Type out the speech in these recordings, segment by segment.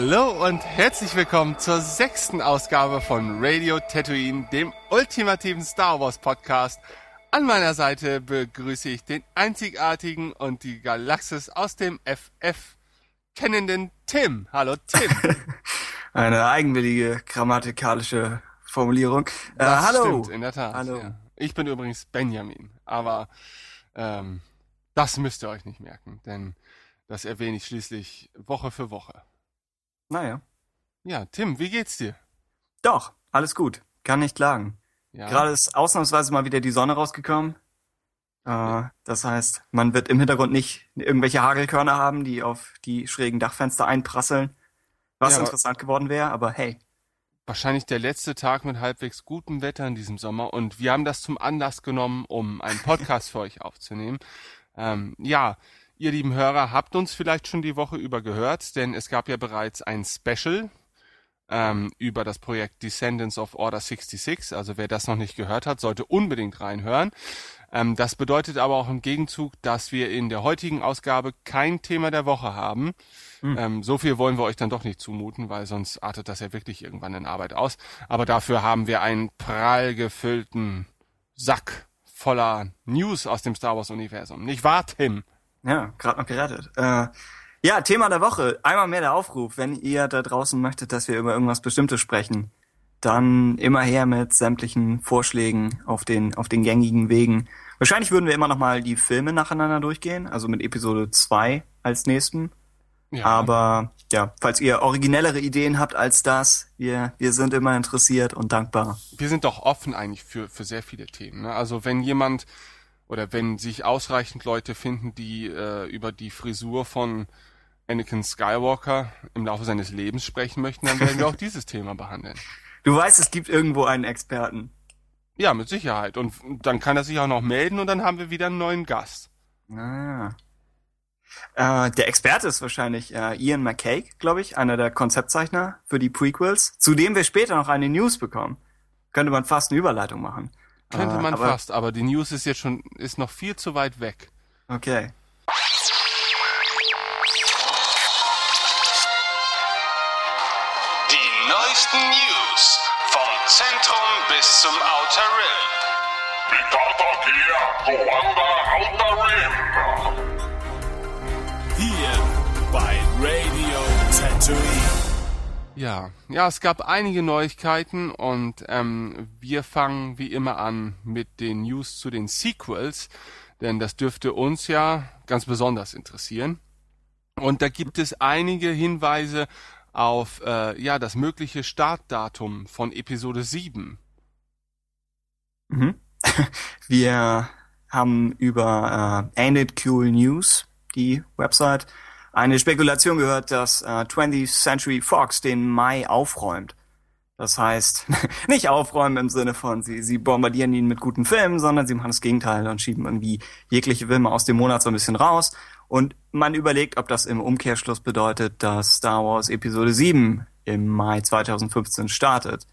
Hallo und herzlich willkommen zur sechsten Ausgabe von Radio Tatooine, dem ultimativen Star Wars Podcast. An meiner Seite begrüße ich den einzigartigen und die Galaxis aus dem FF kennenden Tim. Hallo Tim. Eine eigenwillige grammatikalische Formulierung. Äh, hallo. Stimmt, in der Tat. Hallo. Ja. Ich bin übrigens Benjamin, aber ähm, das müsst ihr euch nicht merken, denn das erwähne ich schließlich Woche für Woche. Naja. Ja, Tim, wie geht's dir? Doch, alles gut. Kann nicht klagen. Ja. Gerade ist ausnahmsweise mal wieder die Sonne rausgekommen. Äh, das heißt, man wird im Hintergrund nicht irgendwelche Hagelkörner haben, die auf die schrägen Dachfenster einprasseln. Was ja, interessant geworden wäre, aber hey. Wahrscheinlich der letzte Tag mit halbwegs gutem Wetter in diesem Sommer und wir haben das zum Anlass genommen, um einen Podcast für euch aufzunehmen. Ähm, ja, Ihr lieben Hörer habt uns vielleicht schon die Woche über gehört, denn es gab ja bereits ein Special ähm, über das Projekt Descendants of Order 66. Also wer das noch nicht gehört hat, sollte unbedingt reinhören. Ähm, das bedeutet aber auch im Gegenzug, dass wir in der heutigen Ausgabe kein Thema der Woche haben. Mhm. Ähm, so viel wollen wir euch dann doch nicht zumuten, weil sonst artet das ja wirklich irgendwann in Arbeit aus. Aber dafür haben wir einen prall gefüllten Sack voller News aus dem Star Wars Universum. Nicht wahr, Tim? Ja, gerade noch gerettet. Äh, ja, Thema der Woche. Einmal mehr der Aufruf. Wenn ihr da draußen möchtet, dass wir über irgendwas Bestimmtes sprechen, dann immer her mit sämtlichen Vorschlägen auf den, auf den gängigen Wegen. Wahrscheinlich würden wir immer noch mal die Filme nacheinander durchgehen, also mit Episode 2 als nächsten. Ja. Aber ja, falls ihr originellere Ideen habt als das, wir, wir sind immer interessiert und dankbar. Wir sind doch offen eigentlich für, für sehr viele Themen. Ne? Also wenn jemand oder wenn sich ausreichend Leute finden, die äh, über die Frisur von Anakin Skywalker im Laufe seines Lebens sprechen möchten, dann werden wir auch dieses Thema behandeln. Du weißt, es gibt irgendwo einen Experten. Ja, mit Sicherheit. Und dann kann er sich auch noch melden und dann haben wir wieder einen neuen Gast. Ah. Äh, der Experte ist wahrscheinlich äh, Ian McCaig, glaube ich, einer der Konzeptzeichner für die Prequels, zu dem wir später noch eine News bekommen. Könnte man fast eine Überleitung machen. Könnte äh, man aber, fast, aber die News ist jetzt schon, ist noch viel zu weit weg. Okay. Die neuesten News vom Zentrum bis zum Outer Rim. Mitata Outer Ja, ja, es gab einige Neuigkeiten und ähm, wir fangen wie immer an mit den News zu den Sequels, denn das dürfte uns ja ganz besonders interessieren. Und da gibt es einige Hinweise auf äh, ja das mögliche Startdatum von Episode 7. Mhm. Wir haben über äh, Ain't Cool News, die Website, eine Spekulation gehört, dass äh, 20th Century Fox den Mai aufräumt. Das heißt, nicht aufräumen im Sinne von, sie, sie bombardieren ihn mit guten Filmen, sondern sie machen das Gegenteil und schieben irgendwie jegliche Filme aus dem Monat so ein bisschen raus. Und man überlegt, ob das im Umkehrschluss bedeutet, dass Star Wars Episode 7 im Mai 2015 startet.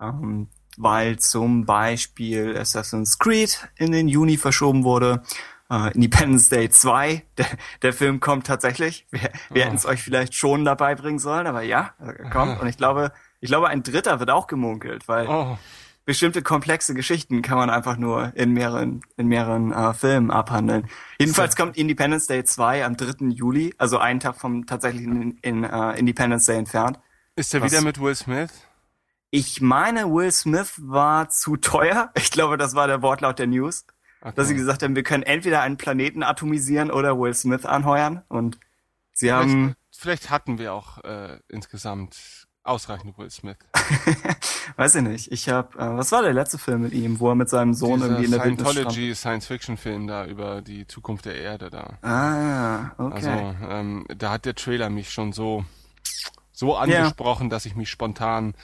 Ähm, weil zum Beispiel Assassin's Creed in den Juni verschoben wurde Uh, Independence Day 2, der, der Film kommt tatsächlich. Wir, wir oh. hätten es euch vielleicht schon dabei bringen sollen, aber ja, er kommt. Und ich glaube, ich glaube, ein dritter wird auch gemunkelt, weil oh. bestimmte komplexe Geschichten kann man einfach nur in mehreren, in mehreren uh, Filmen abhandeln. Jedenfalls kommt Independence Day 2 am 3. Juli, also einen Tag vom tatsächlichen in, in, uh, Independence Day entfernt. Ist er wieder mit Will Smith? Ich meine, Will Smith war zu teuer. Ich glaube, das war der Wortlaut der News. Okay. Dass sie gesagt haben, wir können entweder einen Planeten atomisieren oder Will Smith anheuern. Und sie vielleicht, haben. Vielleicht hatten wir auch äh, insgesamt ausreichend Will Smith. Weiß ich nicht. Ich habe, äh, was war der letzte Film mit ihm, wo er mit seinem Sohn Dieser irgendwie in der Scientology Science-Fiction-Film da über die Zukunft der Erde da. Ah, okay. Also ähm, da hat der Trailer mich schon so so angesprochen, ja. dass ich mich spontan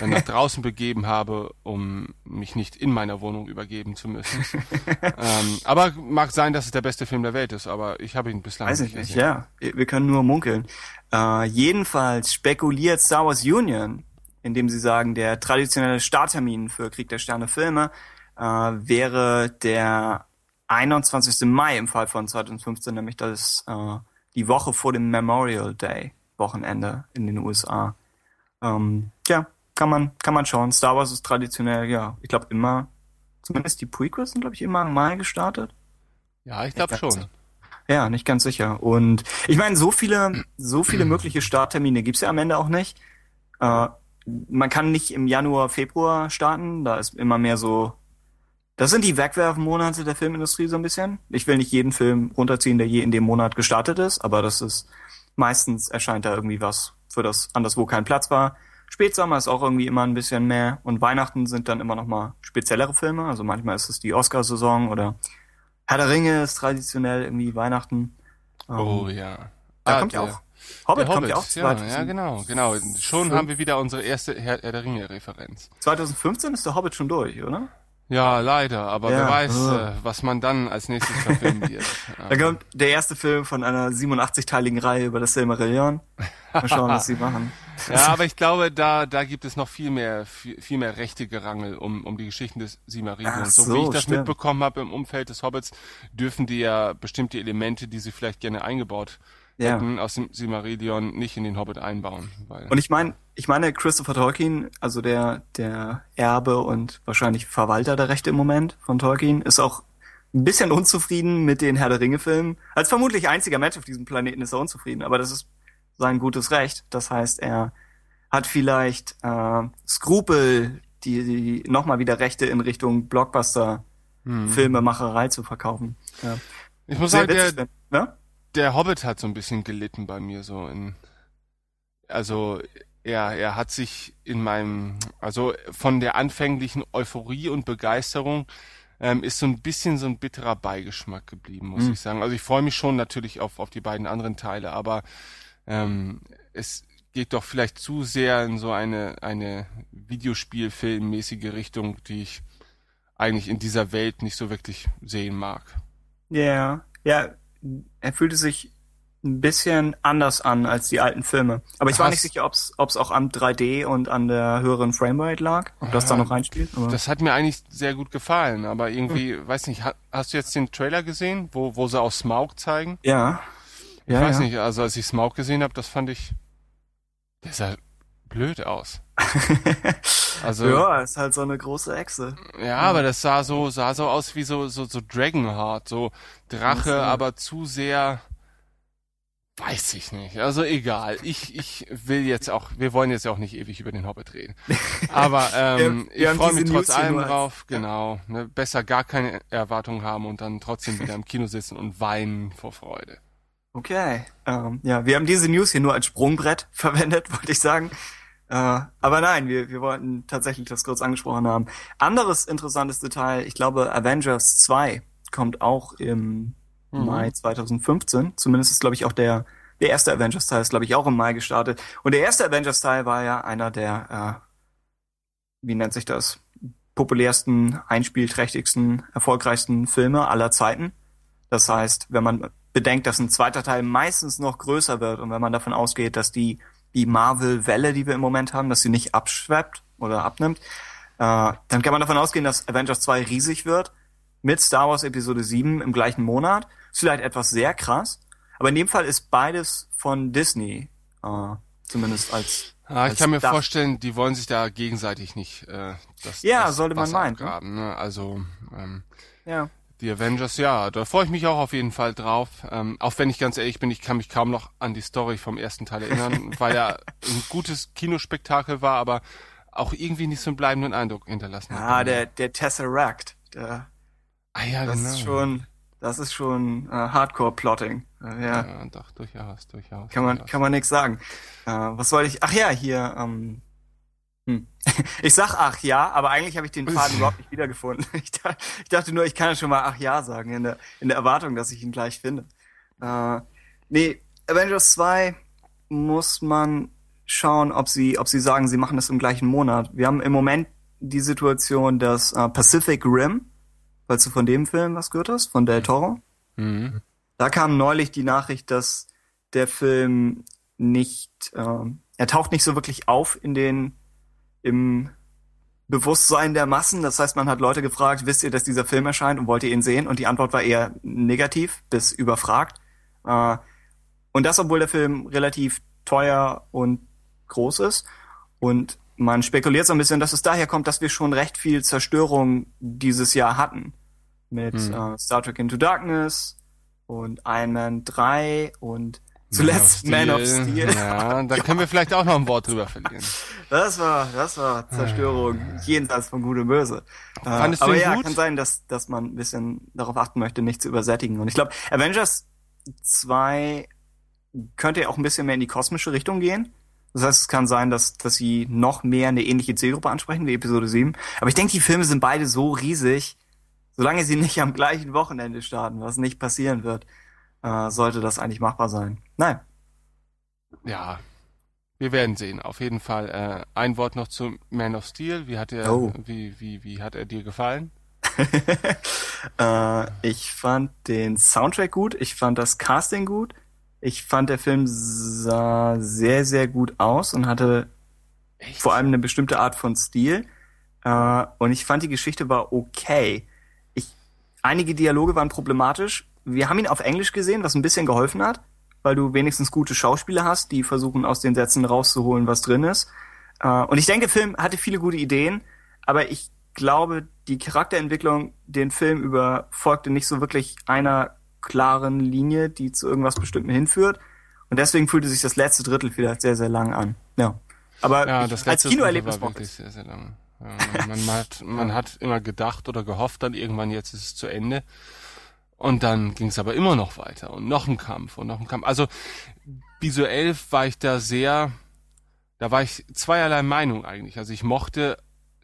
dann nach draußen begeben habe, um mich nicht in meiner Wohnung übergeben zu müssen. ähm, aber mag sein, dass es der beste Film der Welt ist, aber ich habe ihn bislang Weiß nicht ich nicht, ja. Wir können nur munkeln. Äh, jedenfalls spekuliert Star Wars Union, indem sie sagen, der traditionelle Starttermin für Krieg der Sterne Filme äh, wäre der 21. Mai im Fall von 2015, nämlich das äh, die Woche vor dem Memorial Day Wochenende in den USA. Ähm, ja, kann man, kann man schauen. Star Wars ist traditionell, ja, ich glaube immer, zumindest die Prequels sind, glaube ich, immer im Mai gestartet. Ja, ich glaube schon. Ja, nicht ganz sicher. Und ich meine, so viele, so viele mögliche Starttermine gibt's ja am Ende auch nicht. Äh, man kann nicht im Januar, Februar starten, da ist immer mehr so. Das sind die Wegwerfmonate der Filmindustrie so ein bisschen. Ich will nicht jeden Film runterziehen, der je in dem Monat gestartet ist, aber das ist meistens erscheint da irgendwie was, für das anderswo kein Platz war. Spätsommer ist auch irgendwie immer ein bisschen mehr und Weihnachten sind dann immer noch mal speziellere Filme. Also manchmal ist es die Oscarsaison oder Herr der Ringe ist traditionell irgendwie Weihnachten. Oh ähm, ja. Da ah, kommt ja auch. Hobbit, kommt Hobbit, ja auch. Ja, ja, genau, genau. Schon haben wir wieder unsere erste Herr, der Ringe Referenz. 2015 ist der Hobbit schon durch, oder? Ja, leider, aber ja. wer weiß, oh. äh, was man dann als nächstes verfilmen wird. da kommt der erste Film von einer 87-teiligen Reihe über das Silmarillion. Mal schauen, was sie machen. Ja, aber ich glaube, da, da gibt es noch viel mehr, viel, viel mehr rechte Gerangel um, um die Geschichten des Silmarillions. So, so, wie ich das stimmt. mitbekommen habe im Umfeld des Hobbits, dürfen die ja bestimmte Elemente, die sie vielleicht gerne eingebaut ja. hätten, aus dem Silmarillion nicht in den Hobbit einbauen. Weil, und ich meine, ich meine, Christopher Tolkien, also der, der Erbe und wahrscheinlich Verwalter der Rechte im Moment von Tolkien, ist auch ein bisschen unzufrieden mit den Herr der Ringe Filmen. Als vermutlich einziger Mensch auf diesem Planeten ist er unzufrieden, aber das ist sein gutes Recht. Das heißt, er hat vielleicht äh, Skrupel, die, die nochmal wieder Rechte in Richtung Blockbuster hm. Zu verkaufen. Ja. Ich muss Sehr sagen, der, ja? der Hobbit hat so ein bisschen gelitten bei mir so in also er, er hat sich in meinem, also von der anfänglichen Euphorie und Begeisterung ähm, ist so ein bisschen so ein bitterer Beigeschmack geblieben, muss mhm. ich sagen. Also ich freue mich schon natürlich auf, auf die beiden anderen Teile, aber ähm, es geht doch vielleicht zu sehr in so eine, eine Videospielfilmmäßige Richtung, die ich eigentlich in dieser Welt nicht so wirklich sehen mag. Ja, yeah. ja, er fühlte sich ein bisschen anders an als die alten Filme. Aber ich Hast war nicht sicher, ob es auch am 3D und an der höheren Framerate lag, ob das da noch reinspielt. Aber. Das hat mir eigentlich sehr gut gefallen, aber irgendwie, hm. weiß nicht, hast du jetzt den Trailer gesehen, wo, wo sie auch Smaug zeigen? Ja. Ich ja, weiß ja. nicht, also als ich Smaug gesehen habe, das fand ich, der sah blöd aus. also ja, ist halt so eine große Echse. Ja, aber das sah so sah so aus wie so so so Dragonheart, so Drache, aber zu sehr Weiß ich nicht. Also egal. Ich, ich will jetzt auch, wir wollen jetzt auch nicht ewig über den Hobbit reden. Aber ähm, wir, wir ich freue mich trotz allem drauf. Genau. Ne, besser gar keine Erwartungen haben und dann trotzdem wieder im Kino sitzen und weinen vor Freude. Okay. Ähm, ja, wir haben diese News hier nur als Sprungbrett verwendet, wollte ich sagen. Äh, aber nein, wir, wir wollten tatsächlich das kurz angesprochen haben. Anderes interessantes Detail, ich glaube Avengers 2 kommt auch im mhm. Mai 2015. Zumindest ist, glaube ich, auch der, der erste Avengers-Teil ist, glaube ich, auch im Mai gestartet. Und der erste Avengers-Teil war ja einer der, äh, wie nennt sich das, populärsten, einspielträchtigsten, erfolgreichsten Filme aller Zeiten. Das heißt, wenn man bedenkt, dass ein zweiter Teil meistens noch größer wird und wenn man davon ausgeht, dass die, die Marvel-Welle, die wir im Moment haben, dass sie nicht abschweppt oder abnimmt, äh, dann kann man davon ausgehen, dass Avengers 2 riesig wird mit Star Wars Episode 7 im gleichen Monat. Ist vielleicht etwas sehr krass, aber in dem Fall ist beides von Disney, äh, zumindest als. Ah, ich kann mir Dach. vorstellen, die wollen sich da gegenseitig nicht äh, das. Ja, das sollte man meinen. Ne? Also ähm, ja. Die Avengers, ja, da freue ich mich auch auf jeden Fall drauf. Ähm, auch wenn ich ganz ehrlich bin, ich kann mich kaum noch an die Story vom ersten Teil erinnern, weil er ein gutes Kinospektakel war, aber auch irgendwie nicht so einen bleibenden Eindruck hinterlassen hat. Ah, der, der Tesseract, der, ah, ja, das genau. ist schon, das ist schon äh, Hardcore-Plotting. Äh, ja. ja, doch, durchaus, durchaus. Kann man, durchaus. kann man nix sagen. Äh, was wollte ich? Ach ja, hier, ähm, hm. Ich sag ach ja, aber eigentlich habe ich den Faden überhaupt nicht wiedergefunden. Ich, ich, dachte nur, ich kann schon mal ach ja sagen, in der, in der Erwartung, dass ich ihn gleich finde. Äh, nee, Avengers 2 muss man schauen, ob sie, ob sie sagen, sie machen das im gleichen Monat. Wir haben im Moment die Situation, dass äh, Pacific Rim, falls du von dem Film was gehört hast, von Del Toro, mhm. da kam neulich die Nachricht, dass der Film nicht, äh, er taucht nicht so wirklich auf in den im Bewusstsein der Massen. Das heißt, man hat Leute gefragt, wisst ihr, dass dieser Film erscheint und wollt ihr ihn sehen? Und die Antwort war eher negativ bis überfragt. Äh, und das, obwohl der Film relativ teuer und groß ist. Und man spekuliert so ein bisschen, dass es daher kommt, dass wir schon recht viel Zerstörung dieses Jahr hatten. Mit hm. äh, Star Trek Into Darkness und Iron Man 3 und zuletzt Man of Steel. Man of Steel. Ja, da können wir vielleicht auch noch ein Wort drüber verlieren. Das war, das war Zerstörung jenseits von Gut und Böse. Fandest äh, aber ja, gut? kann sein, dass, dass man ein bisschen darauf achten möchte, nicht zu übersättigen. Und ich glaube, Avengers 2 könnte ja auch ein bisschen mehr in die kosmische Richtung gehen. Das heißt, es kann sein, dass, dass sie noch mehr eine ähnliche Zielgruppe ansprechen wie Episode 7. Aber ich denke, die Filme sind beide so riesig, solange sie nicht am gleichen Wochenende starten, was nicht passieren wird, äh, sollte das eigentlich machbar sein. Nein. Ja, wir werden sehen. Auf jeden Fall. Äh, ein Wort noch zu Man of Steel. Wie hat er, Oh. wie, wie, wie hat er dir gefallen? äh, ich fand den Soundtrack gut, ich fand das Casting gut, ich fand der Film sah sehr, sehr gut aus und hatte Echt? vor allem eine bestimmte Art von Stil. Äh, und ich fand die Geschichte war okay. Ich, einige Dialoge waren problematisch. Wir haben ihn auf Englisch gesehen, was ein bisschen geholfen hat, weil du wenigstens gute Schauspieler hast, die versuchen aus den Sätzen rauszuholen, was drin ist. Äh, und ich denke, der Film hatte viele gute Ideen, aber ich glaube, die Charakterentwicklung den Film über folgte nicht so wirklich einer klaren Linie, die zu irgendwas Bestimmten hinführt. Und deswegen fühlte sich das letzte Drittel vielleicht sehr, sehr lang an. Ja. Aber Ja, ich, als Kinoerlebnis war wirklich ich sehr, sehr lange. Ja, man, hat, man hat immer gedacht oder gehofft, dann irgendwann jetzt ist es zu Ende. Und dann ging es aber immer noch weiter und noch ein Kampf und noch ein Kampf. Also visuell war ich da sehr, da war ich zweierlei Meinung eigentlich. Also ich mochte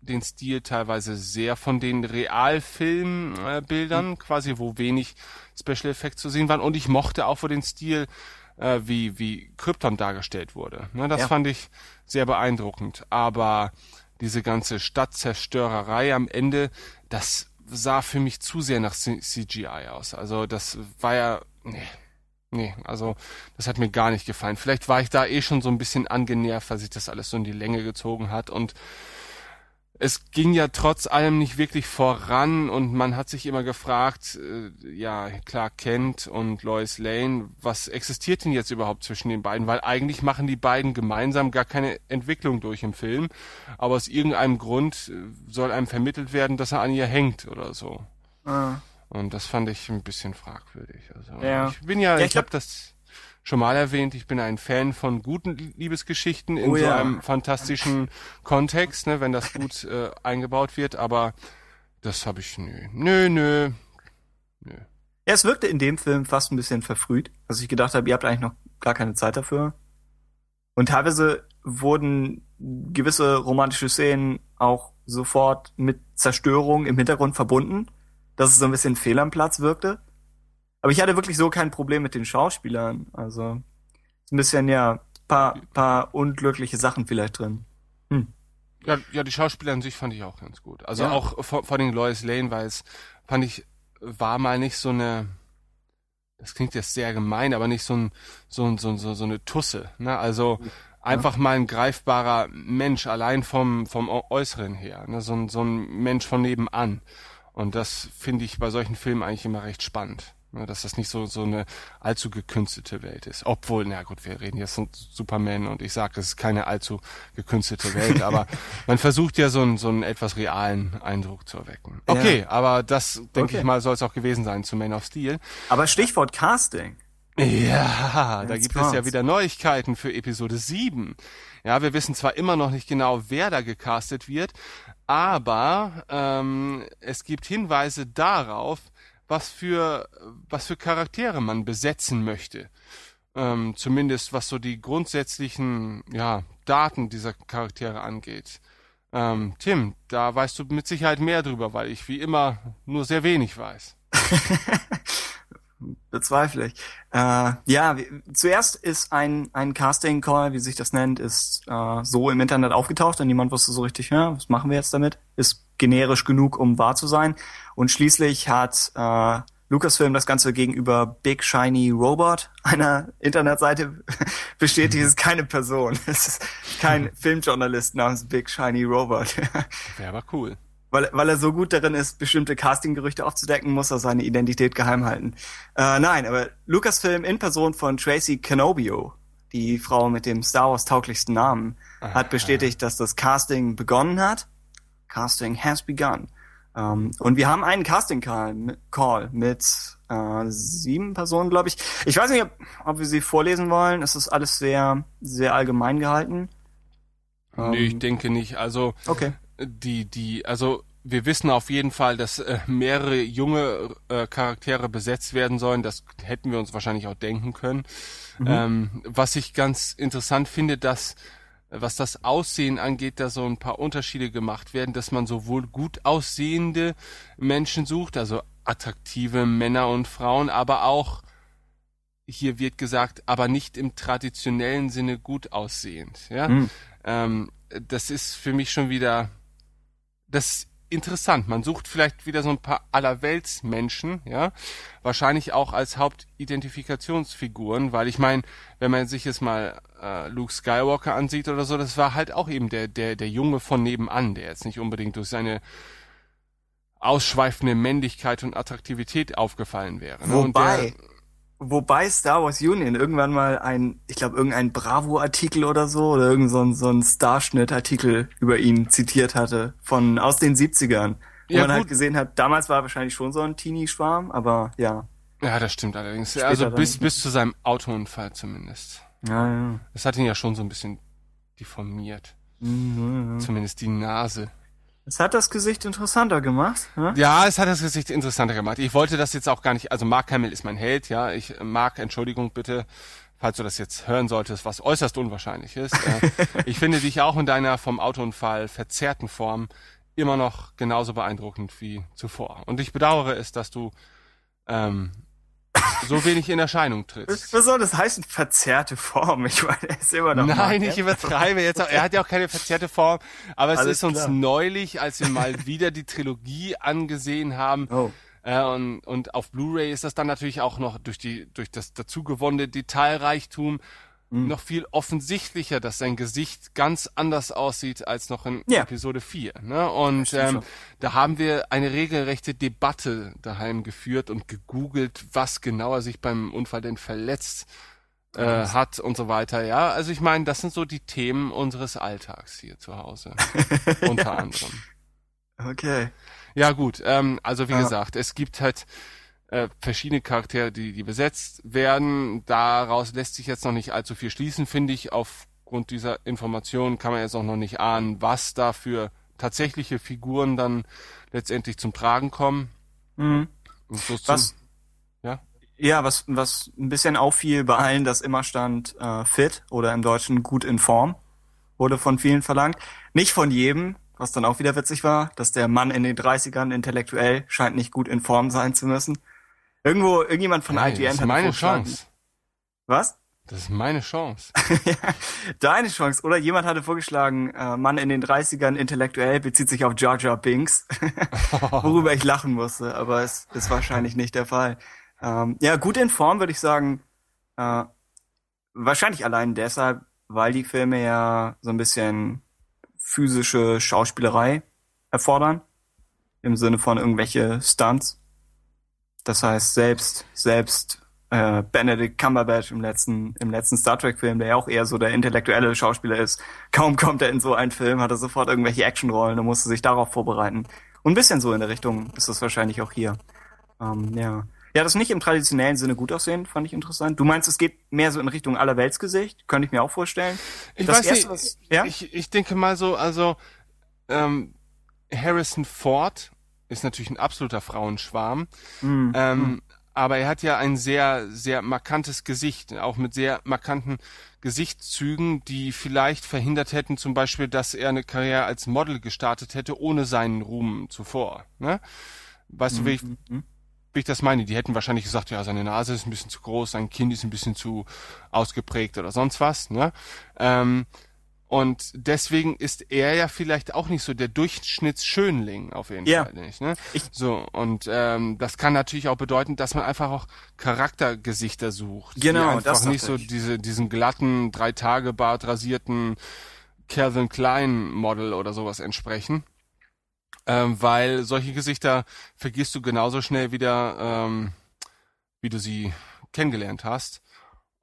den Stil teilweise sehr von den Realfilmbildern, äh, quasi, wo wenig Special Effects zu sehen waren. Und ich mochte auch vor den Stil, äh, wie, wie Krypton dargestellt wurde. Ne, das Ja. fand ich sehr beeindruckend. Aber diese ganze Stadtzerstörerei am Ende, das sah für mich zu sehr nach CGI aus. Also das war ja, nee, nee, also das hat mir gar nicht gefallen. Vielleicht war ich da eh schon so ein bisschen angenervt, weil sich das alles so in die Länge gezogen hat und es ging ja trotz allem nicht wirklich voran und man hat sich immer gefragt, äh, ja, Clark Kent und Lois Lane, was existiert denn jetzt überhaupt zwischen den beiden? Weil eigentlich machen die beiden gemeinsam gar keine Entwicklung durch im Film, aber aus irgendeinem Grund äh, soll einem vermittelt werden, dass er an ihr hängt oder so. Ah. Und das fand ich ein bisschen fragwürdig. Also Ja. ich bin ja, Ja, ich, ich habe glaub- das schon mal erwähnt, ich bin ein Fan von guten Liebesgeschichten in Oh so ja. einem fantastischen Kontext, ne, wenn das gut äh, eingebaut wird, aber das habe ich nö. Nö, nö. Nö. Ja, es wirkte in dem Film fast ein bisschen verfrüht, dass ich gedacht habe, ihr habt eigentlich noch gar keine Zeit dafür. Und teilweise wurden gewisse romantische Szenen auch sofort mit Zerstörung im Hintergrund verbunden, dass es so ein bisschen fehl am Platz wirkte. Aber ich hatte wirklich so kein Problem mit den Schauspielern. Also ist ein bisschen, ja, paar, paar unglückliche Sachen vielleicht drin. Ja, ja, die Schauspieler an sich fand ich auch ganz gut. Also Ja. auch vor, vor den Lois Lane, weil es fand ich war mal nicht so eine das klingt jetzt sehr gemein, aber nicht so ein so ein so, ein- so, so eine Tusse, ne? Also einfach mal ein greifbarer Mensch allein vom vom Äu- Äußeren her, ne? So ein so ein Mensch von nebenan. Und das finde ich bei solchen Filmen eigentlich immer recht spannend. Ne, dass das nicht so, so eine allzu gekünstelte Welt ist. Obwohl, na gut, wir reden jetzt von Superman und ich sage, es ist keine allzu gekünstelte Welt, aber man versucht ja so einen, so einen etwas realen Eindruck zu erwecken. Okay, aber das, denke Okay. ich mal, soll es auch gewesen sein zu Man of Steel. Aber Stichwort Casting. Ja, da Jetzt gibt es ja kommt's. wieder Neuigkeiten für Episode 7. Ja, wir wissen zwar immer noch nicht genau, wer da gecastet wird, aber ähm, es gibt Hinweise darauf, was für was für Charaktere man besetzen möchte. Ähm, zumindest was so die grundsätzlichen ja, Daten dieser Charaktere angeht. Ähm, Tim, da weißt du mit Sicherheit mehr drüber, weil ich wie immer nur sehr wenig weiß. Bezweifle ich. Äh, ja, zuerst ist ein, ein Casting Call, wie sich das nennt, ist äh, so im Internet aufgetaucht und niemand wusste so richtig, ja, was machen wir jetzt damit? Ist generisch genug, um wahr zu sein. Und schließlich hat äh, Lucasfilm das Ganze gegenüber Big Shiny Robot, einer Internetseite, bestätigt, es ist keine Person. Es ist kein Filmjournalist namens Big Shiny Robot. Wäre aber cool. weil, weil er so gut darin ist, bestimmte Castinggerüchte aufzudecken, muss er seine Identität geheim halten. Äh, nein, aber Lucasfilm in Person von Tracy Canobio, die Frau mit dem Star Wars tauglichsten Namen, hat bestätigt, dass das Casting begonnen hat. Casting has begun. Ähm, und wir haben einen Casting Call, Call mit äh, sieben Personen, glaube ich. Ich weiß nicht, ob, ob wir sie vorlesen wollen. Es ist alles sehr, sehr allgemein gehalten. nee, ich denke nicht. Also Okay. die, die, also wir wissen auf jeden Fall, dass äh, mehrere junge äh, Charaktere besetzt werden sollen. Das hätten wir uns wahrscheinlich auch denken können. Ähm, was ich ganz interessant finde, dass was das Aussehen angeht, da so ein paar Unterschiede gemacht werden, dass man sowohl gut aussehende Menschen sucht, also attraktive Männer und Frauen, aber auch hier wird gesagt, aber nicht im traditionellen Sinne gut aussehend. Ja, Mhm. ähm, das ist für mich schon wieder das interessant. Man sucht vielleicht wieder so ein paar Allerweltsmenschen, ja, wahrscheinlich auch als Hauptidentifikationsfiguren, weil ich meine, wenn man sich jetzt mal äh, Luke Skywalker ansieht oder so, das war halt auch eben der der der Junge von nebenan, der jetzt nicht unbedingt durch seine ausschweifende Männlichkeit und Attraktivität aufgefallen wäre. Ne? Wobei, der, wobei Star Wars Union irgendwann mal ein, ich glaube, irgendein Bravo-Artikel oder so, oder irgend so ein, so ein Starschnitt-Artikel über ihn zitiert hatte, von, aus den 70ern. Wo Ja, man halt gut. gesehen hat, damals war er wahrscheinlich schon so ein Teenie-Schwarm, aber ja. ja, das stimmt allerdings. Später also bis bis zu seinem Autounfall zumindest. Ja, ja. Das hat ihn ja schon so ein bisschen deformiert. Mhm. Zumindest die Nase. Es hat das Gesicht interessanter gemacht. Ne? Ja, es hat das Gesicht interessanter gemacht. Ich wollte das jetzt auch gar nicht, also Mark Hamill ist mein Held, ja. Ich äh, Mark, Entschuldigung bitte, falls du das jetzt hören solltest, was äußerst unwahrscheinlich ist. Ich finde dich auch in deiner vom Autounfall verzerrten Form immer noch genauso beeindruckend wie zuvor. Und ich bedauere es, dass du ähm, so wenig in Erscheinung trittst. Was soll das heißen, verzerrte Form? Ich meine, er ist immer noch Nein, Mark ich übertreibe jetzt auch. Er hat ja auch keine verzerrte Form. Aber es Alles ist uns klar. neulich, als wir mal wieder die Trilogie angesehen haben, Oh. äh, und, und auf Blu-ray ist das dann natürlich auch noch durch die, durch das dazu gewonnene Detailreichtum Hm. noch viel offensichtlicher, dass sein Gesicht ganz anders aussieht als noch in Ja. Episode 4. Ne? Und ähm, da haben wir eine regelrechte Debatte daheim geführt und gegoogelt, was genauer sich beim Unfall denn verletzt äh, hat und so weiter. Ja, also ich meine, das sind so die Themen unseres Alltags hier zu Hause. Unter anderem. Okay. Ja gut, ähm, also wie Ja. gesagt, es gibt halt äh, verschiedene Charaktere, die, die besetzt werden. Daraus lässt sich jetzt noch nicht allzu viel schließen, finde ich. Aufgrund dieser Informationen kann man jetzt auch noch nicht ahnen, was da für tatsächliche Figuren dann letztendlich zum Tragen kommen. Mhm. Und so zum, Was, ja? ja, was, was ein bisschen auffiel bei allen, dass immer stand äh, fit oder im Deutschen gut in Form, wurde von vielen verlangt. Nicht von jedem, was dann auch wieder witzig war, dass der Mann in den 30ern intellektuell scheint nicht gut in Form sein zu müssen. Irgendwo, irgendjemand von Hey, IGN das ist hat meine Chance. Was? Das ist meine Chance. ja, deine Chance. Oder jemand hatte vorgeschlagen, äh, Mann in den 30ern intellektuell bezieht sich auf Jar Jar Binks, worüber ich lachen musste, aber es ist wahrscheinlich nicht der Fall. Ähm, ja, gut in Form würde ich sagen, äh, wahrscheinlich allein deshalb, weil die Filme ja so ein bisschen physische Schauspielerei erfordern, im Sinne von irgendwelche Stunts. Das heißt, selbst, selbst äh, Benedict Cumberbatch im letzten, im letzten Star Trek-Film, der ja auch eher so der intellektuelle Schauspieler ist, kaum kommt er in so einen Film, hat er sofort irgendwelche Actionrollen und musste sich darauf vorbereiten. Und ein bisschen so in der Richtung ist das wahrscheinlich auch hier. Ähm, ja. Ja, das nicht im traditionellen Sinne gut aussehen, fand ich interessant. Du meinst, es geht mehr so in Richtung Allerweltsgesicht? Könnte ich mir auch vorstellen. Ich Das weiß Erste, nicht, was- ja? ich, ich denke mal so, also ähm, Harrison Ford ist natürlich ein absoluter Frauenschwarm, Mhm. ähm, aber er hat ja ein sehr, sehr markantes Gesicht, auch mit sehr markanten Gesichtszügen, die vielleicht verhindert hätten, zum Beispiel, dass er eine Karriere als Model gestartet hätte, ohne seinen Ruhm zuvor. Ne? Weißt du, wie ich, Mhm. wie ich das meine? Die hätten wahrscheinlich gesagt, ja, seine Nase ist ein bisschen zu groß, sein Kinn ist ein bisschen zu ausgeprägt oder sonst was. Ne? Ähm, und deswegen ist er ja vielleicht auch nicht so der Durchschnittsschönling auf jeden Ja. Fall nicht. Ne? Ich- so und ähm, das kann natürlich auch bedeuten, dass man einfach auch Charaktergesichter sucht, Genau, die einfach das nicht so ich. diese diesen glatten drei Tage Bart rasierten Calvin Klein Model oder sowas entsprechen. Ähm, weil solche Gesichter vergisst du genauso schnell wieder, ähm, wie du sie kennengelernt hast.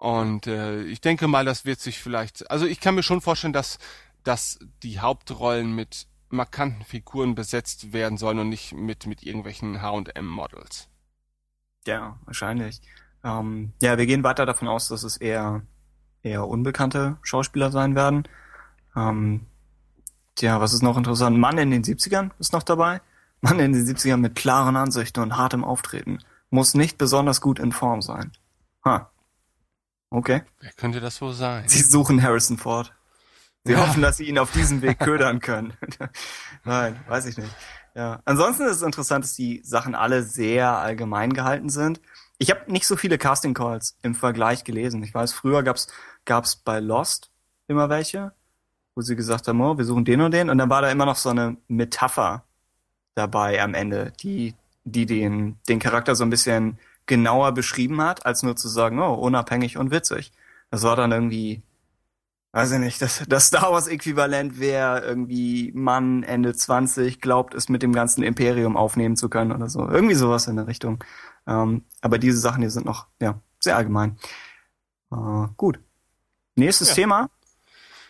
Und äh, ich denke mal, das wird sich vielleicht, also ich kann mir schon vorstellen, dass, dass die Hauptrollen mit markanten Figuren besetzt werden sollen und nicht mit, mit irgendwelchen H&M-Models. Ja, wahrscheinlich. Ähm, ja, wir gehen weiter davon aus, dass es eher, eher unbekannte Schauspieler sein werden. Ähm, tja, was ist noch interessant? Mann in den 70ern ist noch dabei. Mann in den 70ern mit klaren Ansichten und hartem Auftreten. Muss nicht besonders gut in Form sein. Ha. Okay. Wer könnte das wohl sein? Sie suchen Harrison Ford. Sie ja. hoffen, dass sie ihn auf diesem Weg ködern können. Nein, weiß ich nicht. Ja. Ansonsten ist es interessant, dass die Sachen alle sehr allgemein gehalten sind. Ich habe nicht so viele Casting Calls im Vergleich gelesen. Ich weiß, früher gab's gab's bei Lost immer welche, wo sie gesagt haben, oh, wir suchen den und den, und dann war da immer noch so eine Metapher dabei am Ende, die die den den Charakter so ein bisschen genauer beschrieben hat, als nur zu sagen, oh, unabhängig und witzig. Das war dann irgendwie weiß ich nicht, das, das Star Wars Äquivalent wäre irgendwie Mann Ende 20 glaubt es mit dem ganzen Imperium aufnehmen zu können oder so. Irgendwie sowas in der Richtung. Ähm, aber diese Sachen, die sind noch, ja, sehr allgemein. Äh, gut. Nächstes ja. Thema.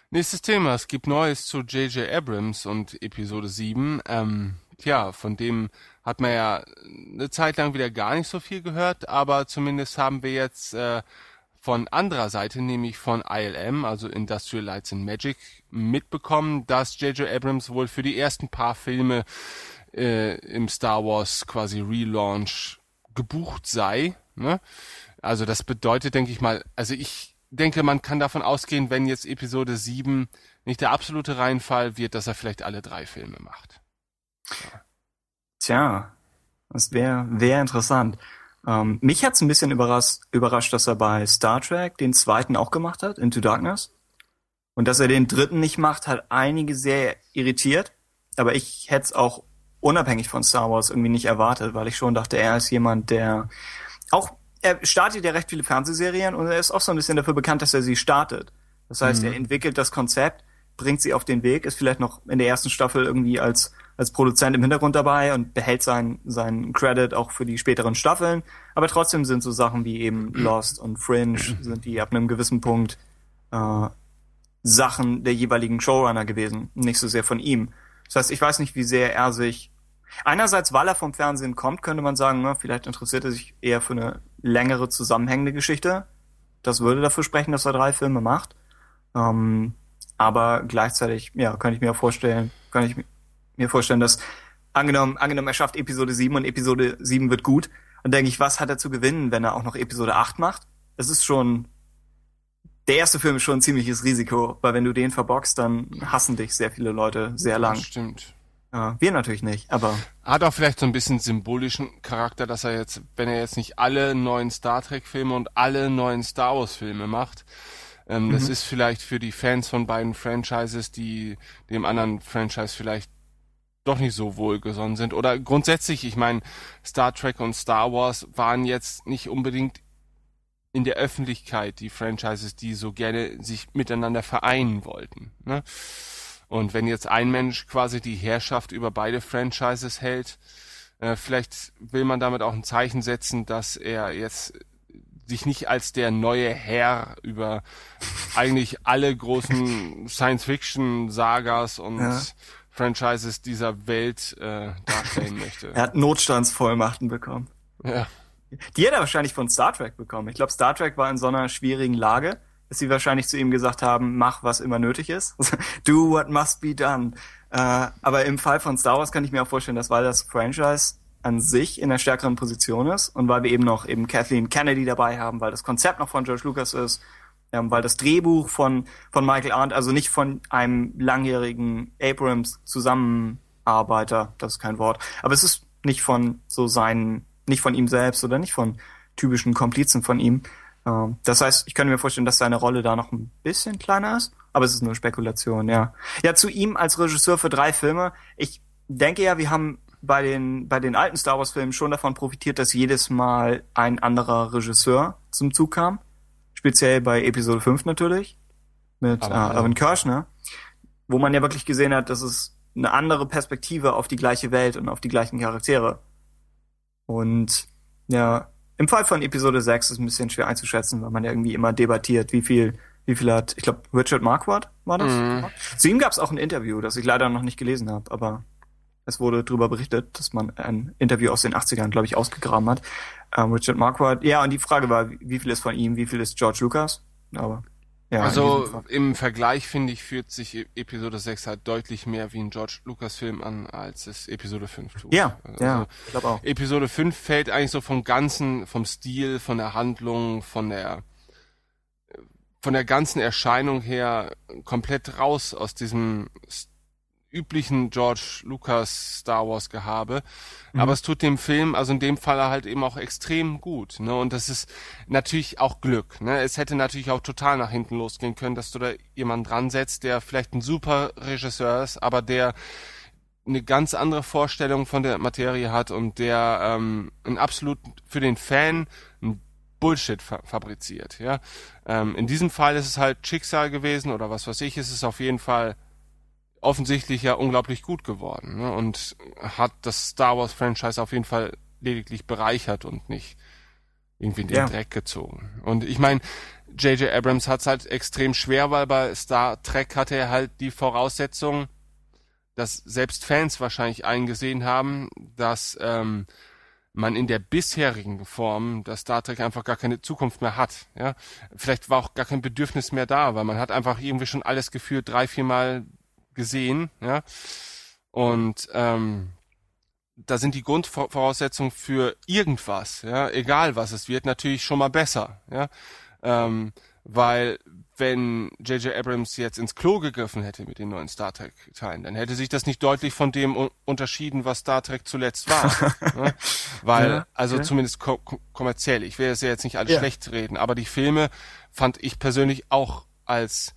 Nächstes Thema. Es gibt Neues zu J.J. Abrams und Episode 7. Ähm, tja, von dem hat man ja eine Zeit lang wieder gar nicht so viel gehört, aber zumindest haben wir jetzt äh, von anderer Seite, nämlich von ILM, also Industrial Lights and Magic, mitbekommen, dass J.J. Abrams wohl für die ersten paar Filme äh, im Star Wars quasi Relaunch gebucht sei. Ne? Also das bedeutet, denke ich mal, also ich denke, man kann davon ausgehen, wenn jetzt Episode 7 nicht der absolute Reinfall wird, dass er vielleicht alle drei Filme macht. Ja. Tja, das wäre wär interessant. Ähm, mich hat's ein bisschen überrascht, überrascht, dass er bei Star Trek den zweiten auch gemacht hat, Into Darkness. Und dass er den dritten nicht macht, hat einige sehr irritiert. Aber ich hätte es auch unabhängig von Star Wars irgendwie nicht erwartet, weil ich schon dachte, er ist jemand, der auch, er startet ja recht viele Fernsehserien und er ist auch so ein bisschen dafür bekannt, dass er sie startet. Das heißt, mhm. er entwickelt das Konzept, bringt sie auf den Weg, ist vielleicht noch in der ersten Staffel irgendwie als als Produzent im Hintergrund dabei und behält seinen seinen Credit auch für die späteren Staffeln. Aber trotzdem sind so Sachen wie eben Lost und Fringe sind die ab einem gewissen Punkt äh, Sachen der jeweiligen Showrunner gewesen, nicht so sehr von ihm. Das heißt, ich weiß nicht, wie sehr er sich einerseits, weil er vom Fernsehen kommt, könnte man sagen, ne, vielleicht interessiert er sich eher für eine längere zusammenhängende Geschichte. Das würde dafür sprechen, dass er drei Filme macht. Ähm, aber gleichzeitig, ja, kann ich mir vorstellen, kann ich mir vorstellen, dass angenommen, angenommen, er schafft Episode 7 und Episode 7 wird gut, dann denke ich, was hat er zu gewinnen, wenn er auch noch Episode 8 macht? Das ist schon, der erste Film ist schon ein ziemliches Risiko, weil wenn du den verbockst, dann hassen dich sehr viele Leute sehr lang. Das stimmt. Ja, wir natürlich nicht, aber. Hat auch vielleicht so ein bisschen symbolischen Charakter, dass er jetzt, wenn er jetzt nicht alle neuen Star Trek Filme und alle neuen Star Wars Filme macht, ähm, mhm. das ist vielleicht für die Fans von beiden Franchises, die dem anderen Franchise vielleicht doch nicht so wohlgesonnen sind. Oder grundsätzlich, ich meine, Star Trek und Star Wars waren jetzt nicht unbedingt in der Öffentlichkeit die Franchises, die so gerne sich miteinander vereinen wollten. Ne? Und wenn jetzt ein Mensch quasi die Herrschaft über beide Franchises hält, äh, vielleicht will man damit auch ein Zeichen setzen, dass er jetzt sich nicht als der neue Herr über eigentlich alle großen Science-Fiction-Sagas und ja. Franchises dieser Welt äh, darstellen möchte. er hat Notstandsvollmachten bekommen. Ja. Die hat er wahrscheinlich von Star Trek bekommen. Ich glaube, Star Trek war in so einer schwierigen Lage, dass sie wahrscheinlich zu ihm gesagt haben, mach, was immer nötig ist. Do what must be done. Äh, aber im Fall von Star Wars kann ich mir auch vorstellen, dass weil das Franchise an sich in einer stärkeren Position ist und weil wir eben noch eben Kathleen Kennedy dabei haben, weil das Konzept noch von George Lucas ist ähm, weil das Drehbuch von, von Michael Arndt, also nicht von einem langjährigen Abrams Zusammenarbeiter, das ist kein Wort, aber es ist nicht von so seinen, nicht von ihm selbst oder nicht von typischen Komplizen von ihm. Ähm, das heißt, ich könnte mir vorstellen, dass seine Rolle da noch ein bisschen kleiner ist, aber es ist nur Spekulation, ja. Ja, zu ihm als Regisseur für drei Filme. Ich denke ja, wir haben bei den, bei den alten Star Wars Filmen schon davon profitiert, dass jedes Mal ein anderer Regisseur zum Zug kam. Speziell bei Episode 5 natürlich. Mit Aber, äh, Evan Kirschner. Wo man ja wirklich gesehen hat, dass es eine andere Perspektive auf die gleiche Welt und auf die gleichen Charaktere. Und ja, Im Fall von Episode 6 ist ein bisschen schwer einzuschätzen, weil man ja irgendwie immer debattiert, wie viel, wie viel hat, ich glaube, Richard Marquardt war das? Mhm. Zu ihm gab es auch ein Interview, das ich leider noch nicht gelesen habe, aber es wurde darüber berichtet, dass man ein Interview aus den 80ern, glaube ich, ausgegraben hat. Ähm, Richard Marquardt. Ja, und die Frage war, wie viel ist von ihm, wie viel ist George Lucas? Aber ja, also im Vergleich finde ich, fühlt sich e- Episode 6 halt deutlich mehr wie ein George Lucas Film an, als es Episode 5 tut. Ja, also ja, ich glaube auch. Episode 5 fällt eigentlich so vom ganzen, vom Stil, von der Handlung, von der von der ganzen Erscheinung her komplett raus aus diesem üblichen George Lucas Star Wars Gehabe. Mhm. Aber es tut dem Film, also in dem Fall halt eben auch extrem gut. Ne? Und das ist natürlich auch Glück. Ne? Es hätte natürlich auch total nach hinten losgehen können, dass du da jemanden dran setzt, der vielleicht ein super Regisseur ist, aber der eine ganz andere Vorstellung von der Materie hat und der ähm, ein absolut für den Fan ein Bullshit fa fabriziert. Ja, ähm, in diesem Fall ist es halt Schicksal gewesen oder was weiß ich. ist Es auf jeden Fall offensichtlich ja unglaublich gut geworden ne? und hat das Star Wars Franchise auf jeden Fall lediglich bereichert und nicht irgendwie in den ja. Dreck gezogen. Und ich meine, J.J. Abrams hat es halt extrem schwer, weil bei Star Trek hatte er halt die Voraussetzung, dass selbst Fans wahrscheinlich eingesehen haben, dass ähm, man in der bisherigen Form das Star Trek einfach gar keine Zukunft mehr hat. Ja, vielleicht war auch gar kein Bedürfnis mehr da, weil man hat einfach irgendwie schon alles gefühlt drei, vier Mal gesehen, ja. Und ähm, da sind die Grundvoraussetzungen für irgendwas, ja, egal was es wird, natürlich schon mal besser, ja. Ähm, weil wenn J.J. Abrams jetzt ins Klo gegriffen hätte mit den neuen Star Trek-Teilen, dann hätte sich das nicht deutlich von dem unterschieden, was Star Trek zuletzt war. ne? Weil, ja, also ja. zumindest ko kommerziell, ich will das ja jetzt nicht alles ja. schlecht reden, aber die Filme fand ich persönlich auch als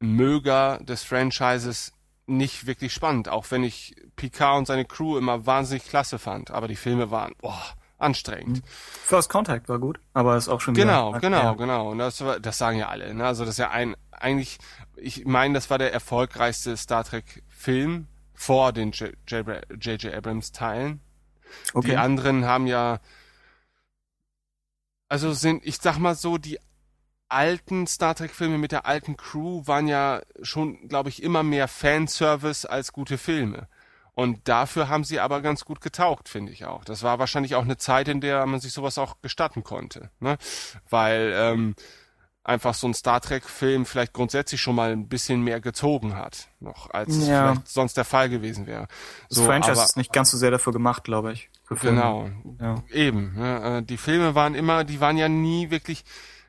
Möger des Franchises nicht wirklich spannend, auch wenn ich Picard und seine Crew immer wahnsinnig klasse fand. Aber die Filme waren boah, anstrengend. First Contact war gut, aber ist auch schon genau, wieder, genau, ja. genau. Und das, das sagen ja alle. Ne? Also das ist ja ein eigentlich, ich meine, das war der erfolgreichste Star Trek Film vor den J.J. Abrams Teilen. Okay. Die anderen haben ja also sind, ich sag mal so, die alten Star Trek-Filme mit der alten Crew waren ja schon, glaube ich, immer mehr Fanservice als gute Filme. Und dafür haben sie aber ganz gut getaugt, finde ich auch. Das war wahrscheinlich auch eine Zeit, in der man sich sowas auch gestatten konnte. Ne? Weil ähm, einfach so ein Star Trek-Film vielleicht grundsätzlich schon mal ein bisschen mehr gezogen hat, noch als ja. vielleicht sonst der Fall gewesen wäre. So, das Franchise aber, ist nicht ganz so sehr dafür gemacht, glaube ich. Genau, ja. eben. Ne? Äh, die Filme waren immer, die waren ja nie wirklich,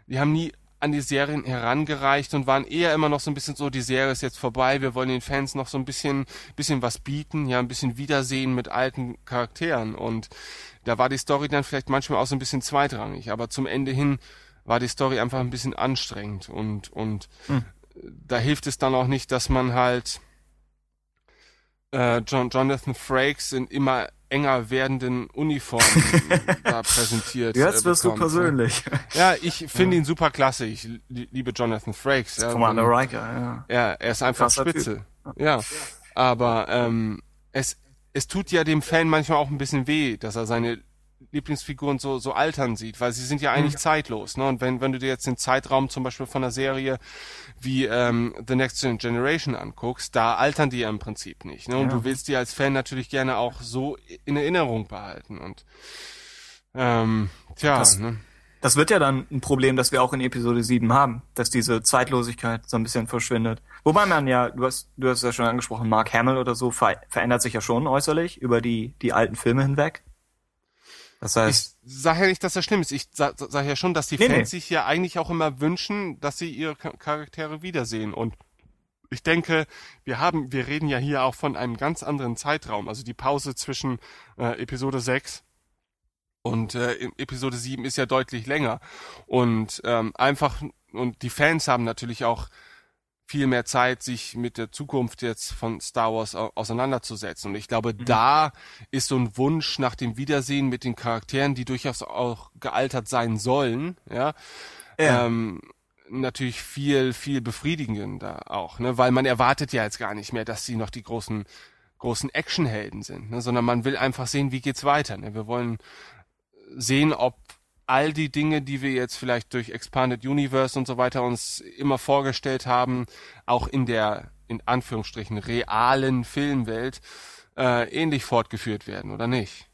die haben nie an die Serien herangereicht und waren eher immer noch so ein bisschen so, die Serie ist jetzt vorbei, wir wollen den Fans noch so ein bisschen, bisschen was bieten, ja, ein bisschen Wiedersehen mit alten Charakteren und da war die Story dann vielleicht manchmal auch so ein bisschen zweitrangig, aber zum Ende hin war die Story einfach ein bisschen anstrengend und, und hm. da hilft es dann auch nicht, dass man halt äh, John, Jonathan Frakes in immer enger werdenden Uniformen da präsentiert. Jetzt äh, wirst du persönlich. Ja, ich finde ja. ihn super klasse. Ich liebe Jonathan Frakes. Ja, Commander Riker, ja. Ja, er ist einfach Krasser spitze. Typ. Ja. Aber ähm, es, es tut ja dem Fan manchmal auch ein bisschen weh, dass er seine Lieblingsfiguren so, so altern sieht, weil sie sind ja eigentlich mhm. zeitlos. Ne? Und wenn, wenn du dir jetzt den Zeitraum zum Beispiel von einer Serie wie ähm, The Next Generation anguckst, da altern die ja im Prinzip nicht. Ne? Und ja. du willst die als Fan natürlich gerne auch so in Erinnerung behalten. Und ähm, tja, das, ne? das wird ja dann ein Problem, das wir auch in Episode 7 haben, dass diese Zeitlosigkeit so ein bisschen verschwindet. Wobei man ja, du hast, du hast ja schon angesprochen, Mark Hamill oder so ver verändert sich ja schon äußerlich über die, die alten Filme hinweg. Das heißt, ich sage ja nicht, dass das schlimm ist. Ich sage sag ja schon, dass die nee, Fans nee. sich ja eigentlich auch immer wünschen, dass sie ihre Charaktere wiedersehen. Und ich denke, wir haben, wir reden ja hier auch von einem ganz anderen Zeitraum. Also die Pause zwischen äh, Episode 6 und äh, Episode 7 ist ja deutlich länger. Und ähm, einfach, und die Fans haben natürlich auch viel mehr Zeit, sich mit der Zukunft jetzt von Star Wars auseinanderzusetzen. Und ich glaube, mhm. da ist so ein Wunsch nach dem Wiedersehen mit den Charakteren, die durchaus auch gealtert sein sollen, ja, ja. Ähm, natürlich viel, viel befriedigender auch, ne? weil man erwartet ja jetzt gar nicht mehr, dass sie noch die großen, großen Actionhelden sind, ne? sondern man will einfach sehen, wie geht's weiter. Ne? Wir wollen sehen, ob all die Dinge, die wir jetzt vielleicht durch Expanded Universe und so weiter uns immer vorgestellt haben, auch in der in Anführungsstrichen realen Filmwelt äh, ähnlich fortgeführt werden, oder nicht?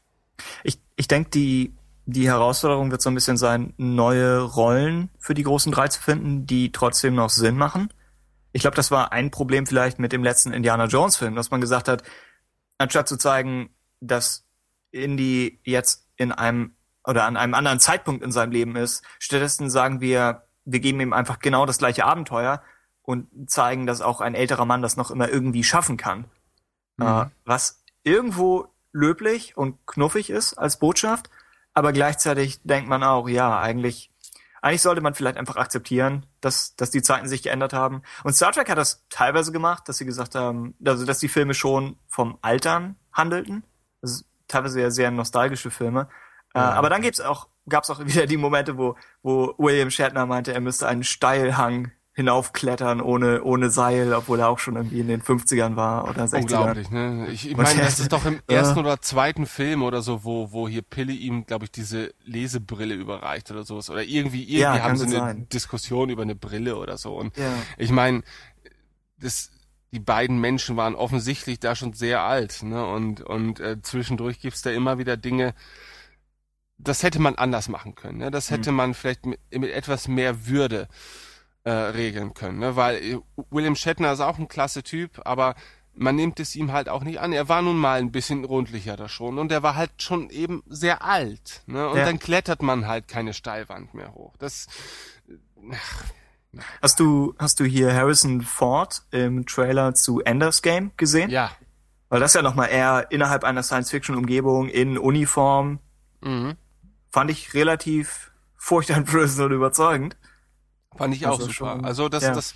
Ich, ich denke, die, die Herausforderung wird so ein bisschen sein, neue Rollen für die großen drei zu finden, die trotzdem noch Sinn machen. Ich glaube, das war ein Problem vielleicht mit dem letzten Indiana Jones Film, dass man gesagt hat, anstatt zu zeigen, dass Indy jetzt in einem oder an einem anderen Zeitpunkt in seinem Leben ist, stattdessen sagen wir, wir geben ihm einfach genau das gleiche Abenteuer und zeigen, dass auch ein älterer Mann das noch immer irgendwie schaffen kann. Mhm. Äh, was irgendwo löblich und knuffig ist als Botschaft, aber gleichzeitig denkt man auch, ja, eigentlich, eigentlich sollte man vielleicht einfach akzeptieren, dass, dass die Zeiten sich geändert haben. Und Star Trek hat das teilweise gemacht, dass sie gesagt haben, also dass die Filme schon vom Altern handelten. Das ist teilweise ja sehr nostalgische Filme. Äh, ja. Aber dann gibt's auch, gab's auch wieder die Momente, wo, wo William Shatner meinte, er müsste einen Steilhang hinaufklettern ohne, ohne Seil, obwohl er auch schon irgendwie in den 50ern war oder 60ern. Unglaublich, ne? Ich, ich meine, das ist doch im ersten oder zweiten Film oder so, wo, wo hier Pille ihm, glaube ich, diese Lesebrille überreicht oder sowas. Oder irgendwie, irgendwie ja, haben sie eine sein. Diskussion über eine Brille oder so. Und ja. ich meine, das, die beiden Menschen waren offensichtlich da schon sehr alt, ne? Und, und äh, zwischendurch gibt's da immer wieder Dinge, das hätte man anders machen können. Ne? Das hätte hm. man vielleicht mit, mit etwas mehr Würde äh, regeln können. Ne? Weil äh, William Shatner ist auch ein klasse Typ, aber man nimmt es ihm halt auch nicht an. Er war nun mal ein bisschen rundlicher da schon und er war halt schon eben sehr alt. Ne? Und ja. dann klettert man halt keine Steilwand mehr hoch. Das. Ach, Hast du, hast du hier Harrison Ford im Trailer zu Ender's Game gesehen? Ja. Weil das ja nochmal eher innerhalb einer Science-Fiction-Umgebung in Uniform. Mhm. Fand ich relativ furchteinflößend und überzeugend. Fand ich also auch super. Schon, also das, ja. das,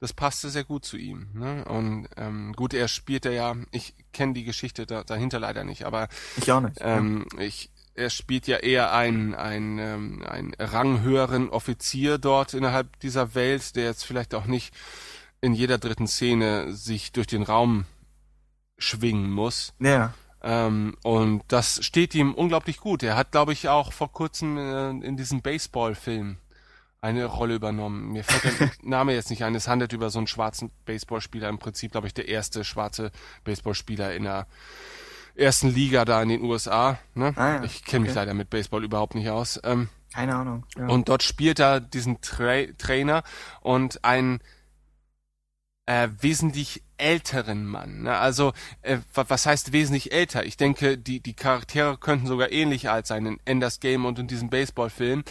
das passte sehr gut zu ihm. Ne? Und ähm, gut, er spielte ja, ich kenne die Geschichte da, dahinter leider nicht, aber ich auch nicht. Ähm, ja. ich, er spielt ja eher einen, einen, ähm, einen ranghöheren Offizier dort innerhalb dieser Welt, der jetzt vielleicht auch nicht in jeder dritten Szene sich durch den Raum schwingen muss. Ja. Ähm, und das steht ihm unglaublich gut. Er hat, glaube ich, auch vor kurzem äh, in diesem Baseball-Film eine Rolle übernommen. Mir fällt der Name jetzt nicht ein. Es handelt über so einen schwarzen Baseballspieler. Im Prinzip, glaube ich, der erste schwarze Baseballspieler in der ersten Liga da in den USA. Ne? Ah, ja. Ich kenne okay. mich leider mit Baseball überhaupt nicht aus. Ähm, Keine Ahnung. Ja. Und dort spielt er diesen Tra Trainer und ein äh, wesentlich älteren Mann. Ne? Also äh, was heißt wesentlich älter? Ich denke, die die Charaktere könnten sogar ähnlich alt sein in Enders Game und in diesem Baseballfilm.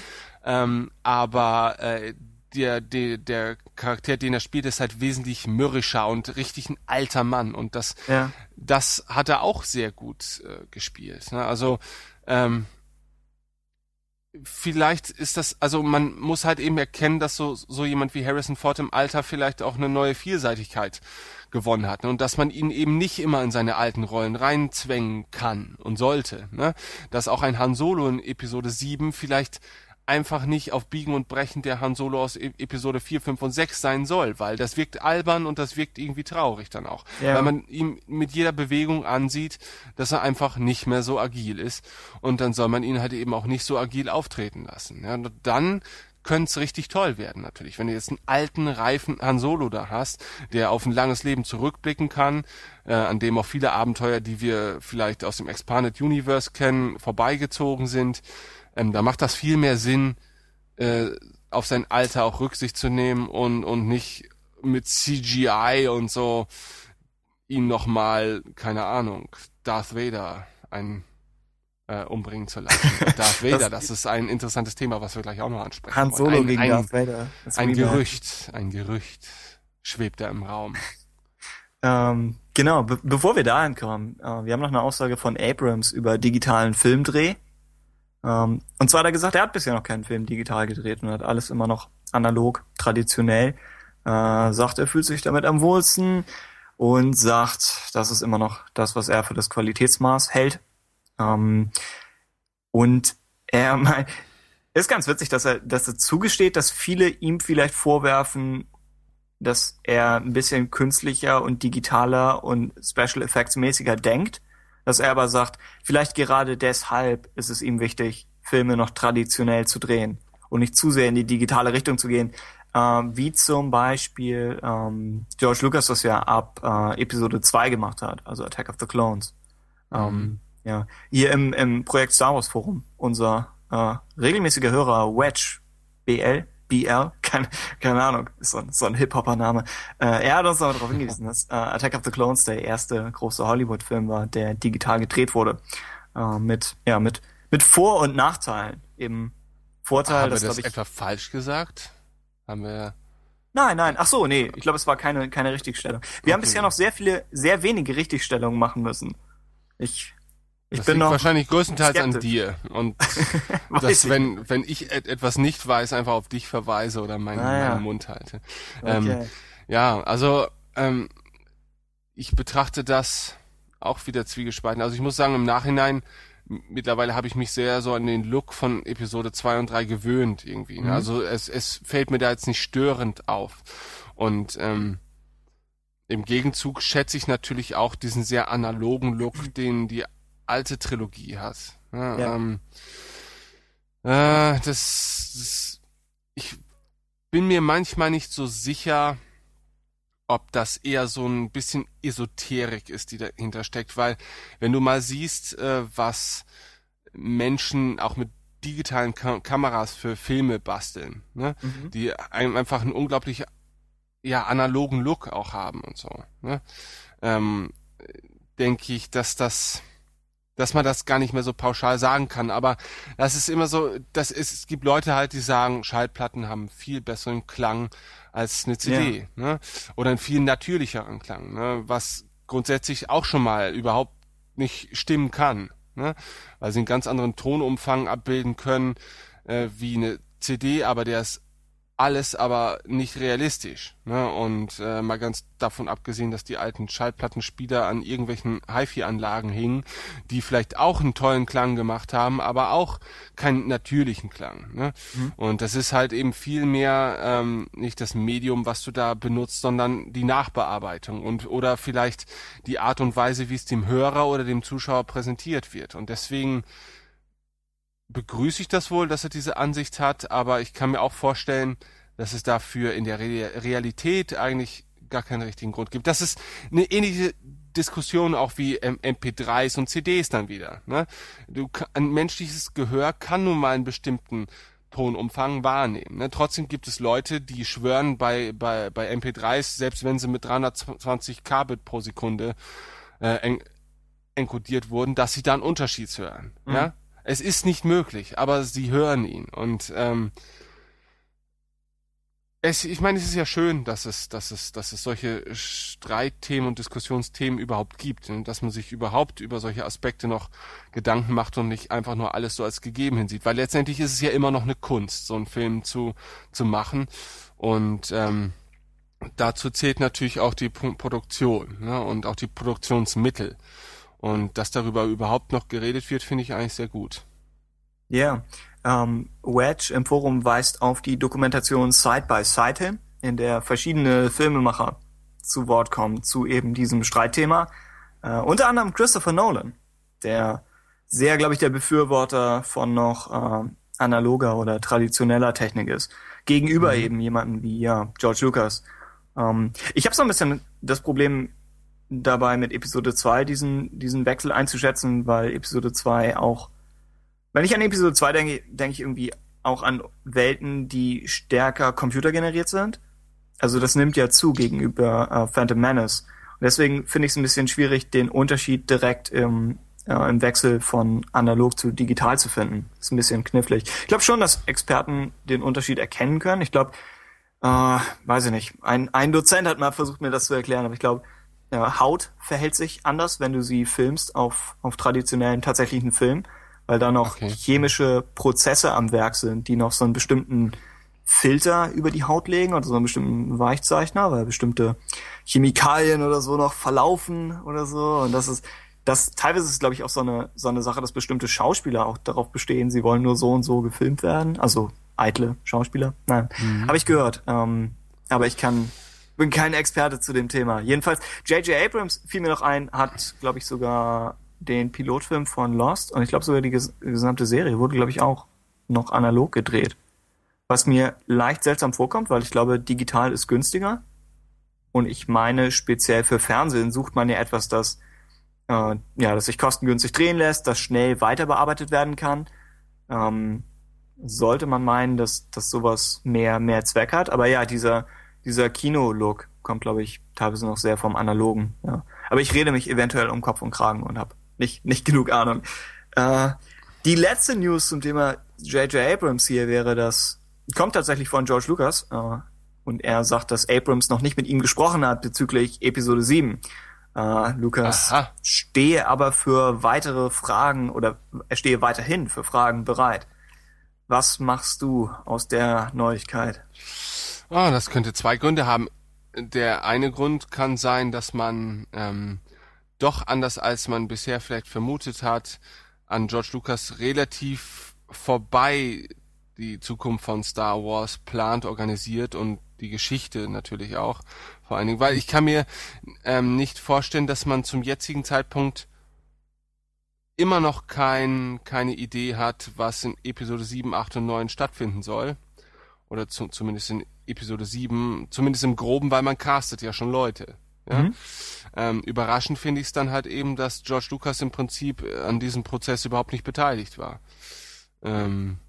Ähm, aber äh, der, der, der Charakter, den er spielt, ist halt wesentlich mürrischer und richtig ein alter Mann. Und das, ja. das hat er auch sehr gut äh, gespielt. Ne? Also ähm, vielleicht ist das, also man muss halt eben erkennen, dass so, so jemand wie Harrison Ford im Alter vielleicht auch eine neue Vielseitigkeit gewonnen hat ne? und dass man ihn eben nicht immer in seine alten Rollen reinzwängen kann und sollte. Ne? Dass auch ein Han Solo in Episode 7 vielleicht einfach nicht auf Biegen und Brechen der Han Solo aus e Episode 4, 5 und 6 sein soll, weil das wirkt albern und das wirkt irgendwie traurig dann auch. Ja. Weil man ihm mit jeder Bewegung ansieht, dass er einfach nicht mehr so agil ist und dann soll man ihn halt eben auch nicht so agil auftreten lassen. Ja, dann könnte es richtig toll werden natürlich. Wenn du jetzt einen alten, reifen Han Solo da hast, der auf ein langes Leben zurückblicken kann, äh, an dem auch viele Abenteuer, die wir vielleicht aus dem Expanded Universe kennen, vorbeigezogen sind, ähm, da macht das viel mehr Sinn, äh, auf sein Alter auch Rücksicht zu nehmen und, und nicht mit CGI und so ihn nochmal, keine Ahnung, Darth Vader ein äh, umbringen zu lassen. Darth Vader, das, das, ist ein interessantes Thema, was wir gleich auch noch ansprechen. Han Solo ein, gegen ein, Darth Vader. ein Gerücht, ein Gerücht schwebt da im Raum. Ähm, genau, be bevor wir dahin kommen, äh, wir haben noch eine Aussage von Abrams über digitalen Filmdreh. Ähm, und zwar hat er gesagt, er hat bisher noch keinen Film digital gedreht und hat alles immer noch analog, traditionell. Äh, sagt, er fühlt sich damit am wohlsten und sagt, das ist immer noch das, was er für das Qualitätsmaß hält. Ähm, und er meint, ist ganz witzig, dass er, dass er zugesteht, dass viele ihm vielleicht vorwerfen, dass er ein bisschen künstlicher und digitaler und Special Effects mäßiger denkt dass er aber sagt, vielleicht gerade deshalb ist es ihm wichtig, Filme noch traditionell zu drehen und nicht zu sehr in die digitale Richtung zu gehen, äh, wie zum Beispiel ähm, George Lucas das ja ab äh, Episode 2 gemacht hat, also Attack of the Clones. Ähm, ja, hier im, im Projekt Star Wars Forum, unser äh, regelmäßiger Hörer Wedge BL, BL, keine, keine Ahnung, so ein, so ein Hip-Hopper-Name. Äh, er hat uns aber darauf hingewiesen, dass äh, Attack of the Clones der erste große Hollywood-Film war, der digital gedreht wurde. Äh, mit, ja, mit, mit Vor- und Nachteilen. Eben Vorteil, Haben dass, wir das ich, etwa falsch gesagt? Haben wir. Nein, nein, ach so, nee, ich glaube, es war keine, keine Richtigstellung. Wir haben Okay. bisher noch sehr viele, sehr wenige Richtigstellungen machen müssen. Ich, ich das bin liegt noch, wahrscheinlich größtenteils an skeptisch. dir. Und dass, wenn, wenn ich et etwas nicht weiß, einfach auf dich verweise oder meinen, Ah, ja. meinen Mund halte. Ähm, okay. Ja, also ähm, ich betrachte das auch wieder zwiegespalten. Also ich muss sagen, im Nachhinein, mittlerweile habe ich mich sehr so an den Look von Episode 2 und 3 gewöhnt irgendwie. Ne? Mhm. Also es, es fällt mir da jetzt nicht störend auf. Und ähm, im Gegenzug schätze ich natürlich auch diesen sehr analogen Look, den die alte Trilogie hat. Ja, Ja. Ähm, äh, das, das, ich bin mir manchmal nicht so sicher, ob das eher so ein bisschen Esoterik ist, die dahinter steckt, weil wenn du mal siehst, äh, was Menschen auch mit digitalen Ka Kameras für Filme basteln, ne? Mhm. die ein, einfach einen unglaublich ja analogen Look auch haben und so, ne? ähm, denke ich, dass das dass man das gar nicht mehr so pauschal sagen kann, aber das ist immer so, das ist, es gibt Leute halt, die sagen, Schallplatten haben viel besseren Klang als eine CD, ne? Oder einen viel natürlicheren Klang, ne? Was grundsätzlich auch schon mal überhaupt nicht stimmen kann, ne? Weil sie einen ganz anderen Tonumfang abbilden können, äh, wie eine CD, aber der ist alles aber nicht realistisch. Ne? Und äh, mal ganz davon abgesehen, dass die alten Schallplattenspieler an irgendwelchen HiFi-Anlagen hingen, die vielleicht auch einen tollen Klang gemacht haben, aber auch keinen natürlichen Klang. Ne? Und das ist halt eben viel mehr ähm, nicht das Medium, was du da benutzt, sondern die Nachbearbeitung und oder vielleicht die Art und Weise, wie es dem Hörer oder dem Zuschauer präsentiert wird. Und deswegen begrüße ich das wohl, dass er diese Ansicht hat, aber ich kann mir auch vorstellen, dass es dafür in der Re Realität eigentlich gar keinen richtigen Grund gibt. Das ist eine ähnliche Diskussion auch wie ähm, MP3s und CDs dann wieder. Ne? Du, ein menschliches Gehör kann nun mal einen bestimmten Tonumfang wahrnehmen. Ne? Trotzdem gibt es Leute, die schwören bei, bei, bei MP3s, selbst wenn sie mit 320 Kbit pro Sekunde äh, en enkodiert wurden, dass sie da einen Unterschied hören. Mhm. Ja? Es ist nicht möglich, aber sie hören ihn. Und ähm, es, ich meine, es ist ja schön, dass es, dass es, dass es solche Streitthemen und Diskussionsthemen überhaupt gibt und dass man sich überhaupt über solche Aspekte noch Gedanken macht und nicht einfach nur alles so als gegeben hinsieht. Weil letztendlich ist es ja immer noch eine Kunst, so einen Film zu, zu machen. Und ähm, dazu zählt natürlich auch die Pro Produktion ne? und auch die Produktionsmittel. Und dass darüber überhaupt noch geredet wird, finde ich eigentlich sehr gut. Ja, ähm, Wedge im Forum weist auf die Dokumentation Side by Side hin, in der verschiedene Filmemacher zu Wort kommen zu eben diesem Streitthema. Äh, unter anderem Christopher Nolan, der sehr, glaube ich, der Befürworter von noch äh, analoger oder traditioneller Technik ist. Gegenüber eben jemanden wie ja, George Lucas. Ähm, ich habe so ein bisschen das Problem dabei mit Episode 2 diesen, diesen Wechsel einzuschätzen, weil Episode 2 auch wenn ich an Episode 2 denke, denke ich irgendwie auch an Welten, die stärker computergeneriert sind. Also das nimmt ja zu gegenüber äh, Phantom Menace. Und deswegen finde ich es ein bisschen schwierig, den Unterschied direkt im, äh, im Wechsel von analog zu digital zu finden. Ist ein bisschen knifflig. Ich glaube schon, dass Experten den Unterschied erkennen können. Ich glaube, äh, weiß ich nicht, ein, ein Dozent hat mal versucht, mir das zu erklären, aber ich glaube, Haut verhält sich anders, wenn du sie filmst auf, auf traditionellen, tatsächlichen Film, weil da noch Okay. chemische Prozesse am Werk sind, die noch so einen bestimmten Filter über die Haut legen oder so einen bestimmten Weichzeichner, weil bestimmte Chemikalien oder so noch verlaufen oder so. Und das ist, das teilweise ist, glaube ich, auch so eine, so eine Sache, dass bestimmte Schauspieler auch darauf bestehen, sie wollen nur so und so gefilmt werden. Also eitle Schauspieler. Nein. Habe ich gehört. Ähm, aber ich kann, bin kein Experte zu dem Thema. Jedenfalls, J.J. Abrams fiel mir noch ein, hat, glaube ich, sogar den Pilotfilm von Lost und ich glaube sogar die ges gesamte Serie wurde, glaube ich, auch noch analog gedreht. Was mir leicht seltsam vorkommt, weil ich glaube, digital ist günstiger. Und ich meine, speziell für Fernsehen sucht man ja etwas, das, äh, ja, das sich kostengünstig drehen lässt, das schnell weiter bearbeitet werden kann. Ähm, sollte man meinen, dass, dass sowas mehr, mehr Zweck hat. Aber ja, dieser, dieser Kino-Look kommt, glaube ich, teilweise noch sehr vom Analogen. Ja. Aber ich rede mich eventuell um Kopf und Kragen und habe nicht, nicht genug Ahnung. Äh, die letzte News zum Thema J.J. Abrams hier wäre, dass kommt tatsächlich von George Lucas äh, und er sagt, dass Abrams noch nicht mit ihm gesprochen hat bezüglich Episode 7. Äh, Lucas Aha. stehe aber für weitere Fragen oder er stehe weiterhin für Fragen bereit. Was machst du aus der Neuigkeit? Oh, das könnte zwei Gründe haben. Der eine Grund kann sein, dass man ähm, doch anders als man bisher vielleicht vermutet hat, an George Lucas relativ vorbei die Zukunft von Star Wars plant, organisiert und die Geschichte natürlich auch. Vor allen Dingen, weil ich kann mir ähm, nicht vorstellen, dass man zum jetzigen Zeitpunkt immer noch kein, keine Idee hat, was in Episode 7, 8 und 9 stattfinden soll. Oder zu, zumindest in Episode 7, zumindest im Groben, weil man castet ja schon Leute. Ja? Mhm. Ähm, überraschend finde ich es dann halt eben, dass George Lucas im Prinzip äh, an diesem Prozess überhaupt nicht beteiligt war. Ähm,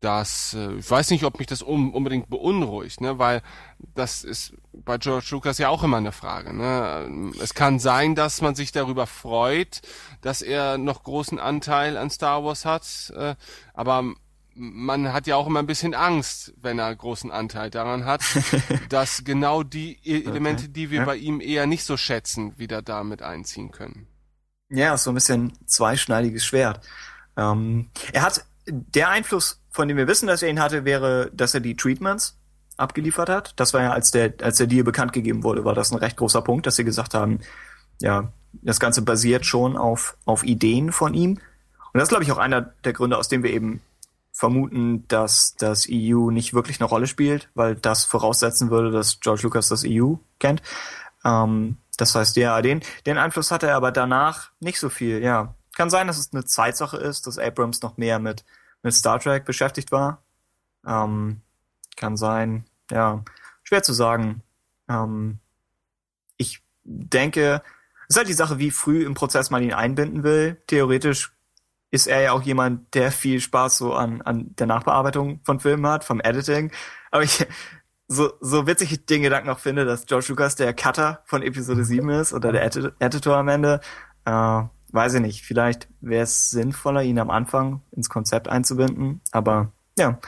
das, äh, ich weiß nicht, ob mich das um, unbedingt beunruhigt, ne, weil das ist bei George Lucas ja auch immer eine Frage. Ne? Es kann sein, dass man sich darüber freut, dass er noch großen Anteil an Star Wars hat, äh, aber man hat ja auch immer ein bisschen Angst, wenn er großen Anteil daran hat, dass genau die e- Elemente, okay. die wir ja. bei ihm eher nicht so schätzen, wieder damit einziehen können. Ja, so ein bisschen zweischneidiges Schwert. Ähm, er hat der Einfluss, von dem wir wissen, dass er ihn hatte, wäre, dass er die Treatments abgeliefert hat. Das war ja, als der, als der Deal bekannt gegeben wurde, war das ein recht großer Punkt, dass sie gesagt haben, ja, das Ganze basiert schon auf, auf Ideen von ihm. Und das ist, glaube ich, auch einer der Gründe, aus dem wir eben vermuten, dass das EU nicht wirklich eine Rolle spielt, weil das voraussetzen würde, dass George Lucas das EU kennt. Ähm, das heißt, ja, den, den Einfluss hatte er aber danach nicht so viel, ja. Kann sein, dass es eine Zeitsache ist, dass Abrams noch mehr mit, mit Star Trek beschäftigt war. Ähm, kann sein, ja. Schwer zu sagen. Ähm, ich denke, es ist halt die Sache, wie früh im Prozess man ihn einbinden will. Theoretisch ist er ja auch jemand, der viel Spaß so an, an der Nachbearbeitung von Filmen hat, vom Editing. Aber ich, so, so witzig ich den Gedanken auch finde, dass George Lucas der Cutter von Episode 7 ist oder der Edi Editor am Ende, äh, weiß ich nicht. Vielleicht wäre es sinnvoller, ihn am Anfang ins Konzept einzubinden. Aber ja,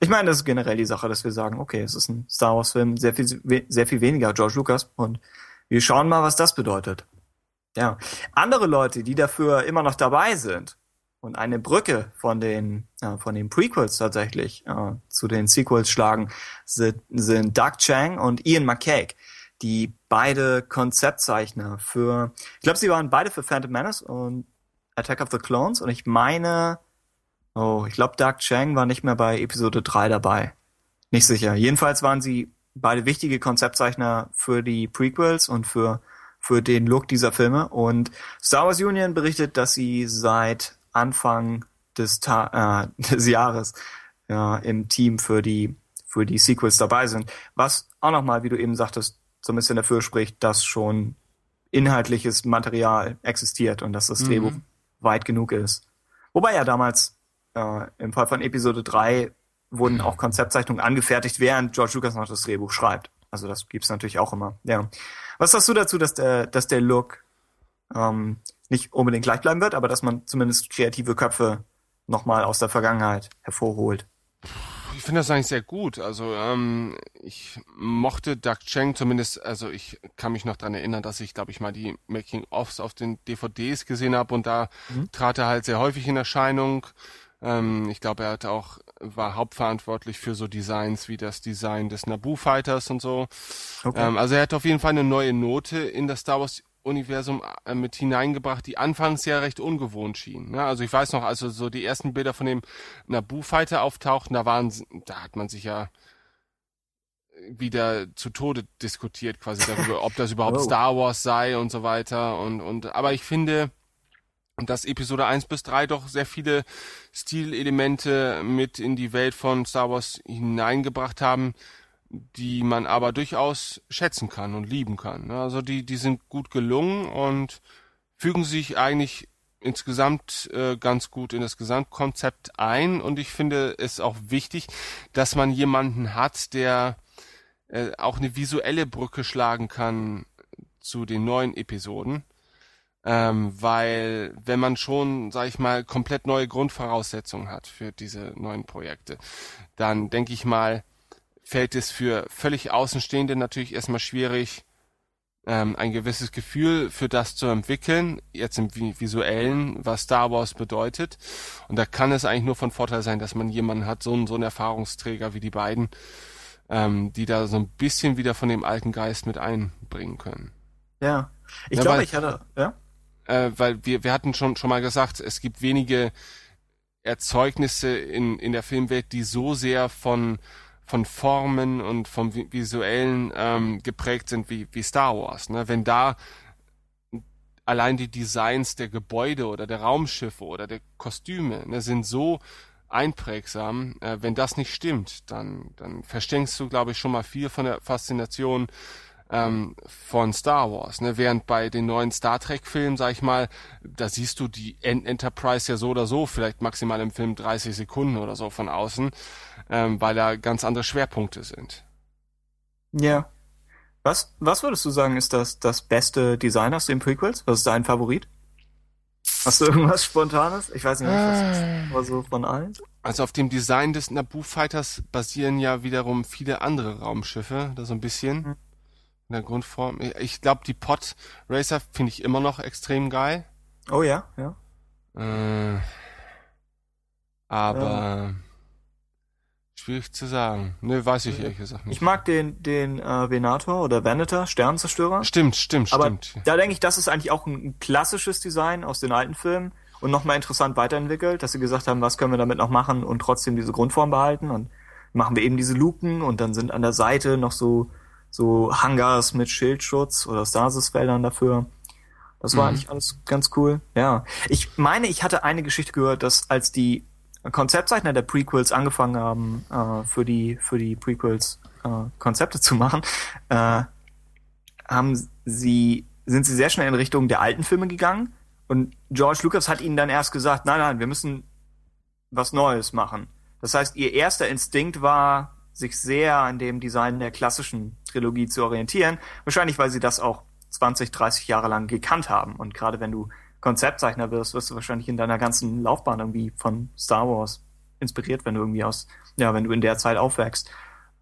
ich meine, das ist generell die Sache, dass wir sagen, okay, es ist ein Star Wars Film, sehr viel, sehr viel weniger George Lucas und wir schauen mal, was das bedeutet. Ja. Andere Leute, die dafür immer noch dabei sind, und eine Brücke von den äh, von den Prequels tatsächlich äh, zu den Sequels schlagen, sind, sind Doug Chang und Ian McCaig, die beide Konzeptzeichner für, ich glaube, sie waren beide für Phantom Menace und Attack of the Clones und ich meine, oh, ich glaube, Doug Chang war nicht mehr bei Episode 3 dabei. Nicht sicher. Jedenfalls waren sie beide wichtige Konzeptzeichner für die Prequels und für für den Look dieser Filme und Star Wars Union berichtet, dass sie seit Anfang des, Ta äh, des Jahres ja, im Team für die, für die Sequels dabei sind. Was auch nochmal, wie du eben sagtest, so ein bisschen dafür spricht, dass schon inhaltliches Material existiert und dass das mhm. Drehbuch weit genug ist. Wobei ja damals äh, im Fall von Episode 3 wurden auch Konzeptzeichnungen angefertigt, während George Lucas noch das Drehbuch schreibt. Also das gibt's natürlich auch immer. Ja. Was sagst du dazu, dass der, dass der Look ähm, nicht unbedingt gleich bleiben wird, aber dass man zumindest kreative Köpfe nochmal aus der Vergangenheit hervorholt. Ich finde das eigentlich sehr gut. Also ähm, ich mochte Doug Cheng zumindest, also ich kann mich noch dran erinnern, dass ich, glaube ich, mal die Making-ofs auf den DVDs gesehen habe und da mhm. trat er halt sehr häufig in Erscheinung. Ähm, ich glaube, er hat auch war hauptverantwortlich für so Designs wie das Design des Naboo Fighters und so. Okay. Ähm, also er hat auf jeden Fall eine neue Note in das Star Wars Universum äh, mit hineingebracht, die anfangs ja recht ungewohnt schien. Ne? Also ich weiß noch, also so die ersten Bilder von dem Naboo Fighter auftauchten, da waren, da hat man sich ja wieder zu Tode diskutiert quasi darüber, ob das überhaupt oh. Star Wars sei und so weiter und und aber ich finde dass Episode 1 bis 3 doch sehr viele Stilelemente mit in die Welt von Star Wars hineingebracht haben, die man aber durchaus schätzen kann und lieben kann. Ne? Also die, die sind gut gelungen und fügen sich eigentlich insgesamt äh, ganz gut in das Gesamtkonzept ein und ich finde es auch wichtig, dass man jemanden hat, der äh, auch eine visuelle Brücke schlagen kann zu den neuen Episoden ähm, weil wenn man schon, sag ich mal, komplett neue Grundvoraussetzungen hat für diese neuen Projekte, dann denke ich mal, fällt es für völlig Außenstehende natürlich erstmal schwierig, ähm, ein gewisses Gefühl für das zu entwickeln, jetzt im visuellen, was Star Wars bedeutet. Und da kann es eigentlich nur von Vorteil sein, dass man jemanden hat, so, einen, so einen Erfahrungsträger wie die beiden, ähm, die da so ein bisschen wieder von dem alten Geist mit einbringen können. Ja, ich ja, glaube, ich hatte, ja äh, weil wir, wir hatten schon, schon mal gesagt, es gibt wenige Erzeugnisse in, in der Filmwelt, die so sehr von, von Formen und vom Visuellen ähm, geprägt sind wie, wie Star Wars. Ne? Wenn da allein die Designs der Gebäude oder der Raumschiffe oder der Kostüme ne, sind so einprägsam, äh, wenn das nicht stimmt, dann, dann versteckst du, glaube ich, schon mal viel von der Faszination ähm, von Star Wars. Ne? Während bei den neuen Star Trek-Filmen, sag ich mal, da siehst du die Enterprise ja so oder so, vielleicht maximal im Film 30 Sekunden oder so von außen, ähm, weil da ganz andere Schwerpunkte sind. Ja. Was, was würdest du sagen, ist das, das beste Design aus den Prequels? Was ist dein Favorit? Hast du irgendwas Spontanes? Ich weiß nicht, was ist, aber so von allen. Also auf dem Design des Naboo Fighters basieren ja wiederum viele andere Raumschiffe, da so ein bisschen. Hm in der Grundform. Ich glaube, die Pod Racer finde ich immer noch extrem geil. Oh ja, ja. Äh, aber ja. Schwierig zu sagen. Nö, weiß ich ehrlich gesagt nicht. Ich mag den den äh, Venator oder Venator, Sternenzerstörer. Stimmt, stimmt, aber stimmt. Da denke ich, das ist eigentlich auch ein, ein klassisches Design aus den alten Filmen und nochmal interessant weiterentwickelt, dass sie gesagt haben, was können wir damit noch machen und trotzdem diese Grundform behalten und machen wir eben diese Luken und dann sind an der Seite noch so so Hangars mit Schildschutz oder Stasisfeldern dafür. Das war mhm. eigentlich alles ganz cool. Ja. Ich meine, ich hatte eine Geschichte gehört, dass als die Konzeptzeichner der Prequels angefangen haben, äh, für die, für die Prequels äh, Konzepte zu machen, äh, haben sie, sind sie sehr schnell in Richtung der alten Filme gegangen. Und George Lucas hat ihnen dann erst gesagt, nein, nein, wir müssen was Neues machen. Das heißt, ihr erster Instinkt war, sich sehr an dem Design der klassischen Trilogie zu orientieren. Wahrscheinlich, weil sie das auch 20, 30 Jahre lang gekannt haben. Und gerade wenn du Konzeptzeichner wirst, wirst du wahrscheinlich in deiner ganzen Laufbahn irgendwie von Star Wars inspiriert, wenn du irgendwie aus, ja, wenn du in der Zeit aufwächst.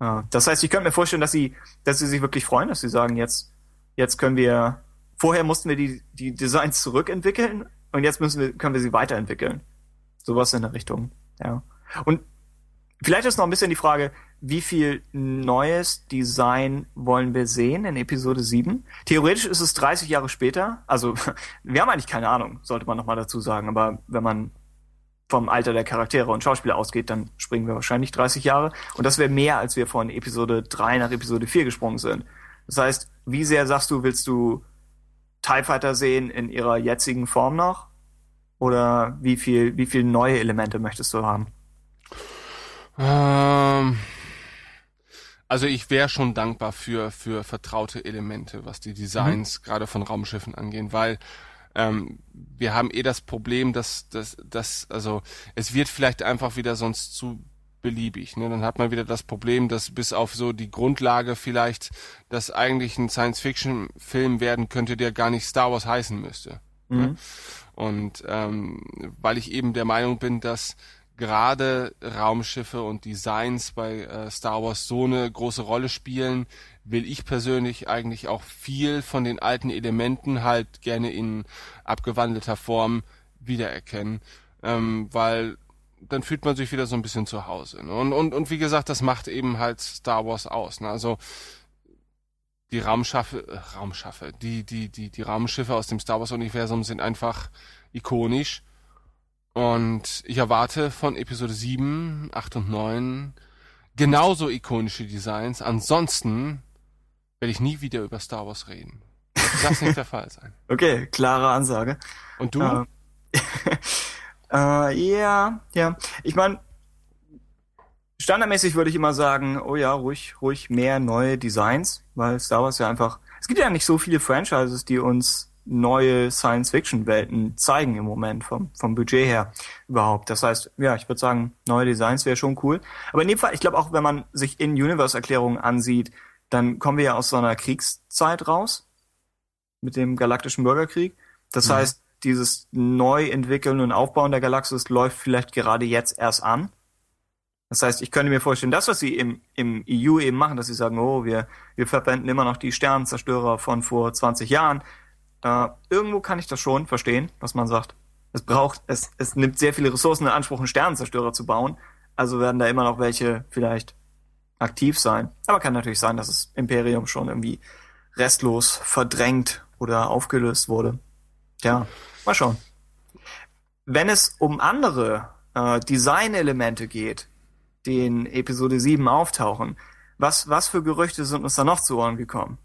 Äh, das heißt, ich könnte mir vorstellen, dass sie, dass sie sich wirklich freuen, dass sie sagen, jetzt, jetzt können wir, vorher mussten wir die, die Designs zurückentwickeln und jetzt müssen wir, können wir sie weiterentwickeln. Sowas in der Richtung, ja. Und vielleicht ist noch ein bisschen die Frage, wie viel neues Design wollen wir sehen in Episode 7? Theoretisch ist es 30 Jahre später. Also, wir haben eigentlich keine Ahnung, sollte man nochmal dazu sagen. Aber wenn man vom Alter der Charaktere und Schauspieler ausgeht, dann springen wir wahrscheinlich 30 Jahre. Und das wäre mehr, als wir von Episode 3 nach Episode 4 gesprungen sind. Das heißt, wie sehr sagst du, willst du TIE Fighter sehen in ihrer jetzigen Form noch? Oder wie viel, wie viel neue Elemente möchtest du haben? Ähm, also ich wäre schon dankbar für, für vertraute Elemente, was die Designs mhm. gerade von Raumschiffen angehen, weil ähm, wir haben eh das Problem, dass, dass, dass, also es wird vielleicht einfach wieder sonst zu beliebig. Ne? Dann hat man wieder das Problem, dass bis auf so die Grundlage vielleicht das eigentlich ein Science-Fiction-Film werden könnte, der gar nicht Star Wars heißen müsste. Ne? Mhm. Ne? Und ähm, weil ich eben der Meinung bin, dass gerade Raumschiffe und Designs bei äh, Star Wars so eine große Rolle spielen, will ich persönlich eigentlich auch viel von den alten Elementen halt gerne in abgewandelter Form wiedererkennen, ähm, weil dann fühlt man sich wieder so ein bisschen zu Hause. Ne? Und, und, und wie gesagt, das macht eben halt Star Wars aus. Ne? Also die Raumschaffe, äh, Raumschaffe, die, die, die, die Raumschiffe aus dem Star Wars Universum sind einfach ikonisch und ich erwarte von Episode 7, 8 und 9 genauso ikonische Designs. Ansonsten werde ich nie wieder über Star Wars reden. Das das nicht der Fall sein. Okay, klare Ansage. Und du? Äh, äh, ja, ja. Ich meine, standardmäßig würde ich immer sagen, oh ja, ruhig, ruhig mehr neue Designs, weil Star Wars ja einfach. Es gibt ja nicht so viele Franchises, die uns neue Science-Fiction-Welten zeigen im Moment vom, vom Budget her überhaupt. Das heißt, ja, ich würde sagen, neue Designs wäre schon cool. Aber in dem Fall, ich glaube auch, wenn man sich In-Universe-Erklärungen ansieht, dann kommen wir ja aus so einer Kriegszeit raus mit dem galaktischen Bürgerkrieg. Das mhm. heißt, dieses Neuentwickeln und Aufbauen der Galaxis läuft vielleicht gerade jetzt erst an. Das heißt, ich könnte mir vorstellen, das, was sie im, im EU eben machen, dass sie sagen, oh, wir, wir verwenden immer noch die Sternenzerstörer von vor 20 Jahren. Äh, irgendwo kann ich das schon verstehen, was man sagt. Es braucht, es, es nimmt sehr viele Ressourcen in Anspruch, einen Sternenzerstörer zu bauen. Also werden da immer noch welche vielleicht aktiv sein. Aber kann natürlich sein, dass das Imperium schon irgendwie restlos verdrängt oder aufgelöst wurde. Ja, mal schauen. Wenn es um andere äh, Designelemente geht, die in Episode 7 auftauchen, was, was für Gerüchte sind uns da noch zu Ohren gekommen?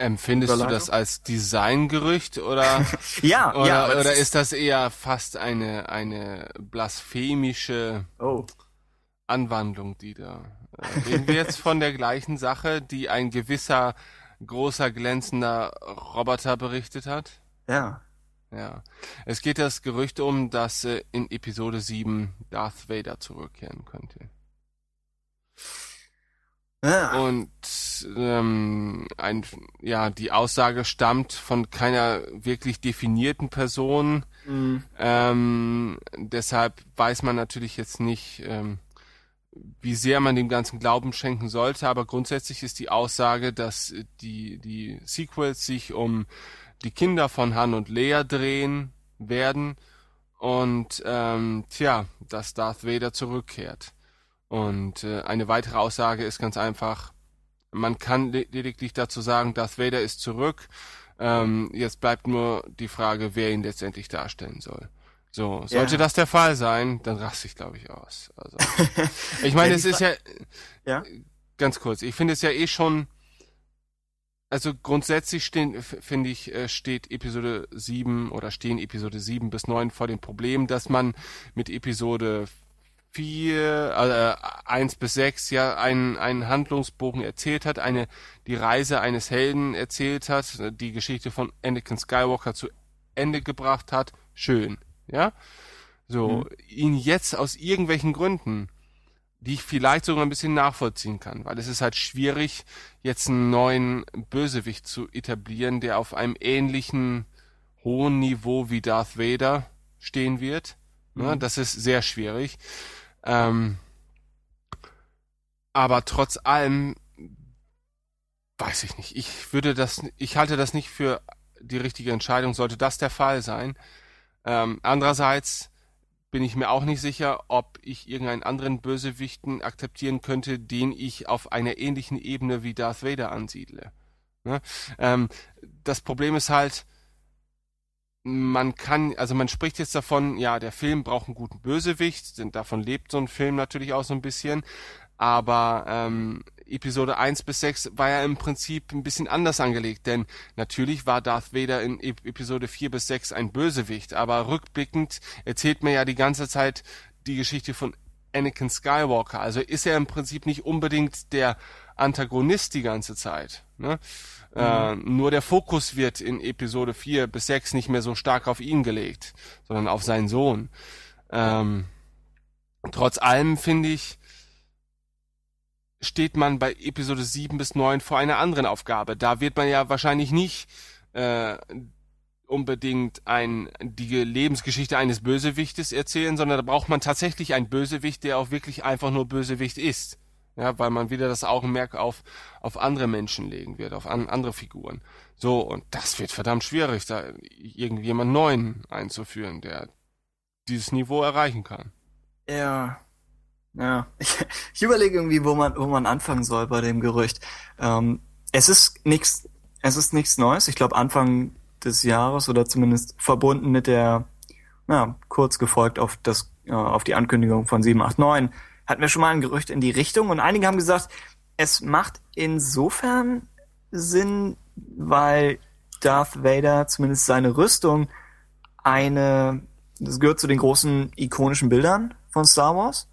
Empfindest du das als Designgerücht oder ja, oder, ja, oder ist das eher fast eine eine blasphemische oh. Anwandlung, die da äh, reden wir jetzt von der gleichen Sache, die ein gewisser großer glänzender Roboter berichtet hat? Ja. Ja. Es geht das Gerücht um, dass äh, in Episode 7 Darth Vader zurückkehren könnte. Ja. Und ähm, ein, ja, die Aussage stammt von keiner wirklich definierten Person. Mhm. Ähm, deshalb weiß man natürlich jetzt nicht, ähm, wie sehr man dem ganzen Glauben schenken sollte, aber grundsätzlich ist die Aussage, dass die, die Sequels sich um die Kinder von Han und Leia drehen werden und ähm, tja, dass Darth Vader zurückkehrt. Und äh, eine weitere Aussage ist ganz einfach, man kann lediglich dazu sagen, Darth Vader ist zurück. Ähm, jetzt bleibt nur die Frage, wer ihn letztendlich darstellen soll. So, sollte ja. das der Fall sein, dann raste ich, glaube ich, aus. Also, ich meine, es ist ja, ja, ganz kurz, ich finde es ja eh schon, also grundsätzlich stehen, finde ich, äh, steht Episode 7 oder stehen Episode 7 bis 9 vor dem Problem, dass man mit Episode vier, äh, eins bis sechs ja einen, einen Handlungsbogen erzählt hat, eine die Reise eines Helden erzählt hat, die Geschichte von Anakin Skywalker zu Ende gebracht hat, schön, ja. So, mhm. ihn jetzt aus irgendwelchen Gründen, die ich vielleicht sogar ein bisschen nachvollziehen kann, weil es ist halt schwierig, jetzt einen neuen Bösewicht zu etablieren, der auf einem ähnlichen hohen Niveau wie Darth Vader stehen wird. Ne? Mhm. Das ist sehr schwierig. Ähm, aber trotz allem weiß ich nicht. Ich würde das, ich halte das nicht für die richtige Entscheidung, sollte das der Fall sein. Ähm, andererseits bin ich mir auch nicht sicher, ob ich irgendeinen anderen Bösewichten akzeptieren könnte, den ich auf einer ähnlichen Ebene wie Darth Vader ansiedle. Ne? Ähm, das Problem ist halt, man kann, also man spricht jetzt davon, ja, der Film braucht einen guten Bösewicht, denn davon lebt so ein Film natürlich auch so ein bisschen. Aber ähm, Episode 1 bis 6 war ja im Prinzip ein bisschen anders angelegt, denn natürlich war Darth Vader in Episode 4 bis 6 ein Bösewicht, aber rückblickend erzählt man ja die ganze Zeit die Geschichte von Anakin Skywalker. Also ist er im Prinzip nicht unbedingt der Antagonist die ganze Zeit. Ne? Äh, nur der Fokus wird in Episode 4 bis 6 nicht mehr so stark auf ihn gelegt, sondern auf seinen Sohn. Ähm, trotz allem finde ich, steht man bei Episode 7 bis 9 vor einer anderen Aufgabe. Da wird man ja wahrscheinlich nicht äh, unbedingt ein, die Lebensgeschichte eines Bösewichtes erzählen, sondern da braucht man tatsächlich einen Bösewicht, der auch wirklich einfach nur Bösewicht ist. Ja, weil man wieder das Augenmerk auf, auf andere Menschen legen wird, auf an, andere Figuren. So, und das wird verdammt schwierig, da irgendjemand Neuen einzuführen, der dieses Niveau erreichen kann. Ja. Ja. Ich, ich überlege irgendwie, wo man, wo man anfangen soll bei dem Gerücht. Ähm, es ist nichts, es ist nichts Neues. Ich glaube, Anfang des Jahres oder zumindest verbunden mit der, ja, kurz gefolgt auf das, äh, auf die Ankündigung von 789, hatten wir schon mal ein Gerücht in die Richtung und einige haben gesagt, es macht insofern Sinn, weil Darth Vader zumindest seine Rüstung eine, das gehört zu den großen ikonischen Bildern von Star Wars,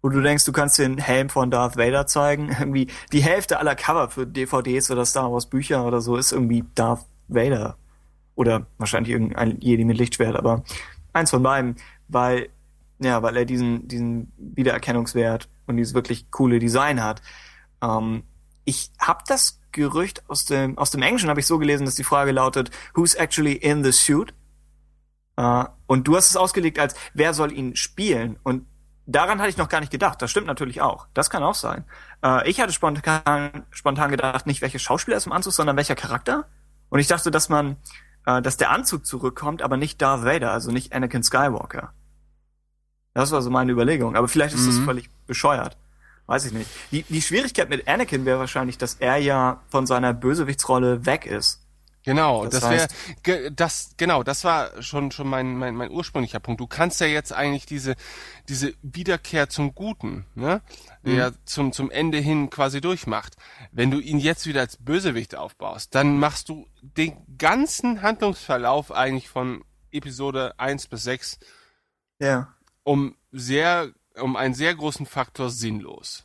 wo du denkst, du kannst den Helm von Darth Vader zeigen. Irgendwie die Hälfte aller Cover für DVDs oder Star Wars Bücher oder so ist irgendwie Darth Vader. Oder wahrscheinlich irgendein Jedi mit Lichtschwert, aber eins von beiden, weil, ja, weil er diesen, diesen Wiedererkennungswert und dieses wirklich coole Design hat. Ähm, ich habe das Gerücht aus dem, aus dem Englischen habe ich so gelesen, dass die Frage lautet, who's actually in the suit? Uh, und du hast es ausgelegt als, wer soll ihn spielen? Und daran hatte ich noch gar nicht gedacht. Das stimmt natürlich auch. Das kann auch sein. Uh, ich hatte spontan, spontan gedacht, nicht welcher Schauspieler ist im Anzug, sondern welcher Charakter. Und ich dachte, dass man, uh, dass der Anzug zurückkommt, aber nicht Darth Vader, also nicht Anakin Skywalker. Das war so meine Überlegung. Aber vielleicht ist mhm. das völlig bescheuert. Weiß ich nicht. Die, die Schwierigkeit mit Anakin wäre wahrscheinlich, dass er ja von seiner Bösewichtsrolle weg ist. Genau, das, das wäre das genau, das war schon schon mein, mein mein ursprünglicher Punkt. Du kannst ja jetzt eigentlich diese diese Wiederkehr zum Guten, ne, der mhm. zum zum Ende hin quasi durchmacht. Wenn du ihn jetzt wieder als Bösewicht aufbaust, dann machst du den ganzen Handlungsverlauf eigentlich von Episode 1 bis 6 ja. Um sehr um einen sehr großen Faktor sinnlos.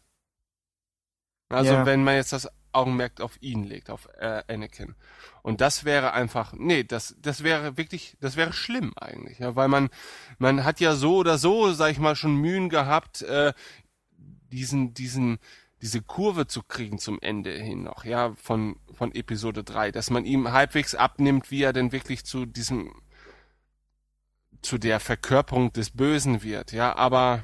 Also ja. wenn man jetzt das Augenmerk auf ihn legt, auf äh, Anakin. Und das wäre einfach, nee, das, das wäre wirklich, das wäre schlimm eigentlich, ja, weil man, man hat ja so oder so, sag ich mal, schon Mühen gehabt, äh, diesen, diesen, diese Kurve zu kriegen zum Ende hin noch, ja, von, von Episode 3, dass man ihm halbwegs abnimmt, wie er denn wirklich zu diesem, zu der Verkörperung des Bösen wird, ja, aber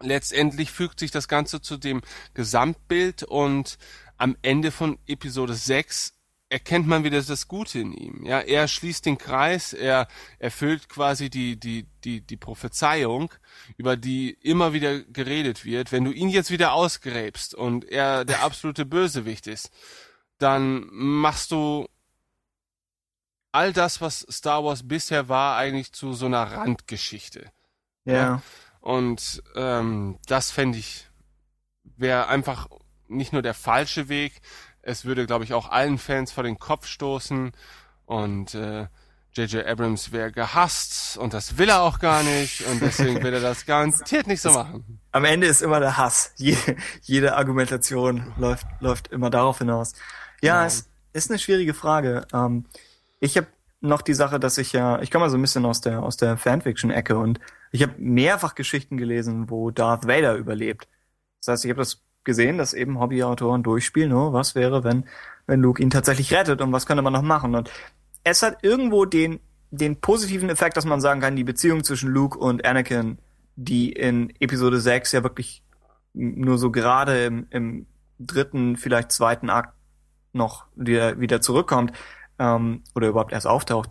letztendlich fügt sich das Ganze zu dem Gesamtbild und am Ende von Episode 6 erkennt man wieder das Gute in ihm. Ja, er schließt den Kreis, er erfüllt quasi die, die, die, die Prophezeiung, über die immer wieder geredet wird. Wenn du ihn jetzt wieder ausgräbst und er der absolute Bösewicht ist, dann machst du all das, was Star Wars bisher war, eigentlich zu so einer Randgeschichte. Ja. ja? Und ähm, das fände ich, wäre einfach nicht nur der falsche Weg, es würde, glaube ich, auch allen Fans vor den Kopf stoßen und äh, J.J. Abrams wäre gehasst und das will er auch gar nicht und deswegen will er das garantiert nicht so machen. Am Ende ist immer der Hass. Jede, jede Argumentation läuft, läuft immer darauf hinaus. Ja, ja. es ist eine schwierige Frage. Ähm, ich habe noch die Sache, dass ich ja, ich komme mal so ein bisschen aus der aus der Fanfiction-Ecke und ich habe mehrfach Geschichten gelesen, wo Darth Vader überlebt. Das heißt, ich habe das gesehen, dass eben Hobbyautoren durchspielen, oh, was wäre, wenn, wenn Luke ihn tatsächlich rettet und was könnte man noch machen? Und es hat irgendwo den, den positiven Effekt, dass man sagen kann, die Beziehung zwischen Luke und Anakin, die in Episode 6 ja wirklich nur so gerade im, im dritten, vielleicht zweiten Akt noch wieder, wieder zurückkommt, ähm, oder überhaupt erst auftaucht,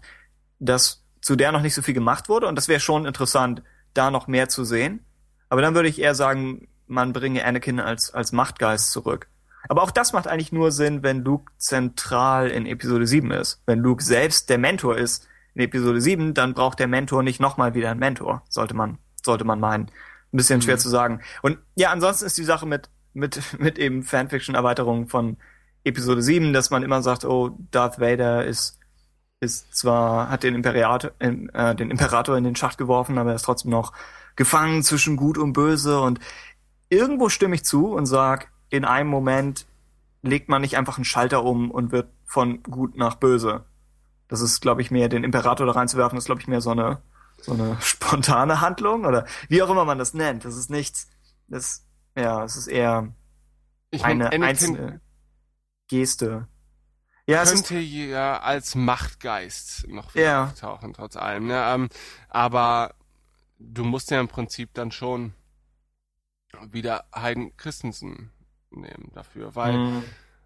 dass zu der noch nicht so viel gemacht wurde und das wäre schon interessant, da noch mehr zu sehen. Aber dann würde ich eher sagen, man bringe Anakin als, als Machtgeist zurück. Aber auch das macht eigentlich nur Sinn, wenn Luke zentral in Episode 7 ist. Wenn Luke selbst der Mentor ist in Episode 7, dann braucht der Mentor nicht nochmal wieder einen Mentor, sollte man, sollte man meinen. Ein bisschen mhm. schwer zu sagen. Und ja, ansonsten ist die Sache mit, mit, mit eben Fanfiction-Erweiterungen von Episode 7, dass man immer sagt, oh, Darth Vader ist, ist zwar, hat den Imperator, äh, den Imperator in den Schacht geworfen, aber er ist trotzdem noch gefangen zwischen Gut und Böse und irgendwo stimme ich zu und sag, in einem Moment legt man nicht einfach einen Schalter um und wird von gut nach böse. Das ist, glaube ich, mehr den Imperator da reinzuwerfen, ist, glaube ich, mehr so eine, so eine spontane Handlung oder wie auch immer man das nennt. Das ist nichts, das, ja, es ist eher ich eine mein, einzelne Geste. Ja, könnte ja als Machtgeist noch ja. auftauchen, trotz allem. Ne? Ähm, aber du musst ja im Prinzip dann schon wieder Hayden Christensen nehmen dafür, weil mhm.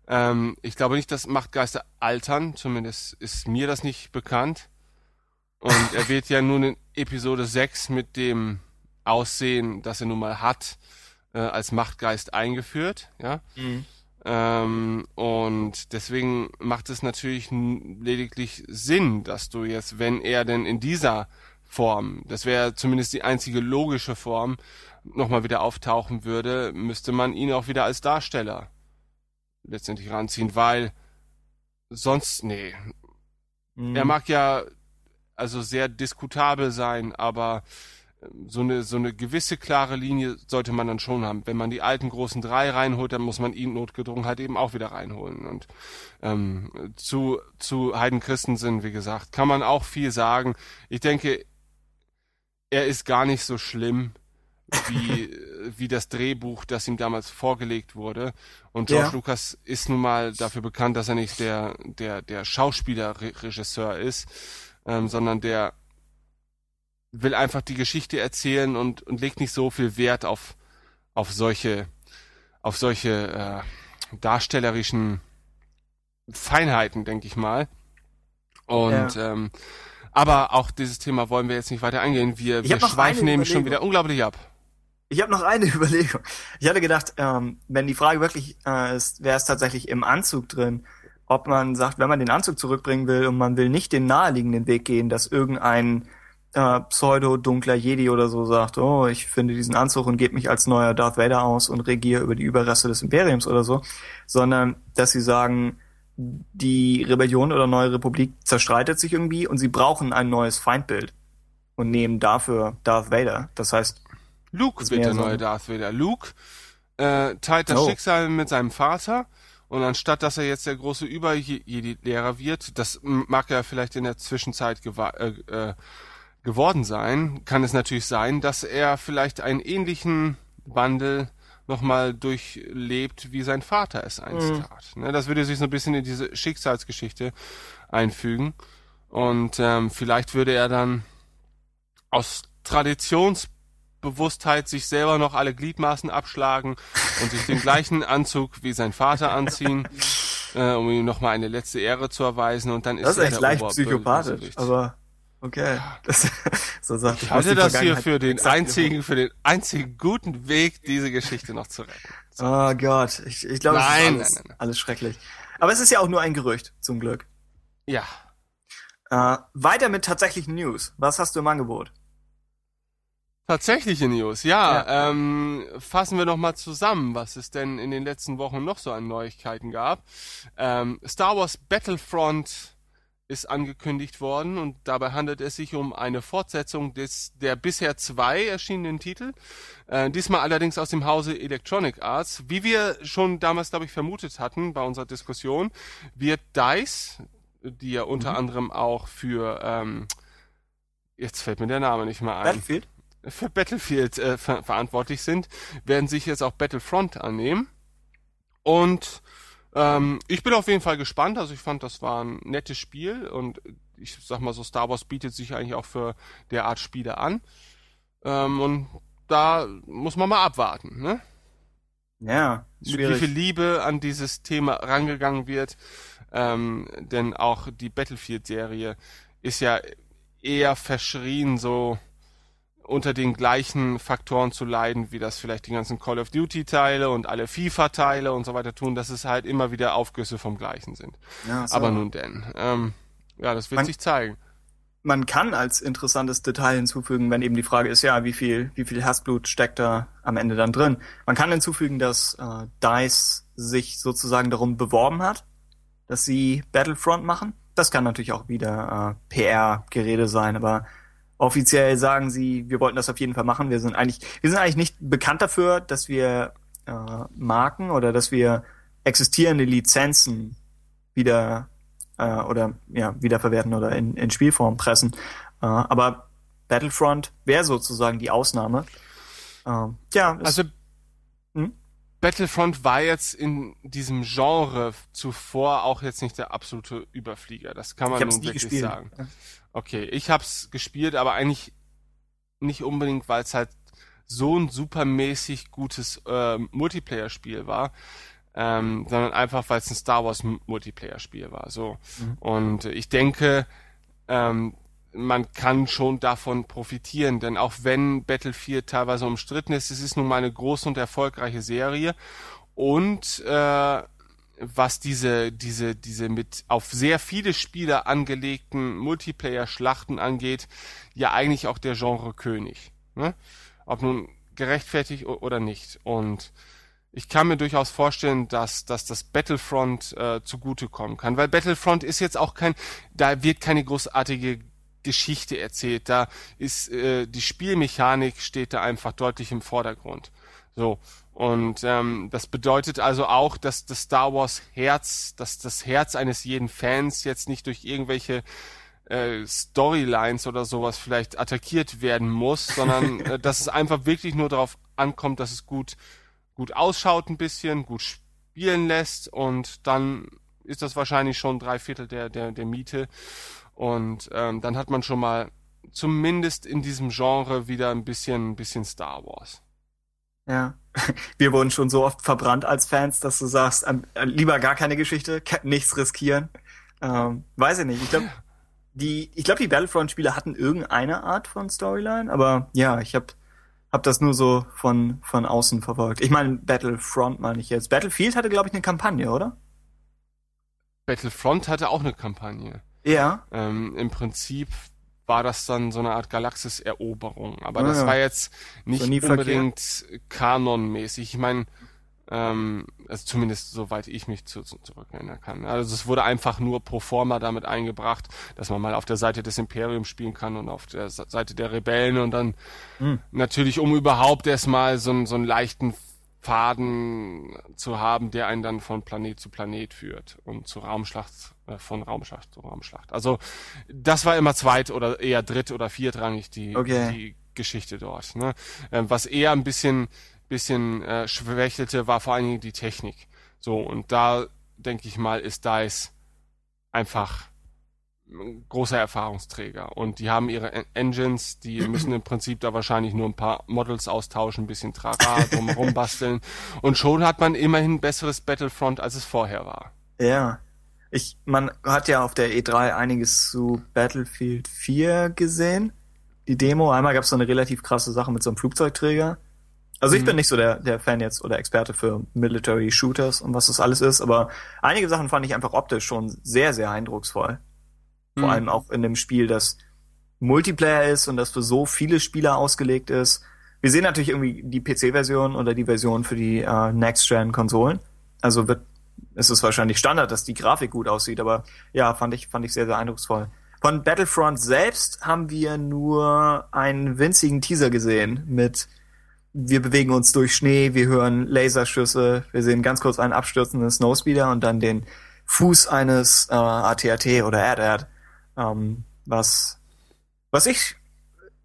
ähm, ich glaube nicht, dass Machtgeister altern, zumindest ist mir das nicht bekannt. Und er wird ja nun in Episode 6 mit dem Aussehen, das er nun mal hat, äh, als Machtgeist eingeführt, ja. Mhm. Ähm, und deswegen macht es natürlich lediglich Sinn, dass du jetzt, wenn er denn in dieser Form, das wäre zumindest die einzige logische Form, nochmal wieder auftauchen würde, müsste man ihn auch wieder als Darsteller letztendlich ranziehen, weil sonst, nee. Mhm. Er mag ja, also sehr diskutabel sein, aber so eine, so eine gewisse klare Linie sollte man dann schon haben. Wenn man die alten großen drei reinholt, dann muss man ihn notgedrungen halt eben auch wieder reinholen. Und ähm, zu, zu Heiden Christensen, wie gesagt, kann man auch viel sagen. Ich denke, er ist gar nicht so schlimm wie, wie das Drehbuch, das ihm damals vorgelegt wurde. Und George ja. Lucas ist nun mal dafür bekannt, dass er nicht der, der, der Schauspielerregisseur ist, ähm, sondern der will einfach die Geschichte erzählen und, und legt nicht so viel Wert auf, auf solche, auf solche äh, darstellerischen Feinheiten, denke ich mal. Und ja. ähm, aber auch dieses Thema wollen wir jetzt nicht weiter eingehen. Wir, wir schweifen nämlich schon wieder unglaublich ab. Ich habe noch eine Überlegung. Ich hatte gedacht, ähm, wenn die Frage wirklich äh, ist, wäre es tatsächlich im Anzug drin, ob man sagt, wenn man den Anzug zurückbringen will und man will nicht den naheliegenden Weg gehen, dass irgendein äh, pseudo-dunkler Jedi oder so sagt, oh, ich finde diesen Anzug und gebe mich als neuer Darth Vader aus und regiere über die Überreste des Imperiums oder so, sondern dass sie sagen, die Rebellion oder neue Republik zerstreitet sich irgendwie und sie brauchen ein neues Feindbild und nehmen dafür Darth Vader. Das heißt, Luke wird der so neue Darth Vader. Luke äh, teilt das oh. Schicksal mit seinem Vater und anstatt dass er jetzt der große Über-Jedi-Lehrer wird, das mag er vielleicht in der Zwischenzeit äh, äh, geworden sein, kann es natürlich sein, dass er vielleicht einen ähnlichen Wandel nochmal durchlebt, wie sein Vater es einst mhm. tat. Ne, das würde sich so ein bisschen in diese Schicksalsgeschichte einfügen. Und ähm, vielleicht würde er dann aus Traditions Bewusstheit sich selber noch alle Gliedmaßen abschlagen und sich den gleichen Anzug wie sein Vater anziehen, äh, um ihm nochmal eine letzte Ehre zu erweisen und dann ist das ist echt leicht psychopathisch, aber okay. Das, so sagt ich halte das hier für den einzigen, für den einzigen guten Weg, diese Geschichte noch zu retten. So. Oh Gott, ich, ich glaube, das ist alles, nein, nein. alles schrecklich. Aber es ist ja auch nur ein Gerücht, zum Glück. Ja. Äh, weiter mit tatsächlichen News. Was hast du im Angebot? Tatsächliche News, ja. ja. Ähm, fassen wir noch mal zusammen, was es denn in den letzten Wochen noch so an Neuigkeiten gab. Ähm, Star Wars Battlefront ist angekündigt worden und dabei handelt es sich um eine Fortsetzung des der bisher zwei erschienenen Titel. Äh, diesmal allerdings aus dem Hause Electronic Arts. Wie wir schon damals, glaube ich, vermutet hatten bei unserer Diskussion, wird DICE, die ja unter mhm. anderem auch für ähm, jetzt fällt mir der Name nicht mehr ein. Battlefield? für Battlefield äh, ver verantwortlich sind, werden sich jetzt auch Battlefront annehmen. Und ähm, ich bin auf jeden Fall gespannt. Also ich fand, das war ein nettes Spiel und ich sag mal so, Star Wars bietet sich eigentlich auch für der Art Spiele an. Ähm, und da muss man mal abwarten, ne? Ja, schwierig. Mit wie viel Liebe an dieses Thema rangegangen wird. Ähm, denn auch die Battlefield-Serie ist ja eher verschrien so unter den gleichen Faktoren zu leiden, wie das vielleicht die ganzen Call of Duty Teile und alle FIFA Teile und so weiter tun, dass es halt immer wieder Aufgüsse vom gleichen sind. Ja, so. Aber nun denn, ähm, ja, das wird man, sich zeigen. Man kann als interessantes Detail hinzufügen, wenn eben die Frage ist, ja, wie viel, wie viel Herzblut steckt da am Ende dann drin? Man kann hinzufügen, dass äh, DICE sich sozusagen darum beworben hat, dass sie Battlefront machen. Das kann natürlich auch wieder äh, PR-Gerede sein, aber offiziell sagen sie, wir wollten das auf jeden Fall machen. Wir sind eigentlich, wir sind eigentlich nicht bekannt dafür, dass wir äh, Marken oder dass wir existierende Lizenzen wieder äh, oder ja wiederverwerten oder in, in Spielform pressen. Äh, aber Battlefront wäre sozusagen die Ausnahme. Äh, ja. Also hm? Battlefront war jetzt in diesem Genre zuvor auch jetzt nicht der absolute Überflieger. Das kann man nun wirklich gespielt. sagen. Okay, ich hab's gespielt, aber eigentlich nicht unbedingt, weil es halt so ein supermäßig gutes äh, Multiplayer-Spiel war, ähm, sondern einfach, weil es ein Star Wars Multiplayer-Spiel war. So mhm. und ich denke, ähm, man kann schon davon profitieren, denn auch wenn Battlefield teilweise umstritten ist, es ist nun mal eine große und erfolgreiche Serie und äh, was diese, diese, diese mit auf sehr viele Spieler angelegten Multiplayer-Schlachten angeht, ja eigentlich auch der Genre-König. Ne? Ob nun gerechtfertigt oder nicht. Und ich kann mir durchaus vorstellen, dass, dass das Battlefront äh, zugutekommen kann, weil Battlefront ist jetzt auch kein, da wird keine großartige Geschichte erzählt. Da ist äh, die Spielmechanik steht da einfach deutlich im Vordergrund. So. Und ähm, das bedeutet also auch, dass das Star Wars Herz, dass das Herz eines jeden Fans jetzt nicht durch irgendwelche äh, Storylines oder sowas vielleicht attackiert werden muss, sondern äh, dass es einfach wirklich nur darauf ankommt, dass es gut gut ausschaut ein bisschen, gut spielen lässt und dann ist das wahrscheinlich schon drei Viertel der der der Miete und ähm, dann hat man schon mal zumindest in diesem Genre wieder ein bisschen ein bisschen Star Wars. Ja. Wir wurden schon so oft verbrannt als Fans, dass du sagst, ähm, lieber gar keine Geschichte, nichts riskieren. Ähm, weiß ich nicht. Ich glaube, die, ich glaube, die Battlefront-Spiele hatten irgendeine Art von Storyline, aber ja, ich habe hab das nur so von, von außen verfolgt. Ich meine, Battlefront meine ich jetzt. Battlefield hatte, glaube ich, eine Kampagne, oder? Battlefront hatte auch eine Kampagne. Ja. Ähm, Im Prinzip war das dann so eine Art Galaxis-Eroberung. Aber ah, das ja. war jetzt nicht unbedingt verkehrt. kanonmäßig. Ich meine, ähm, also zumindest soweit ich mich zu, zu, zurückerinnern kann. Also es wurde einfach nur pro forma damit eingebracht, dass man mal auf der Seite des Imperiums spielen kann und auf der Seite der Rebellen und dann hm. natürlich, um überhaupt erstmal so, so einen leichten Faden zu haben, der einen dann von Planet zu Planet führt und zu Raumschlacht, äh, von Raumschlacht zu Raumschlacht. Also das war immer zweit oder eher dritt oder viertrangig die, okay. die Geschichte dort. Ne? Ähm, was eher ein bisschen bisschen äh, schwächelte, war vor allen Dingen die Technik. So, und da denke ich mal, ist DICE einfach ein großer Erfahrungsträger. Und die haben ihre Engines, die müssen im Prinzip da wahrscheinlich nur ein paar Models austauschen, ein bisschen Trara drumherum basteln. Und schon hat man immerhin besseres Battlefront, als es vorher war. Ja. Ich, man hat ja auf der E3 einiges zu Battlefield 4 gesehen. Die Demo. Einmal gab es so eine relativ krasse Sache mit so einem Flugzeugträger. Also ich mhm. bin nicht so der, der Fan jetzt oder Experte für Military Shooters und was das alles ist, aber einige Sachen fand ich einfach optisch schon sehr, sehr eindrucksvoll. Vor mhm. allem auch in dem Spiel, das Multiplayer ist und das für so viele Spieler ausgelegt ist. Wir sehen natürlich irgendwie die PC-Version oder die Version für die äh, Next-Gen-Konsolen. Also wird, ist es wahrscheinlich Standard, dass die Grafik gut aussieht, aber ja, fand ich, fand ich sehr, sehr eindrucksvoll. Von Battlefront selbst haben wir nur einen winzigen Teaser gesehen mit wir bewegen uns durch Schnee, wir hören Laserschüsse, wir sehen ganz kurz einen abstürzenden Snowspeeder und dann den Fuß eines äh, ATAT oder AD-AD, ähm, was, was ich,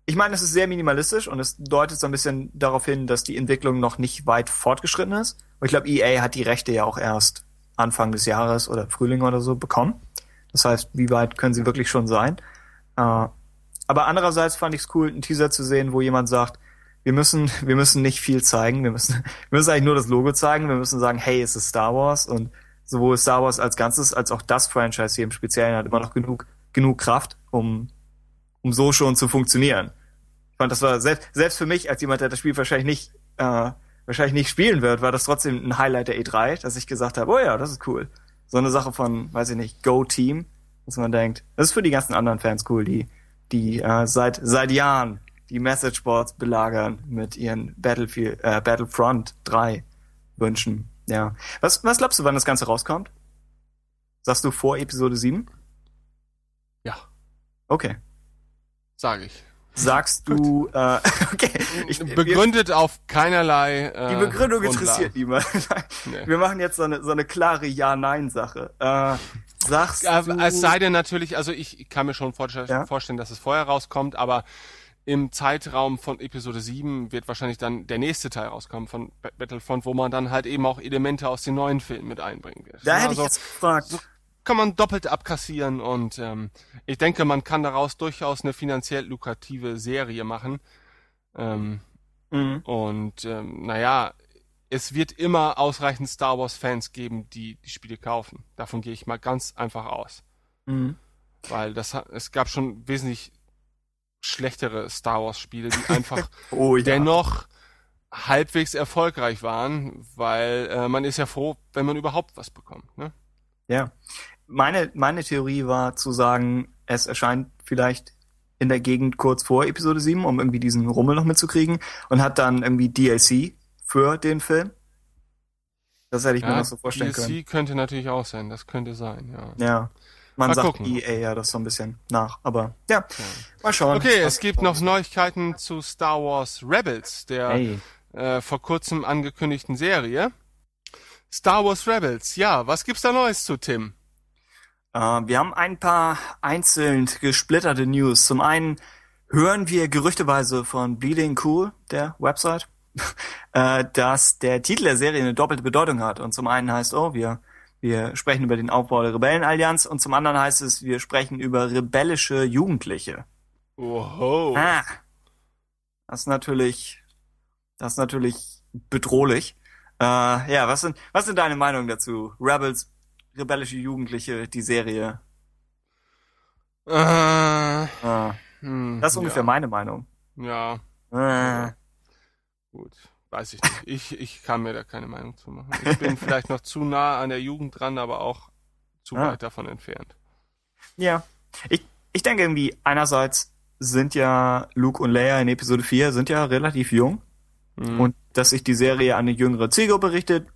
ich meine, es ist sehr minimalistisch und es deutet so ein bisschen darauf hin, dass die Entwicklung noch nicht weit fortgeschritten ist. Und ich glaube, EA hat die Rechte ja auch erst Anfang des Jahres oder Frühling oder so bekommen. Das heißt, wie weit können sie wirklich schon sein? Äh, aber andererseits fand ich es cool, einen Teaser zu sehen, wo jemand sagt, wir müssen, wir müssen nicht viel zeigen. Wir müssen, wir müssen eigentlich nur das Logo zeigen. Wir müssen sagen, hey, es ist Star Wars und sowohl Star Wars als Ganzes als auch das Franchise hier im Speziellen hat immer noch genug, genug Kraft, um, um so schon zu funktionieren. Ich fand, das war selbst, selbst für mich als jemand, der das Spiel wahrscheinlich nicht, äh, wahrscheinlich nicht spielen wird, war das trotzdem ein Highlight der E3, dass ich gesagt habe, oh ja, das ist cool. So eine Sache von, weiß ich nicht, Go Team, dass man denkt, das ist für die ganzen anderen Fans cool, die, die äh, seit seit Jahren die Message Boards belagern mit ihren Battlefield, äh, Battlefront 3 Wünschen. Ja. Was, was glaubst du, wann das Ganze rauskommt? Sagst du vor Episode 7? Okay. Sage ich. Sagst du, äh, okay. Ich, Begründet wir, auf keinerlei. Äh, die Begründung interessiert niemand. nee. Wir machen jetzt so eine, so eine klare Ja-Nein-Sache. Äh, sagst äh, du. Es sei denn natürlich, also ich kann mir schon vorstellen, ja? vorstellen, dass es vorher rauskommt, aber im Zeitraum von Episode 7 wird wahrscheinlich dann der nächste Teil rauskommen von Battlefront, wo man dann halt eben auch Elemente aus den neuen Filmen mit einbringen wird. Da hätte also, ich jetzt gefragt. So kann man doppelt abkassieren und ähm, ich denke, man kann daraus durchaus eine finanziell lukrative Serie machen. Ähm, mhm. Und ähm, naja, es wird immer ausreichend Star Wars-Fans geben, die die Spiele kaufen. Davon gehe ich mal ganz einfach aus. Mhm. Weil das es gab schon wesentlich schlechtere Star Wars Spiele, die einfach oh, ja. dennoch halbwegs erfolgreich waren, weil äh, man ist ja froh, wenn man überhaupt was bekommt. Ne? Ja, meine meine Theorie war zu sagen, es erscheint vielleicht in der Gegend kurz vor Episode 7, um irgendwie diesen Rummel noch mitzukriegen und hat dann irgendwie DLC für den Film. Das hätte ich ja, mir noch so vorstellen DLC können. DLC könnte natürlich auch sein, das könnte sein, ja. Ja. Man Mal sagt gucken. EA ja das so ein bisschen nach, aber ja, mal schauen. Okay, es gibt noch Neuigkeiten zu Star Wars Rebels, der Hey. äh, vor kurzem angekündigten Serie. Star Wars Rebels, ja, was gibt's da Neues zu, Tim? Äh, wir haben ein paar einzeln gesplitterte News. Zum einen hören wir gerüchteweise von Bleeding Cool, der Website, äh, dass der Titel der Serie eine doppelte Bedeutung hat. Und zum einen heißt, oh, wir, wir sprechen über den Aufbau der Rebellenallianz und zum anderen heißt es, wir sprechen über rebellische Jugendliche. Oho. Ah, das ist natürlich, das ist natürlich bedrohlich. Äh, ja, was sind, was sind deine Meinungen dazu? Rebels, rebellische Jugendliche, die Serie. Äh, Äh, hm, das ist ungefähr ja. meine Meinung. Ja, Äh, gut. Weiß ich nicht. Ich, ich kann mir da keine Meinung zu machen. Ich bin vielleicht noch zu nah an der Jugend dran, aber auch zu Ah. weit davon entfernt. ja. Ich, ich denke irgendwie, einerseits sind ja Luke und Leia in Episode 4 sind ja relativ jung. Hm. Und dass sich die Serie an eine jüngere Zielgruppe richtet,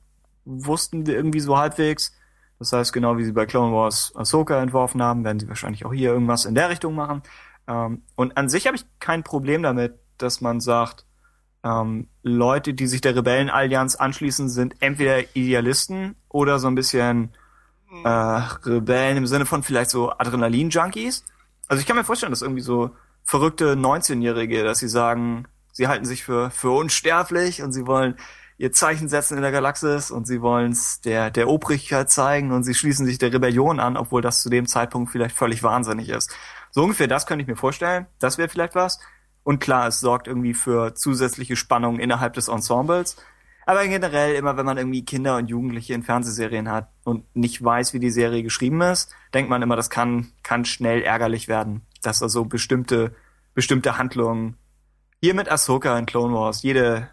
wussten wir irgendwie so halbwegs. Das heißt, genau wie sie bei Clone Wars Ahsoka entworfen haben, werden sie wahrscheinlich auch hier irgendwas in der Richtung machen. Ähm, und an sich habe ich kein Problem damit, dass man sagt, ähm, Leute, die sich der Rebellenallianz anschließen, sind entweder Idealisten oder so ein bisschen äh, Rebellen im Sinne von vielleicht so Adrenalin-Junkies. Also ich kann mir vorstellen, dass irgendwie so verrückte 19-Jährige, dass sie sagen, sie halten sich für, für unsterblich und sie wollen ihr Zeichen setzen in der Galaxis und sie wollen es der, der Obrigkeit zeigen und sie schließen sich der Rebellion an, obwohl das zu dem Zeitpunkt vielleicht völlig wahnsinnig ist. So ungefähr das könnte ich mir vorstellen. Das wäre vielleicht was. Und klar, es sorgt irgendwie für zusätzliche Spannung innerhalb des Ensembles. Aber generell, immer wenn man irgendwie Kinder und Jugendliche in Fernsehserien hat und nicht weiß, wie die Serie geschrieben ist, denkt man immer, das kann, kann schnell ärgerlich werden. Dass also bestimmte, bestimmte Handlungen, hier mit Ahsoka in Clone Wars, jede,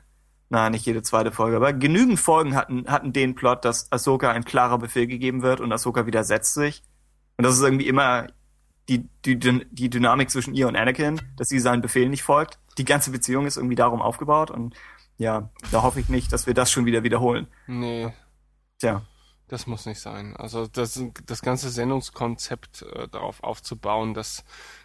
na, nicht jede zweite Folge, aber genügend Folgen hatten, hatten den Plot, dass Ahsoka ein klarer Befehl gegeben wird und Ahsoka widersetzt sich. Und das ist irgendwie immer die, die, die Dynamik zwischen ihr und Anakin, dass sie seinen Befehlen nicht folgt. Die ganze Beziehung ist irgendwie darum aufgebaut und ja, da hoffe ich nicht, dass wir das schon wieder wiederholen. Nee, Tja. das muss nicht sein. Also das, das ganze Sendungskonzept äh, darauf aufzubauen, dass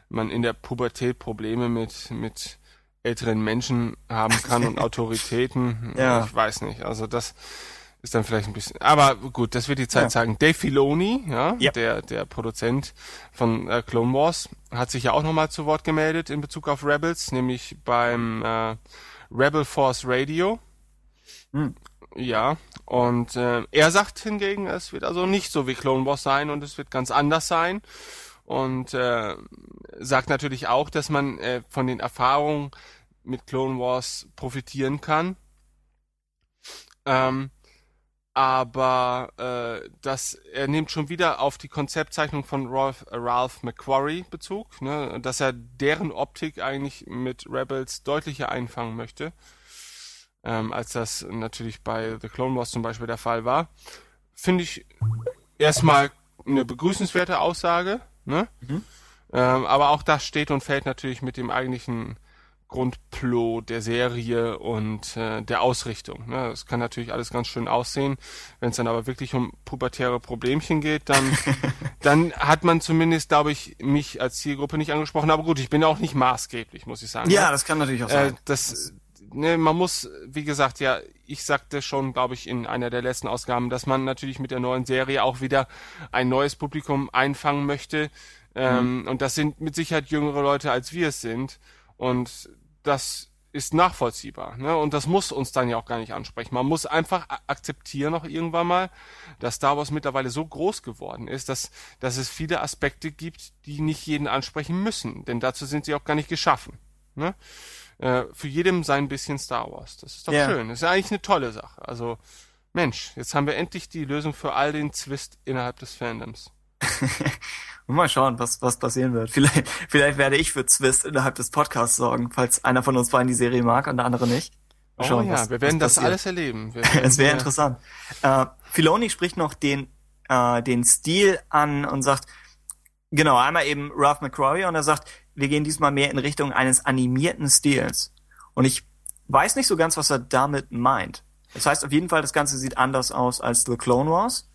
man in der Pubertät Probleme mit, mit älteren Menschen haben kann und Autoritäten. Ja. Ich weiß nicht. Also das ist dann vielleicht ein bisschen. Aber gut, das wird die Zeit Ja. zeigen. Dave Filoni, ja, Ja. der der Produzent von äh, Clone Wars, hat sich ja auch nochmal zu Wort gemeldet in Bezug auf Rebels, nämlich beim äh, Rebel Force Radio. Hm. Ja, und äh, er sagt hingegen, es wird also nicht so wie Clone Wars sein und es wird ganz anders sein. Und äh, sagt natürlich auch, dass man äh, von den Erfahrungen mit Clone Wars profitieren kann. Ähm, aber äh, das, er nimmt schon wieder auf die Konzeptzeichnung von Ralph, äh, Ralph McQuarrie Bezug, ne, dass er deren Optik eigentlich mit Rebels deutlicher einfangen möchte, ähm, als das natürlich bei The Clone Wars zum Beispiel der Fall war. Finde ich erstmal eine begrüßenswerte Aussage, ne? Ähm, aber auch das steht und fällt natürlich mit dem eigentlichen Grundplot der Serie und äh, der Ausrichtung. Ne? Das kann natürlich alles ganz schön aussehen. Wenn es dann aber wirklich um pubertäre Problemchen geht, dann, dann hat man zumindest, glaube ich, mich als Zielgruppe nicht angesprochen. Aber gut, ich bin auch nicht maßgeblich, muss ich sagen. Ja, ne? das kann natürlich auch äh, sein. das, ne, man muss, wie gesagt, ja, ich sagte schon, glaube ich, in einer der letzten Ausgaben, dass man natürlich mit der neuen Serie auch wieder ein neues Publikum einfangen möchte. Ähm, Und das sind mit Sicherheit jüngere Leute, als wir es sind. Und das ist nachvollziehbar. Ne? Und das muss uns dann ja auch gar nicht ansprechen. Man muss einfach akzeptieren noch irgendwann mal, dass Star Wars mittlerweile so groß geworden ist, dass, dass es viele Aspekte gibt, die nicht jeden ansprechen müssen. Denn dazu sind sie auch gar nicht geschaffen. Ne? Äh, für jedem sein bisschen Star Wars. Das ist doch Ja. schön. Das ist eigentlich eine tolle Sache. Also, Mensch, jetzt haben wir endlich die Lösung für all den Zwist innerhalb des Fandoms. Mal schauen, was, was passieren wird. Vielleicht, vielleicht werde ich für Zwist innerhalb des Podcasts sorgen, falls einer von uns beiden die Serie mag und der andere nicht. Mal Oh schauen, ja, was- wir werden das alles erleben. Es wäre interessant. Äh, Filoni spricht noch den, äh, den Stil an und sagt, genau, einmal eben Ralph McQuarrie und er sagt, wir gehen diesmal mehr in Richtung eines animierten Stils. Und ich weiß nicht so ganz, was er damit meint. Das heißt auf jeden Fall, das Ganze sieht anders aus als The Clone Wars.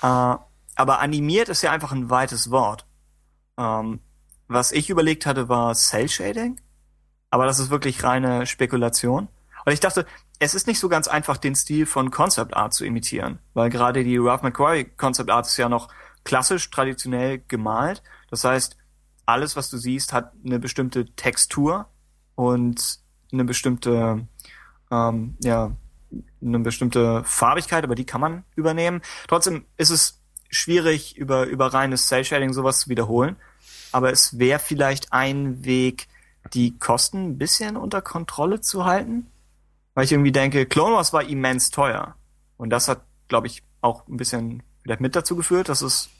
Äh, aber animiert ist ja einfach ein weites Wort. Ähm, was ich überlegt hatte, war Cell Shading, aber das ist wirklich reine Spekulation. Und ich dachte, es ist nicht so ganz einfach, den Stil von Concept Art zu imitieren, weil gerade die Ralph McQuarrie Concept Art ist ja noch klassisch, traditionell gemalt. Das heißt, alles, was du siehst, hat eine bestimmte Textur und eine bestimmte, ähm, ja, eine bestimmte Farbigkeit, aber die kann man übernehmen. Trotzdem ist es schwierig, über, über reines Cell Shading sowas zu wiederholen. Aber es wäre vielleicht ein Weg, die Kosten ein bisschen unter Kontrolle zu halten. Weil ich irgendwie denke, Clone Wars war immens teuer. Und das hat, glaube ich, auch ein bisschen vielleicht mit dazu geführt, dass es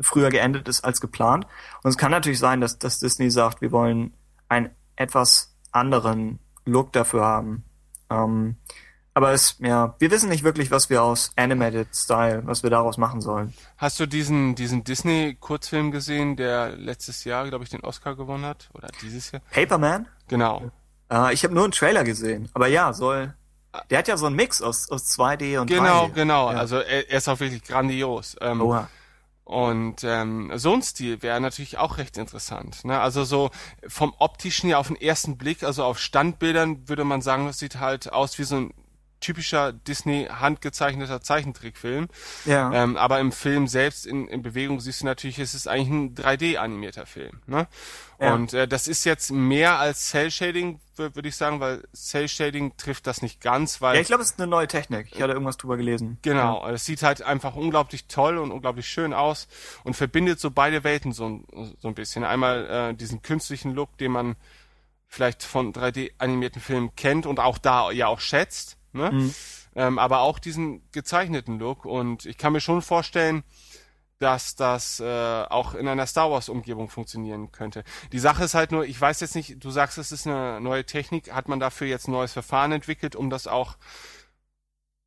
früher geendet ist als geplant. Und es kann natürlich sein, dass, dass Disney sagt, wir wollen einen etwas anderen Look dafür haben. Ähm, aber es, ja, wir wissen nicht wirklich, was wir aus Animated Style, was wir daraus machen sollen. Hast du diesen, diesen Disney-Kurzfilm gesehen, der letztes Jahr, glaube ich, den Oscar gewonnen hat? Oder dieses Jahr? Paperman? Genau. Äh, ich habe nur einen Trailer gesehen. Aber ja, soll. Der hat ja so einen Mix aus, aus 2D und Genau, 3D. genau. Ja. Also er, er ist auch wirklich grandios. Ähm, Oha. Und ähm, so ein Stil wäre natürlich auch recht interessant. Ne? Also so vom optischen ja auf den ersten Blick, also auf Standbildern würde man sagen, das sieht halt aus wie so ein typischer Disney handgezeichneter Zeichentrickfilm. Ja. Ähm, aber im Film selbst in, in Bewegung siehst du natürlich, es ist eigentlich ein 3D animierter Film. Ne? Ja. Und äh, das ist jetzt mehr als Cell Shading, würde ich sagen, weil Cell Shading trifft das nicht ganz, weil ja, ich glaube, es ist eine neue Technik. Ich hatte irgendwas drüber gelesen. Genau, es sieht halt einfach unglaublich toll und unglaublich schön aus und verbindet so beide Welten so, ein- so ein bisschen. Einmal äh, diesen künstlichen Look, den man vielleicht von 3D-animierten Filmen kennt und auch da ja auch schätzt, ne? ähm, aber auch diesen gezeichneten Look und ich kann mir schon vorstellen, dass das äh, auch in einer Star Wars Umgebung funktionieren könnte. Die Sache ist halt nur, ich weiß jetzt nicht, du sagst, es ist eine neue Technik, hat man dafür jetzt ein neues Verfahren entwickelt, um das auch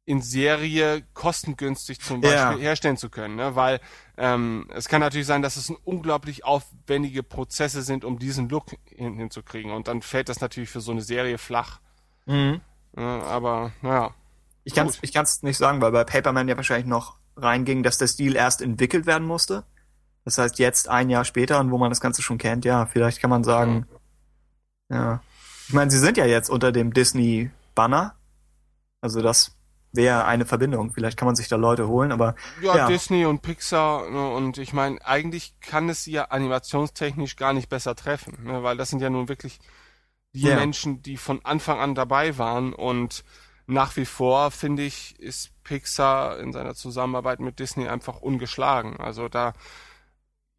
in Serie kostengünstig zum Ja. Beispiel herstellen zu können, ne? weil ähm, es kann natürlich sein, dass es ein unglaublich aufwendige Prozesse sind, um diesen Look hin, hinzukriegen und dann fällt das natürlich für so eine Serie flach. Mhm. Ne? Aber naja, Ich kann es ich kann's nicht sagen, weil bei Paperman ja wahrscheinlich noch reinging, dass der Stil erst entwickelt werden musste. Das heißt, jetzt ein Jahr später und wo man das Ganze schon kennt, ja, vielleicht kann man sagen, ja. Ich meine, sie sind ja jetzt unter dem Disney-Banner. Also das wäre eine Verbindung. Vielleicht kann man sich da Leute holen, aber Ja, Ja. Disney und Pixar ne, und ich meine, eigentlich kann es sie ja animationstechnisch gar nicht besser treffen, ne, weil das sind ja nun wirklich die Ja. Menschen, die von Anfang an dabei waren und nach wie vor finde ich, ist Pixar in seiner Zusammenarbeit mit Disney einfach ungeschlagen. Also da,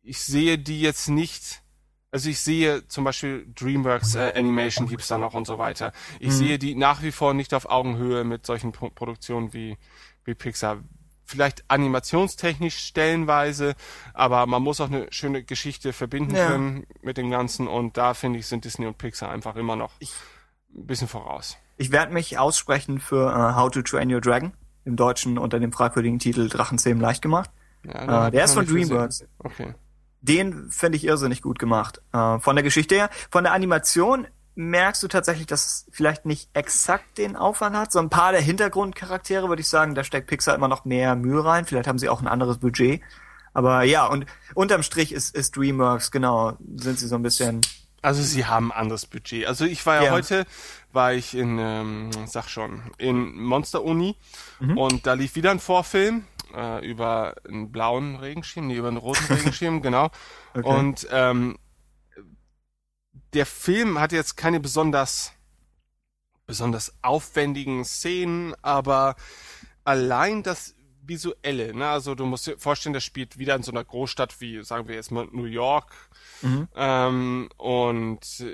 ich sehe die jetzt nicht, also ich sehe zum Beispiel DreamWorks äh, Animation gibt's da noch und so weiter. Ich Mhm. sehe die nach wie vor nicht auf Augenhöhe mit solchen Pro Produktionen wie, wie Pixar. Vielleicht animationstechnisch stellenweise, aber man muss auch eine schöne Geschichte verbinden Ja. können mit dem Ganzen und da finde ich, sind Disney und Pixar einfach immer noch Ich- ein bisschen voraus. ich werde mich aussprechen für äh, How to Train Your Dragon. Im Deutschen unter dem fragwürdigen Titel Drachenzähmen leicht gemacht. Ja, Äh, der ist von DreamWorks. Okay. den finde ich irrsinnig gut gemacht. Äh, von der Geschichte her. Von der Animation merkst du tatsächlich, dass es vielleicht nicht exakt den Aufwand hat. So ein paar der Hintergrundcharaktere würde ich sagen, da steckt Pixar immer noch mehr Mühe rein. Vielleicht haben sie auch ein anderes Budget. Aber ja, und unterm Strich ist, ist DreamWorks, genau, sind sie so ein bisschen. Also sie haben ein anderes Budget. Also ich war ja, Ja. heute, war ich in, ähm, sag schon, in Monster Uni Mhm. und da lief wieder ein Vorfilm äh, über einen blauen Regenschirm, nee, über einen roten Regenschirm, genau. Okay. Und ähm, der Film hat jetzt keine besonders besonders aufwendigen Szenen, aber allein das visuelle, ne, also du musst dir vorstellen, das spielt wieder in so einer Großstadt wie, sagen wir jetzt mal New York, Mhm. ähm, und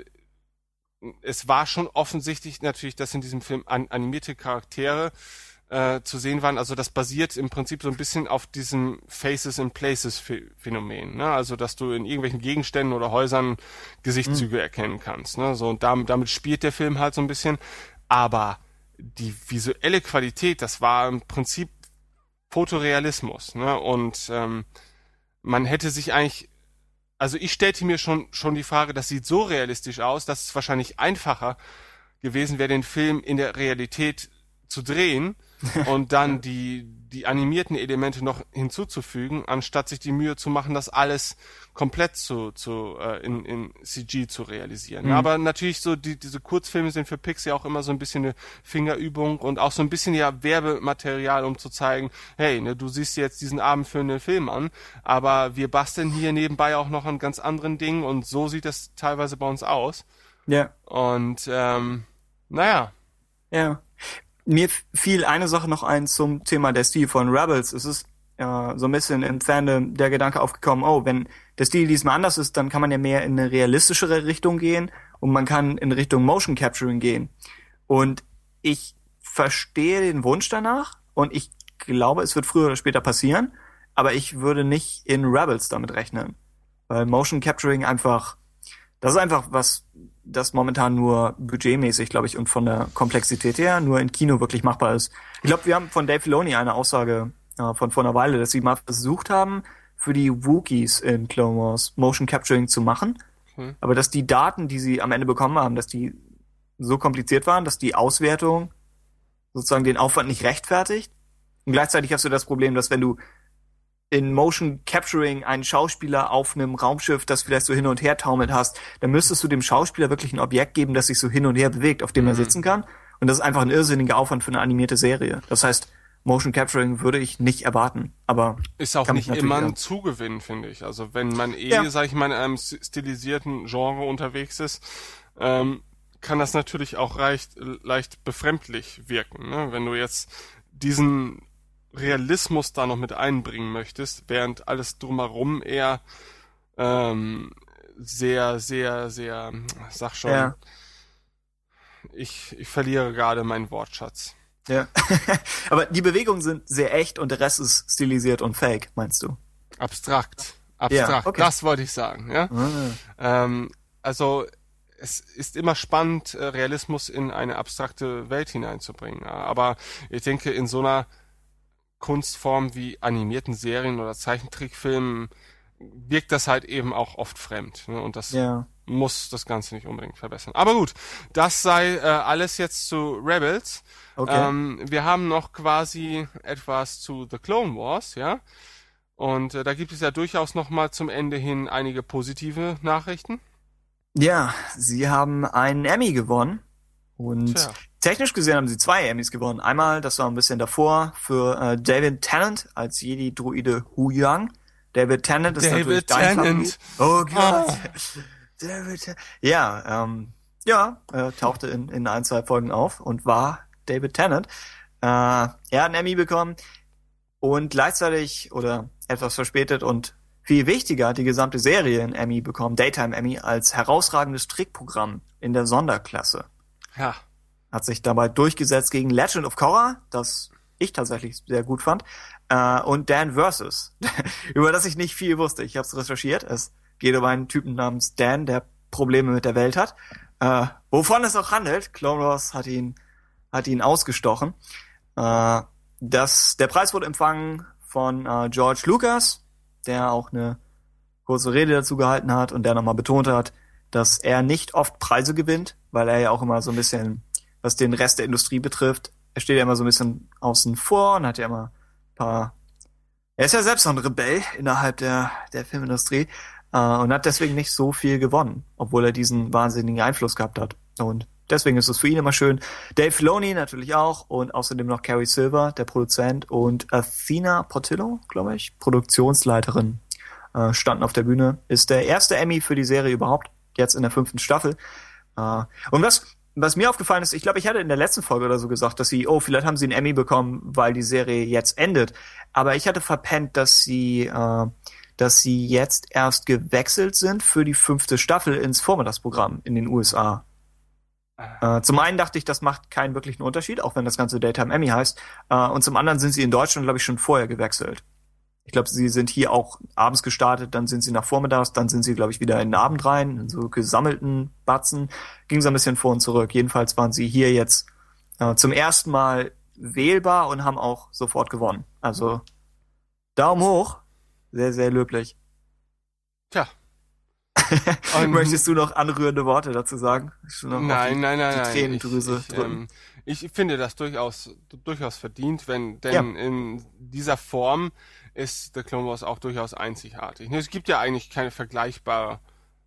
es war schon offensichtlich natürlich, dass in diesem Film an, animierte Charaktere äh, zu sehen waren. Also das basiert im Prinzip so ein bisschen auf diesem Faces in Places Ph- Phänomen. Ne? Also dass du in irgendwelchen Gegenständen oder Häusern Gesichtszüge erkennen kannst. Ne? So und damit, damit spielt der Film halt so ein bisschen. Aber die visuelle Qualität, das war im Prinzip Fotorealismus. Ne? Und ähm, man hätte sich eigentlich also ich stellte mir schon, schon die Frage, das sieht so realistisch aus, dass es wahrscheinlich einfacher gewesen wäre, den Film in der Realität zu drehen, und dann die, die animierten Elemente noch hinzuzufügen, anstatt sich die Mühe zu machen, das alles komplett zu, zu äh, in, in CG zu realisieren. Mhm. Aber natürlich so die, diese Kurzfilme sind für Pixar auch immer so ein bisschen eine Fingerübung und auch so ein bisschen ja Werbematerial, um zu zeigen, hey, ne, du siehst jetzt diesen abendfüllenden Film an, aber wir basteln hier nebenbei auch noch an ganz anderen Dingen und so sieht das teilweise bei uns aus. Ja. Und ähm, naja, Ja. Mir fiel eine Sache noch ein zum Thema der Stil von Rebels. Es ist äh, so ein bisschen im Fandom der Gedanke aufgekommen, oh, wenn der Stil diesmal anders ist, dann kann man ja mehr in eine realistischere Richtung gehen und man kann in Richtung Motion Capturing gehen. Und ich verstehe den Wunsch danach und ich glaube, es wird früher oder später passieren, aber ich würde nicht in Rebels damit rechnen. Weil Motion Capturing einfach, das ist einfach was, das momentan nur budgetmäßig, glaube ich, und von der Komplexität her nur in Kino wirklich machbar ist. Ich glaube, wir haben von Dave Filoni eine Aussage äh, von vor einer Weile, dass sie mal versucht haben, für die Wookies in Clone Wars Motion Capturing zu machen, Hm. aber dass die Daten, die sie am Ende bekommen haben, dass die so kompliziert waren, dass die Auswertung sozusagen den Aufwand nicht rechtfertigt. Und gleichzeitig hast du das Problem, dass wenn du in Motion Capturing einen Schauspieler auf einem Raumschiff, das vielleicht so hin und her taumelt hast, dann müsstest du dem Schauspieler wirklich ein Objekt geben, das sich so hin und her bewegt, auf dem er Mhm. sitzen kann. Und das ist einfach ein irrsinniger Aufwand für eine animierte Serie. Das heißt, Motion Capturing würde ich nicht erwarten. Aber ist auch Kann nicht immer ein Zugewinn, finde ich. Also wenn man eh, Ja. sag ich mal, in einem stilisierten Genre unterwegs ist, ähm, kann das natürlich auch leicht, leicht befremdlich wirken. Ne? Wenn du jetzt diesen Realismus da noch mit einbringen möchtest, während alles drumherum eher ähm, sehr, sehr, sehr, sag schon, Ja. ich, ich verliere gerade meinen Wortschatz. ja. aber die Bewegungen sind sehr echt und der Rest ist stilisiert und fake, meinst du? Abstrakt. Abstrakt. okay. Das wollte ich sagen, ja. Ähm, also es ist immer spannend, äh, Realismus in eine abstrakte Welt hineinzubringen. Ja. Aber ich denke, in so einer Kunstform wie animierten Serien oder Zeichentrickfilmen wirkt das halt eben auch oft fremd. Ne? Und das Ja. muss das Ganze nicht unbedingt verbessern. Aber gut, das sei äh, alles jetzt zu Rebels. Okay. Ähm, wir haben noch quasi etwas zu The Clone Wars, ja. Und äh, da gibt es ja durchaus noch mal zum Ende hin einige positive Nachrichten. Ja, sie haben einen Emmy gewonnen. Und Tja. Technisch gesehen haben sie zwei Emmys gewonnen. Einmal, das war ein bisschen davor, für äh, David Tennant als Jedi-Druide Hu Yang. David Tennant ist David natürlich dein Tennant. Favorit. Oh Gott. Ah. David Tennant. Ja, ähm, ja, er tauchte in, in ein, zwei Folgen auf und war David Tennant. Äh, er hat einen Emmy bekommen und gleichzeitig oder etwas verspätet und viel wichtiger hat die gesamte Serie einen Emmy bekommen, Daytime Emmy, als herausragendes Trickprogramm in der Sonderklasse. Ja. Hat sich dabei durchgesetzt gegen Legend of Korra, das ich tatsächlich sehr gut fand, äh, und Dan Versus, über das ich nicht viel wusste. Ich habe es recherchiert. Es geht um einen Typen namens Dan, der Probleme mit der Welt hat. Äh, wovon es auch handelt. Clone Wars hat ihn, hat ihn ausgestochen. Äh, das, der Preis wurde empfangen von äh, George Lucas, der auch eine kurze Rede dazu gehalten hat und der nochmal betont hat, dass er nicht oft Preise gewinnt, weil er ja auch immer so ein bisschen, was den Rest der Industrie betrifft, er steht ja immer so ein bisschen außen vor und hat ja immer ein paar. Er ist ja selbst noch ein Rebell innerhalb der, der Filmindustrie äh, und hat deswegen nicht so viel gewonnen, obwohl er diesen wahnsinnigen Einfluss gehabt hat. Und deswegen ist es für ihn immer schön. Dave Filoni natürlich auch und außerdem noch Carrie Silver, der Produzent, und Athena Portillo, glaube ich, Produktionsleiterin, äh, standen auf der Bühne. Ist der erste Emmy für die Serie überhaupt, jetzt in der fünften Staffel. Äh, und was, was mir aufgefallen ist, ich glaube, ich hatte in der letzten Folge oder so gesagt, dass sie, oh, vielleicht haben sie einen Emmy bekommen, weil die Serie jetzt endet. Aber ich hatte verpennt, dass sie, äh, dass sie jetzt erst gewechselt sind für die fünfte Staffel ins Vormittagsprogramm in den USA. Äh, zum einen dachte ich, das macht keinen wirklichen Unterschied, auch wenn das ganze Daytime Emmy heißt. Äh, und zum anderen sind sie in Deutschland, glaube ich, schon vorher gewechselt. Ich glaube, sie sind hier auch abends gestartet, dann sind sie nach vormittags, dann sind sie, glaube ich, wieder in den Abend rein, in so gesammelten Batzen. Ging so ein bisschen vor und zurück. Jedenfalls waren sie hier jetzt äh, zum ersten Mal wählbar und haben auch sofort gewonnen. Also Daumen hoch. Sehr, sehr löblich. Tja. Möchtest du noch anrührende Worte dazu sagen? Nein, nein, nein, die. Tränendrüse ich, ich, ähm, ich finde das durchaus durchaus verdient, wenn denn Ja. in dieser Form ist The Clone Wars auch durchaus einzigartig. Es gibt ja eigentlich keine vergleichbare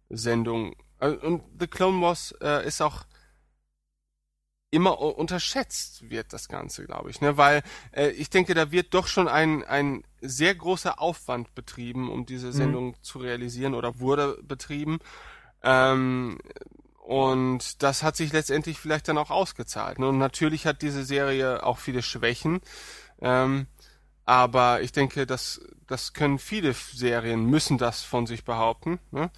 Sendung. Äh, Und The Clone Wars äh, ist auch immer unterschätzt wird das Ganze, glaube ich, ne? Weil äh, ich denke, da wird doch schon ein ein sehr großer Aufwand betrieben, um diese Sendung zu realisieren oder wurde betrieben. Ähm, und das hat sich letztendlich vielleicht dann auch ausgezahlt. ne? Und natürlich hat diese Serie auch viele Schwächen. Ähm, aber ich denke, das, das können viele Serien, müssen das von sich behaupten. Ne?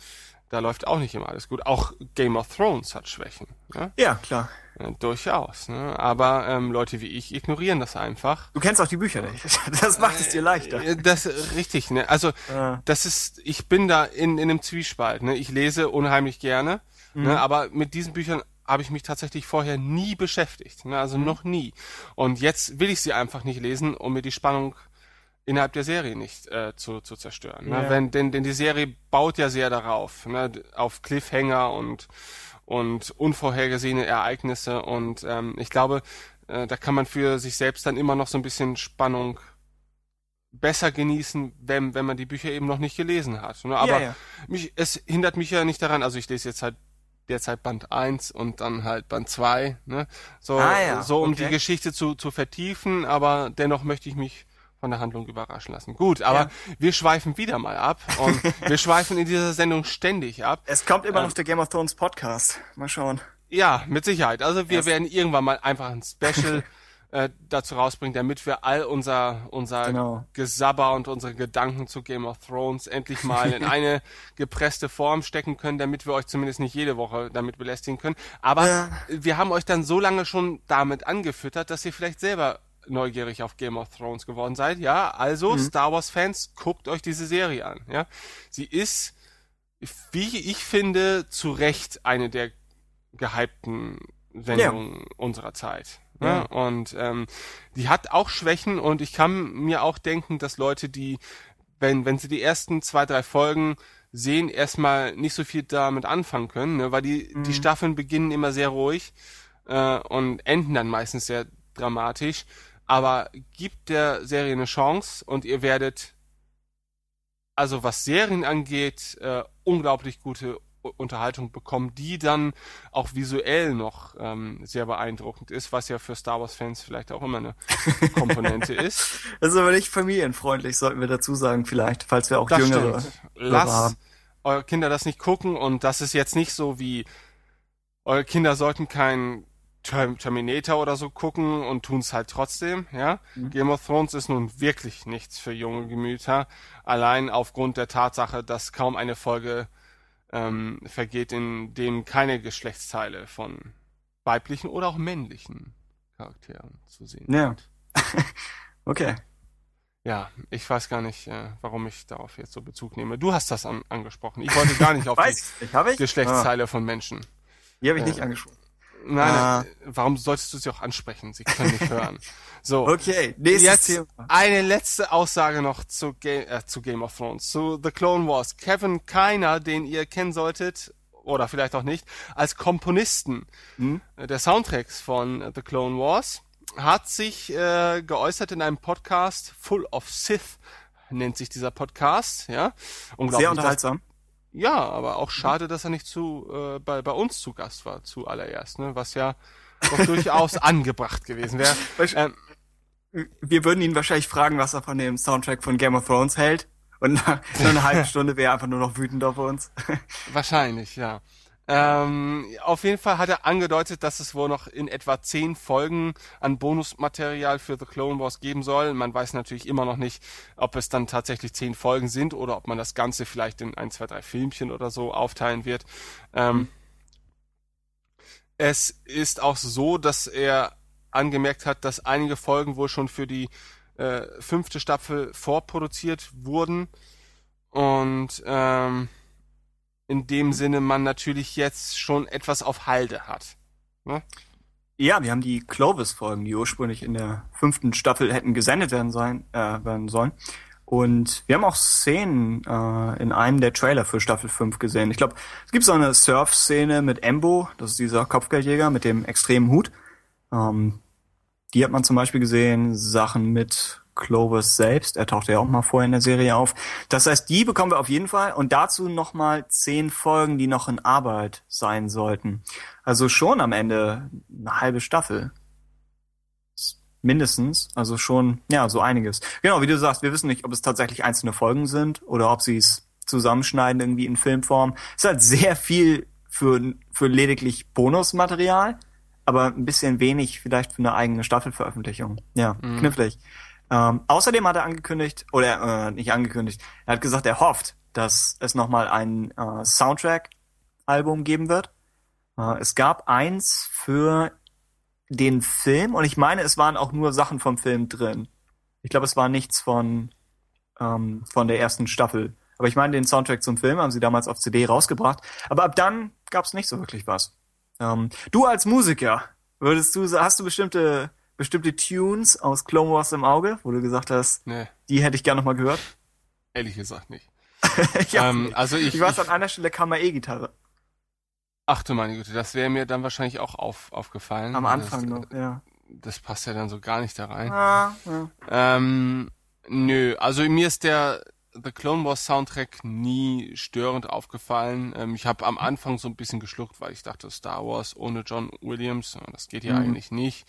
Da läuft auch nicht immer alles gut. Auch Game of Thrones hat Schwächen. Ne? Ja, klar. Ja, durchaus. Ne? Aber ähm, Leute wie ich ignorieren das einfach. Du kennst auch die Bücher nicht. Das macht es dir leichter. Äh, Das richtig, ne? Also Ja. das ist, ich bin da in, in einem Zwiespalt. Ne? Ich lese unheimlich gerne, ne? aber mit diesen Büchern habe ich mich tatsächlich vorher nie beschäftigt. Ne? Also noch nie. Und jetzt will ich sie einfach nicht lesen, um mir die Spannung innerhalb der Serie nicht äh, zu, zu zerstören. Ne? Ja. Wenn, denn, denn die Serie baut ja sehr darauf, ne? auf Cliffhanger und und unvorhergesehene Ereignisse und ähm, ich glaube, äh, da kann man für sich selbst dann immer noch so ein bisschen Spannung besser genießen, wenn, wenn man die Bücher eben noch nicht gelesen hat. Ne? Aber Ja, ja. Mich, es hindert mich ja nicht daran, also ich lese jetzt halt derzeit Band 1 und dann halt Band 2, ne? So, Ah, ja, so um okay. die Geschichte zu, zu vertiefen, aber dennoch möchte ich mich von der Handlung überraschen lassen. Gut, aber Ja. wir schweifen wieder mal ab und wir schweifen in dieser Sendung ständig ab. Es kommt immer Ähm. noch der Game of Thrones Podcast. Mal schauen. Ja, mit Sicherheit. Also wir Erst- werden irgendwann mal einfach ein Special äh, dazu rausbringen, damit wir all unser unser Genau. Gesabber und unsere Gedanken zu Game of Thrones endlich mal in eine gepresste Form stecken können, damit wir euch zumindest nicht jede Woche damit belästigen können. Aber Ja. wir haben euch dann so lange schon damit angefüttert, dass ihr vielleicht selber neugierig auf Game of Thrones geworden seid. Ja, also Mhm. Star Wars Fans, guckt euch diese Serie an. Ja, sie ist, wie ich finde, zu Recht eine der gehypten Sendungen unserer Zeit. Ne? Ja. Und ähm, die hat auch Schwächen und ich kann mir auch denken, dass Leute, die, wenn, wenn sie die ersten zwei, drei Folgen sehen, erstmal nicht so viel damit anfangen können, ne? weil die, die Staffeln beginnen immer sehr ruhig äh, und enden dann meistens sehr dramatisch. Aber gibt der Serie eine Chance und ihr werdet also was Serien angeht, äh, unglaublich gute Unterhaltung bekommen, die dann auch visuell noch ähm, sehr beeindruckend ist, was ja für Star Wars-Fans vielleicht auch immer eine Komponente ist. Das ist aber nicht familienfreundlich, sollten wir dazu sagen, vielleicht, falls wir auch Das jüngere. stimmt. Lasst haben. eure Kinder das nicht gucken und das ist jetzt nicht so wie eure Kinder sollten kein Term- Terminator oder so gucken und tun's halt trotzdem, ja. Mhm. Game of Thrones ist nun wirklich nichts für junge Gemüter, allein aufgrund der Tatsache, dass kaum eine Folge ähm, vergeht, in dem keine Geschlechtsteile von weiblichen oder auch männlichen Charakteren zu sehen Ja. sind. Okay. Ja, ich weiß gar nicht, äh, warum ich darauf jetzt so Bezug nehme. Du hast das an, angesprochen. Ich wollte gar nicht auf die ich nicht. Ich? Geschlechtsteile von Menschen. Ah, die habe ich Äh, nicht angesprochen. Nein, Ah. warum solltest du sie auch ansprechen? Sie können nicht hören. So, Okay, nächstes jetzt Thema. eine letzte Aussage noch zu, Ga äh, zu Game of Thrones, zu The Clone Wars. Kevin Keiner, den ihr kennen solltet, oder vielleicht auch nicht, als Komponisten Hm? der Soundtracks von The Clone Wars, hat sich äh, geäußert in einem Podcast, Full of Sith nennt sich dieser Podcast, ja. Unglaublich, Sehr dass- unterhaltsam. Ja, aber auch schade, dass er nicht zu äh, bei, bei uns zu Gast war, zuallererst, ne? Was ja doch durchaus angebracht gewesen wäre. Ähm, Wir würden ihn wahrscheinlich fragen, was er von dem Soundtrack von Game of Thrones hält. Und nach so einer halben Stunde wäre er einfach nur noch wütend auf uns. wahrscheinlich, ja. Ähm, auf jeden Fall hat er angedeutet, dass es wohl noch in etwa zehn Folgen an Bonusmaterial für The Clone Wars geben soll. Man weiß natürlich immer noch nicht, ob es dann tatsächlich zehn Folgen sind oder ob man das Ganze vielleicht in ein, zwei, drei Filmchen oder so aufteilen wird. Ähm, Es ist auch so, dass er angemerkt hat, dass einige Folgen wohl schon für die äh, fünfte Staffel vorproduziert wurden und ähm, in dem Sinne man natürlich jetzt schon etwas auf Halde hat. Ne? Ja, wir haben die Clovis-Folgen, die ursprünglich in der fünften Staffel hätten gesendet werden, sein, äh, werden sollen, Und wir haben auch Szenen äh, in einem der Trailer für Staffel 5 gesehen. Ich glaube, es gibt so eine Surf-Szene mit Embo, das ist dieser Kopfgeldjäger mit dem extremen Hut. Ähm, die hat man zum Beispiel gesehen, Sachen mit Clovis selbst, er tauchte ja auch mal vorher in der Serie auf. Das heißt, die bekommen wir auf jeden Fall und dazu nochmal zehn Folgen, die noch in Arbeit sein sollten. Also schon am Ende eine halbe Staffel mindestens. Also schon, ja, so einiges. Genau, wie du sagst, wir wissen nicht, ob es tatsächlich einzelne Folgen sind oder ob sie es zusammenschneiden irgendwie in Filmform. Es ist halt sehr viel für, für lediglich Bonusmaterial, aber ein bisschen wenig vielleicht für eine eigene Staffelveröffentlichung. Ja, mhm. knifflig. Ähm, außerdem hat er angekündigt, oder äh, nicht angekündigt, er hat gesagt, er hofft, dass es nochmal ein äh, Soundtrack-Album geben wird. Äh, es gab eins für den Film und ich meine, es waren auch nur Sachen vom Film drin. Ich glaube, es war nichts von, ähm, von der ersten Staffel. Aber ich meine, den Soundtrack zum Film haben sie damals auf CD rausgebracht. Aber ab dann gab es nicht so wirklich was. Ähm, du als Musiker, würdest du, hast du bestimmte, bestimmte Tunes aus Clone Wars im Auge, wo du gesagt hast, nee. die hätte ich gerne nochmal gehört? Ehrlich gesagt nicht. ja, ähm, also ich, ich weiß, an einer Stelle kam mal E-Gitarre. Ach du meine Güte, das wäre mir dann wahrscheinlich auch auf, aufgefallen. Am Anfang das, noch, ja. Das passt ja dann so gar nicht da rein. Ah, ja. Ähm, nö, also mir ist der The Clone Wars Soundtrack nie störend aufgefallen. Ähm, ich habe am Anfang so ein bisschen geschluckt, weil ich dachte, Star Wars ohne John Williams, das geht ja mhm. eigentlich nicht.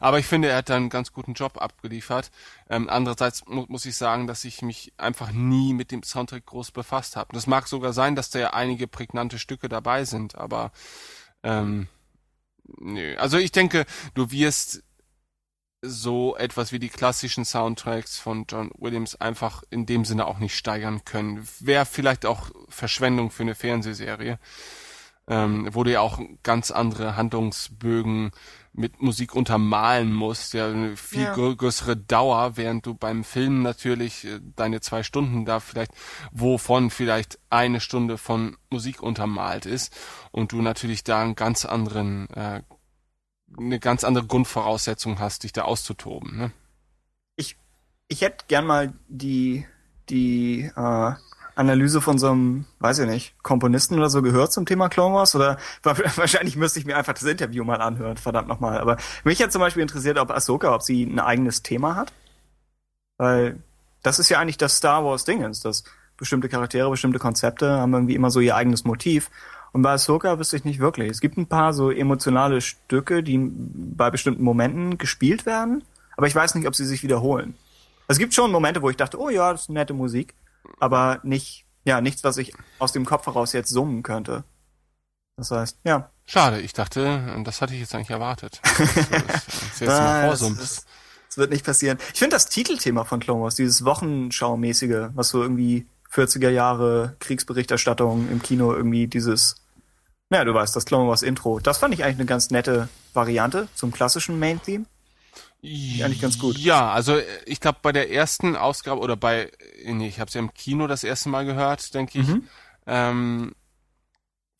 Aber ich finde, er hat da einen ganz guten Job abgeliefert. Ähm, andererseits mu muss ich sagen, dass ich mich einfach nie mit dem Soundtrack groß befasst habe. Das mag sogar sein, dass da ja einige prägnante Stücke dabei sind, aber ähm, nö. Also ich denke, du wirst so etwas wie die klassischen Soundtracks von John Williams einfach in dem Sinne auch nicht steigern können. Wäre vielleicht auch Verschwendung für eine Fernsehserie, ähm, wo du ja auch ganz andere Handlungsbögen mit Musik untermalen musst, ja eine viel ja. größere Dauer, während du beim Film natürlich äh, deine zwei Stunden da vielleicht, wovon vielleicht eine Stunde von Musik untermalt ist und du natürlich da einen ganz anderen äh, eine ganz andere Grundvoraussetzung hast, dich da auszutoben. Ne? Ich, ich hätte gern mal die, die äh, Analyse von so einem, weiß ich nicht, Komponisten oder so gehört zum Thema Clone Wars oder wahrscheinlich müsste ich mir einfach das Interview mal anhören, verdammt nochmal. Aber mich hat zum Beispiel interessiert, ob Ahsoka, ob sie ein eigenes Thema hat. Weil das ist ja eigentlich das Star Wars Ding, dass bestimmte Charaktere, bestimmte Konzepte haben irgendwie immer so ihr eigenes Motiv. Und bei Ahsoka wüsste ich nicht wirklich. Es gibt ein paar so emotionale Stücke, die bei bestimmten Momenten gespielt werden, aber ich weiß nicht, ob sie sich wiederholen. Es gibt schon Momente, wo ich dachte, oh ja, das ist nette Musik, aber nicht, ja, nichts, was ich aus dem Kopf heraus jetzt summen könnte. Das heißt, ja. Schade, ich dachte, das hatte ich jetzt eigentlich erwartet. Das, wird nicht passieren. Ich finde das Titelthema von Clone Wars, dieses Wochenschau-mäßige, was so irgendwie 40er Jahre Kriegsberichterstattung im Kino irgendwie dieses ja, du weißt, das Clone Wars Intro. Das fand ich eigentlich eine ganz nette Variante zum klassischen Main-Theme. Eigentlich ganz gut. Ja, also ich glaube bei der ersten Ausgabe oder bei, nee, ich habe es ja im Kino das erste Mal gehört, denke ich. Mhm. Ähm,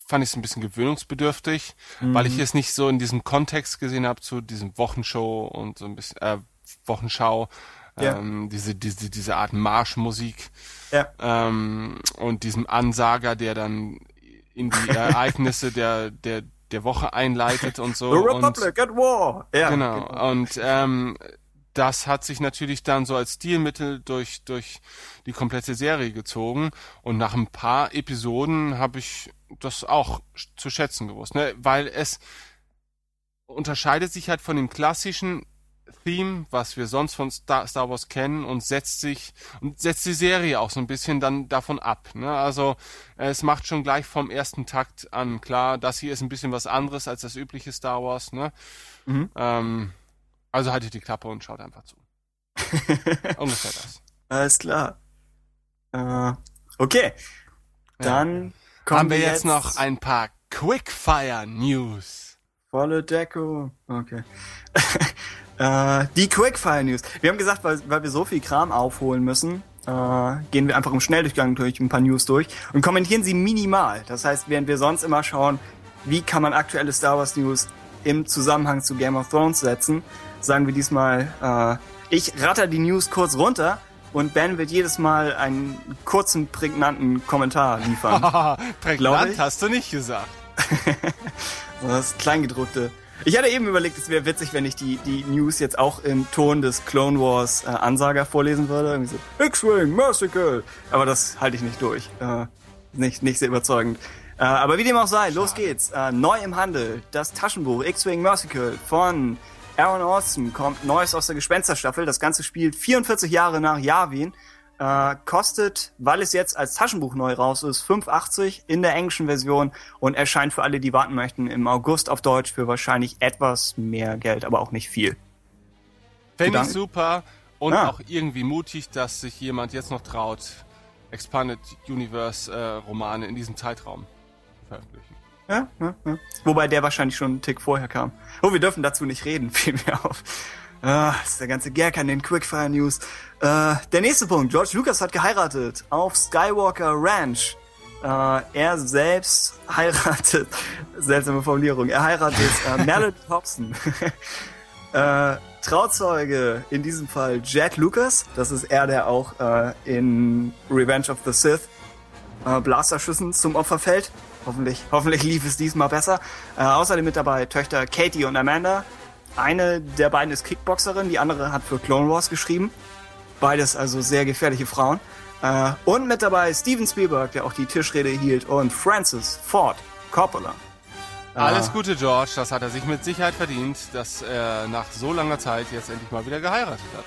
fand ich es ein bisschen gewöhnungsbedürftig, mhm. weil ich es nicht so in diesem Kontext gesehen habe zu diesem Wochenshow und so ein bisschen äh, Wochenschau, ja. ähm, diese diese diese Art Marschmusik ja. ähm, und diesem Ansager, der dann in die Ereignisse der, der, der Woche einleitet und so. The Republic und, at War. Ja, genau. genau. Und ähm, das hat sich natürlich dann so als Stilmittel durch, durch die komplette Serie gezogen. Und nach ein paar Episoden habe ich das auch zu schätzen gewusst, ne? weil es unterscheidet sich halt von dem klassischen Theme, was wir sonst von Star, Star Wars kennen und setzt sich und setzt die Serie auch so ein bisschen dann davon ab. Ne? Also es macht schon gleich vom ersten Takt an klar, das hier ist ein bisschen was anderes als das übliche Star Wars. Ne? Mhm. Ähm, also haltet die Klappe und schaut einfach zu. Ungefähr das. Alles klar. Äh, okay. Dann ja. haben wir jetzt, jetzt noch ein paar Quickfire News. Volle Deko. Okay. Äh, die Quickfire News. Wir haben gesagt, weil, weil wir so viel Kram aufholen müssen, äh, gehen wir einfach im Schnelldurchgang durch ein paar News durch und kommentieren sie minimal. Das heißt, während wir sonst immer schauen, wie kann man aktuelle Star Wars News im Zusammenhang zu Game of Thrones setzen, sagen wir diesmal, äh, ich ratter die News kurz runter und Ben wird jedes Mal einen kurzen, prägnanten Kommentar liefern. Prägnant hast du nicht gesagt. Das Kleingedruckte. Ich hatte eben überlegt, es wäre witzig, wenn ich die, die News jetzt auch im Ton des Clone Wars äh, Ansager vorlesen würde. Irgendwie so, X-Wing, Mercical. Aber das halte ich nicht durch. Äh, nicht, nicht sehr überzeugend. Äh, aber wie dem auch sei, los geht's. Äh, neu im Handel, das Taschenbuch X-Wing Mercical von Aaron Austin kommt Neues aus der Gespensterstaffel. Das Ganze spielt 44 Jahre nach Yavin. Äh, kostet, weil es jetzt als Taschenbuch neu raus ist, 5,80 in der englischen Version und erscheint für alle, die warten möchten, im August auf Deutsch für wahrscheinlich etwas mehr Geld, aber auch nicht viel. Fände ich super und Ah. auch irgendwie mutig, dass sich jemand jetzt noch traut, Expanded Universe äh, Romane in diesem Zeitraum zu veröffentlichen. Ja, ja, ja. Wobei der wahrscheinlich schon einen Tick vorher kam. Oh, wir dürfen dazu nicht reden, fiel mir auf. Ah, das ist der ganze Gag an den Quickfire News. Äh, der nächste Punkt. George Lucas hat geheiratet auf Skywalker Ranch. Äh, er selbst heiratet, seltsame Formulierung, er heiratet äh, Merle Thompson. äh, Trauzeuge in diesem Fall Jack Lucas. Das ist er, der auch äh, in Revenge of the Sith äh, Blasterschüssen zum Opfer fällt. Hoffentlich, hoffentlich lief es diesmal besser. Äh, außerdem mit dabei Töchter Katie und Amanda. Eine der beiden ist Kickboxerin, die andere hat für Clone Wars geschrieben. Beides also sehr gefährliche Frauen. Äh, und mit dabei Steven Spielberg, der auch die Tischrede hielt, und Francis Ford Coppola. Alles Gute, George. Das hat er sich mit Sicherheit verdient, dass er nach so langer Zeit jetzt endlich mal wieder geheiratet hat.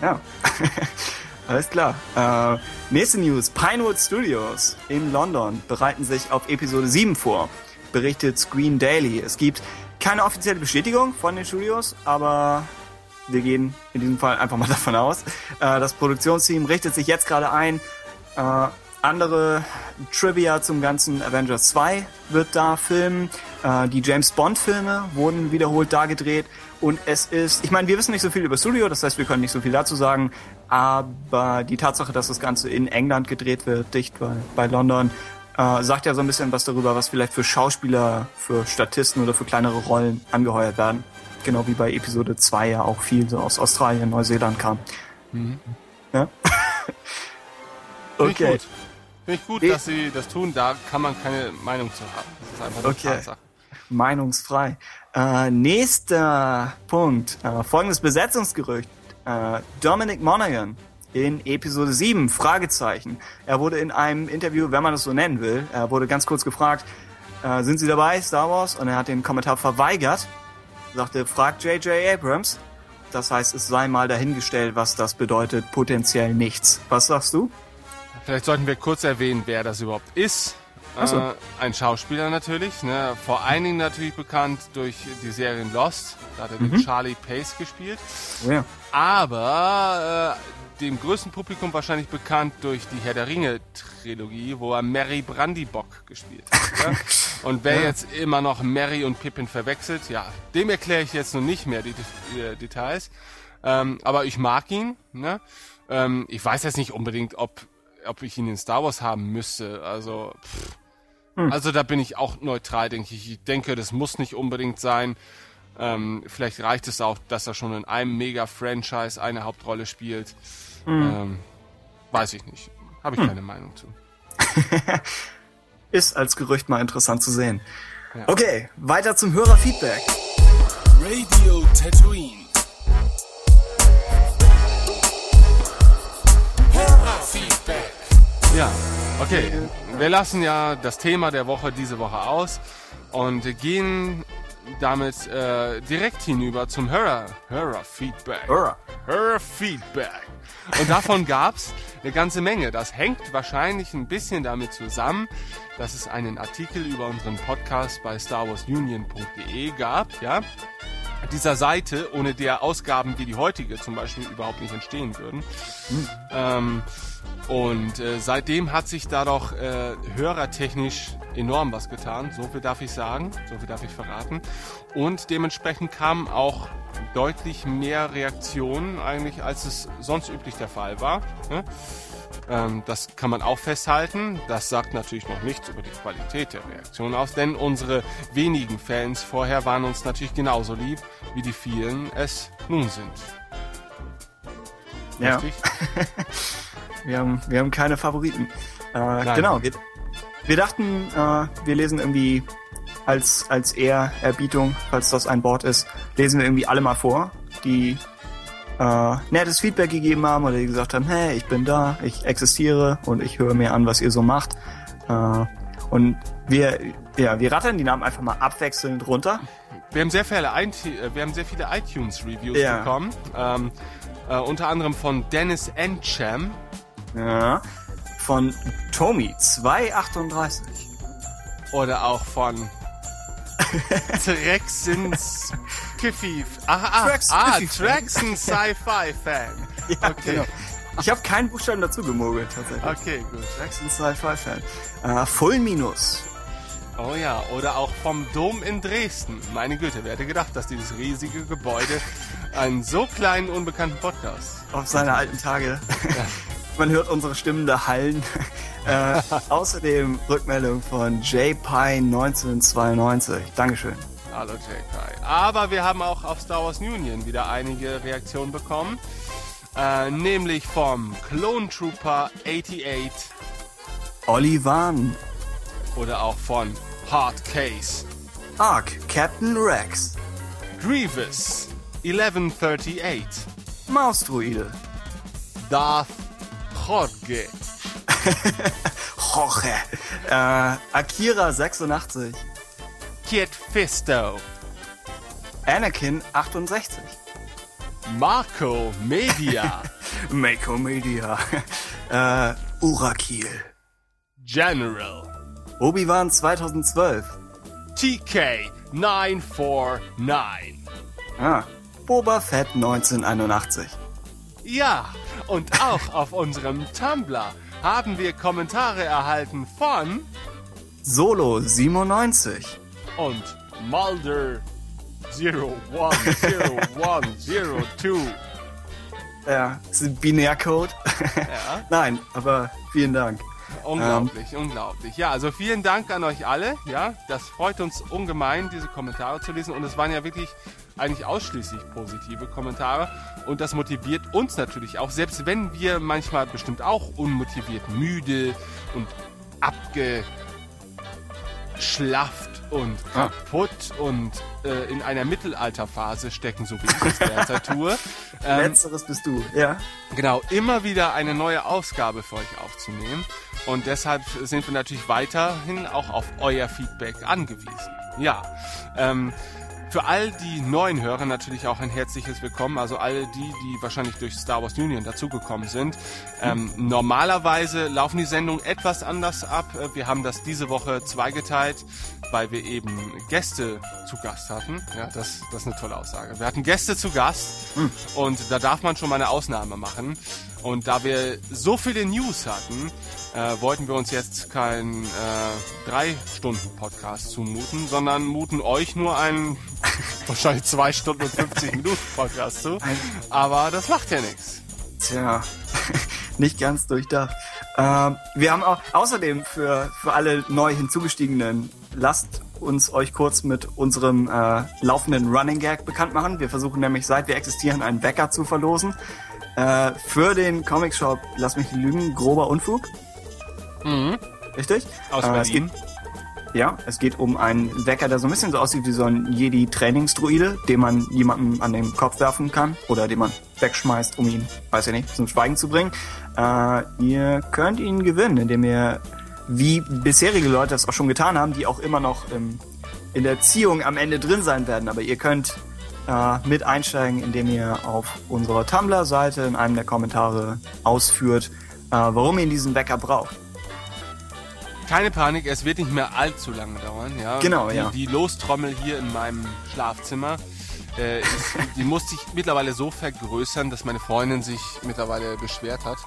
Ja. Alles klar. Äh, nächste News. Pinewood Studios in London bereiten sich auf Episode 7 vor. Berichtet Screen Daily. Es gibt keine offizielle Bestätigung von den Studios, aber wir gehen in diesem Fall einfach mal davon aus. Äh, das Produktionsteam richtet sich jetzt gerade ein. Äh, andere Trivia zum ganzen Avengers 2 wird da filmen. Äh, die James Bond Filme wurden wiederholt da gedreht. Und es ist, ich meine, wir wissen nicht so viel über Studio, das heißt, wir können nicht so viel dazu sagen. Aber die Tatsache, dass das Ganze in England gedreht wird, dicht bei, bei London, äh, sagt ja so ein bisschen was darüber, was vielleicht für Schauspieler, für Statisten oder für kleinere Rollen angeheuert werden. Genau wie bei Episode 2 ja auch viel so aus Australien, Neuseeland kam. Ja? Finde ich okay. gut. Finde ich gut, dass sie das tun. Da kann man keine Meinung zu haben. Das ist einfach eine Okay. Tatsache. Meinungsfrei. Äh, nächster Punkt. Äh, folgendes Besetzungsgerücht. Äh, Dominic Monaghan in Episode 7, Fragezeichen. Er wurde in einem Interview, wenn man es so nennen will, er wurde ganz kurz gefragt, äh, sind Sie dabei, Star Wars? Und er hat den Kommentar verweigert. Sagte, fragt J.J. Abrams. Das heißt, es sei mal dahingestellt, was das bedeutet, potenziell nichts. Was sagst du? Vielleicht sollten wir kurz erwähnen, wer das überhaupt ist. So. Äh, ein Schauspieler natürlich, ne? vor allen Dingen natürlich bekannt durch die Serien Lost. Da hat er Mhm. den Charlie Pace gespielt. Oh ja. Aber äh, dem größten Publikum wahrscheinlich bekannt durch die Herr der Ringe Trilogie, wo er Mary Brandybock gespielt hat. ja? Und wer jetzt immer noch Mary und Pippin verwechselt, ja, dem erkläre ich jetzt noch nicht mehr die, die äh, Details. Ähm, aber ich mag ihn. Ne? Ähm, ich weiß jetzt nicht unbedingt, ob, ob ich ihn in Star Wars haben müsste. Also, pff. also da bin ich auch neutral, denke ich. Ich denke, das muss nicht unbedingt sein. Ähm, vielleicht reicht es auch, dass er schon in einem Mega-Franchise eine Hauptrolle spielt. Ähm, weiß ich nicht. Habe ich keine Meinung zu. Ist als Gerücht mal interessant zu sehen. Ja. Okay, weiter zum Hörerfeedback. Radio Tatooine. Hörerfeedback. Ja, okay. Wir lassen ja das Thema der Woche diese Woche aus und gehen damit äh, direkt hinüber zum Hörer, Hörerfeedback. Hörer. Hörerfeedback. Und davon gab's eine ganze Menge. Das hängt wahrscheinlich ein bisschen damit zusammen, dass es einen Artikel über unseren Podcast bei starwarsunion.de gab, ja. Dieser Seite, ohne der Ausgaben wie die heutige zum Beispiel überhaupt nicht entstehen würden. Ähm, und äh, seitdem hat sich da doch äh, hörertechnisch enorm was getan. So viel darf ich sagen, so viel darf ich verraten. Und dementsprechend kamen auch deutlich mehr Reaktionen eigentlich, als es sonst üblich der Fall war. Ne? Ähm, das kann man auch festhalten. Das sagt natürlich noch nichts über die Qualität der Reaktion aus, denn unsere wenigen Fans vorher waren uns natürlich genauso lieb, wie die vielen es nun sind. Ja. Richtig? Wir haben, wir haben keine Favoriten. Äh, genau, wir, wir dachten, äh, wir lesen irgendwie als, als Ehrerbietung, falls das ein Wort ist, lesen wir irgendwie alle mal vor, die äh, nettes Feedback gegeben haben oder die gesagt haben, hey, ich bin da, ich existiere und ich höre mir an, was ihr so macht. Äh, und wir, ja, wir rattern die Namen einfach mal abwechselnd runter. Wir haben sehr viele, äh, wir haben sehr viele iTunes-Reviews Ja. bekommen. Ähm, äh, unter anderem von Dennis Encham. Ja. Von Tommy 238. Oder auch von Trexens Kiffy. Ah, ah, Trax ah Fan. Traxen Sci-Fi Fan. Ja, Okay. genau. Ich habe keinen Buchstaben dazu gemogelt, tatsächlich. Okay, gut. Jackson Sci-Fi-Fan. Äh, Full Minus. Oh ja, oder auch vom Dom in Dresden. Meine Güte, wer hätte gedacht, dass dieses riesige Gebäude einen so kleinen, unbekannten Podcast. Auf seine alten Tage. Man hört unsere Stimmen da hallen. Äh, außerdem Rückmeldung von JPine1992. Dankeschön. Hallo JK. Aber wir haben auch auf Star Wars Union wieder einige Reaktionen bekommen. Äh, nämlich vom Clone Trooper 88 Olivan. oder auch von Hard Case. Ark. Captain Rex. Grievous 1138. Mausdruide. Darth Jorge. Jorge. Äh, Akira86. Kid Fisto. Anakin 68. Marco Media. Mako Media. äh, Urakil. General. Obi-Wan 2012. TK 949. Ah. Boba Fett 1981. Ja, und auch auf unserem Tumblr haben wir Kommentare erhalten von Solo 97. und Mulder 010102. Ja, ist ein Binärcode. Ja. Nein, aber vielen Dank. Unglaublich, unglaublich. Ja, also vielen Dank an euch alle. Ja, das freut uns ungemein, diese Kommentare zu lesen. Und es waren ja wirklich eigentlich ausschließlich positive Kommentare. Und das motiviert uns natürlich auch, selbst wenn wir manchmal bestimmt auch unmotiviert, müde und abgeschlafft und Ah. kaputt und äh, in einer Mittelalterphase stecken, so wie ich es derzeit tue. Ähm, Letzteres bist du, ja. Genau, immer wieder eine neue Ausgabe für euch aufzunehmen. Und deshalb sind wir natürlich weiterhin auch auf euer Feedback angewiesen. Ja, ähm, für all die neuen Hörer natürlich auch ein herzliches Willkommen. Also alle die, die wahrscheinlich durch Star Wars Union dazugekommen sind. Ähm, normalerweise laufen die Sendungen etwas anders ab. Äh, Wir haben das diese Woche zweigeteilt, weil wir eben Gäste zu Gast hatten. Ja, das, das ist eine tolle Aussage. Wir hatten Gäste zu Gast und da darf man schon mal eine Ausnahme machen. Und da wir so viele News hatten, äh, wollten wir uns jetzt keinen äh, drei Stunden Podcast zumuten, sondern muten euch nur einen wahrscheinlich zwei Stunden und 50 Minuten Podcast zu. Aber das macht ja nichts. Tja, nicht ganz durchdacht. Ähm, wir haben auch außerdem für, für alle neu hinzugestiegenen, lasst uns euch kurz mit unserem äh, laufenden Running Gag bekannt machen. Wir versuchen nämlich, seit wir existieren, einen Wecker zu verlosen. Äh, für den Comic Shop, lass mich lügen, grober Unfug. Richtig? Aus Äh, es Berlin. geht, ja, es geht um einen Wecker, der so ein bisschen so aussieht wie so ein Jedi-Trainingsdruide, den man jemandem an den Kopf werfen kann oder den man wegschmeißt, um ihn, weiß ich nicht, zum Schweigen zu bringen. Äh, ihr könnt ihn gewinnen, indem ihr, wie bisherige Leute das auch schon getan haben, die auch immer noch im, in der Ziehung am Ende drin sein werden, aber ihr könnt äh, mit einsteigen, indem ihr auf unserer Tumblr-Seite in einem der Kommentare ausführt, äh, warum ihr diesen Wecker braucht. Keine Panik, es wird nicht mehr allzu lange dauern. Ja? Genau, die, ja. Die Lostrommel hier in meinem Schlafzimmer, äh, ist, die muss sich mittlerweile so vergrößern, dass meine Freundin sich mittlerweile beschwert hat,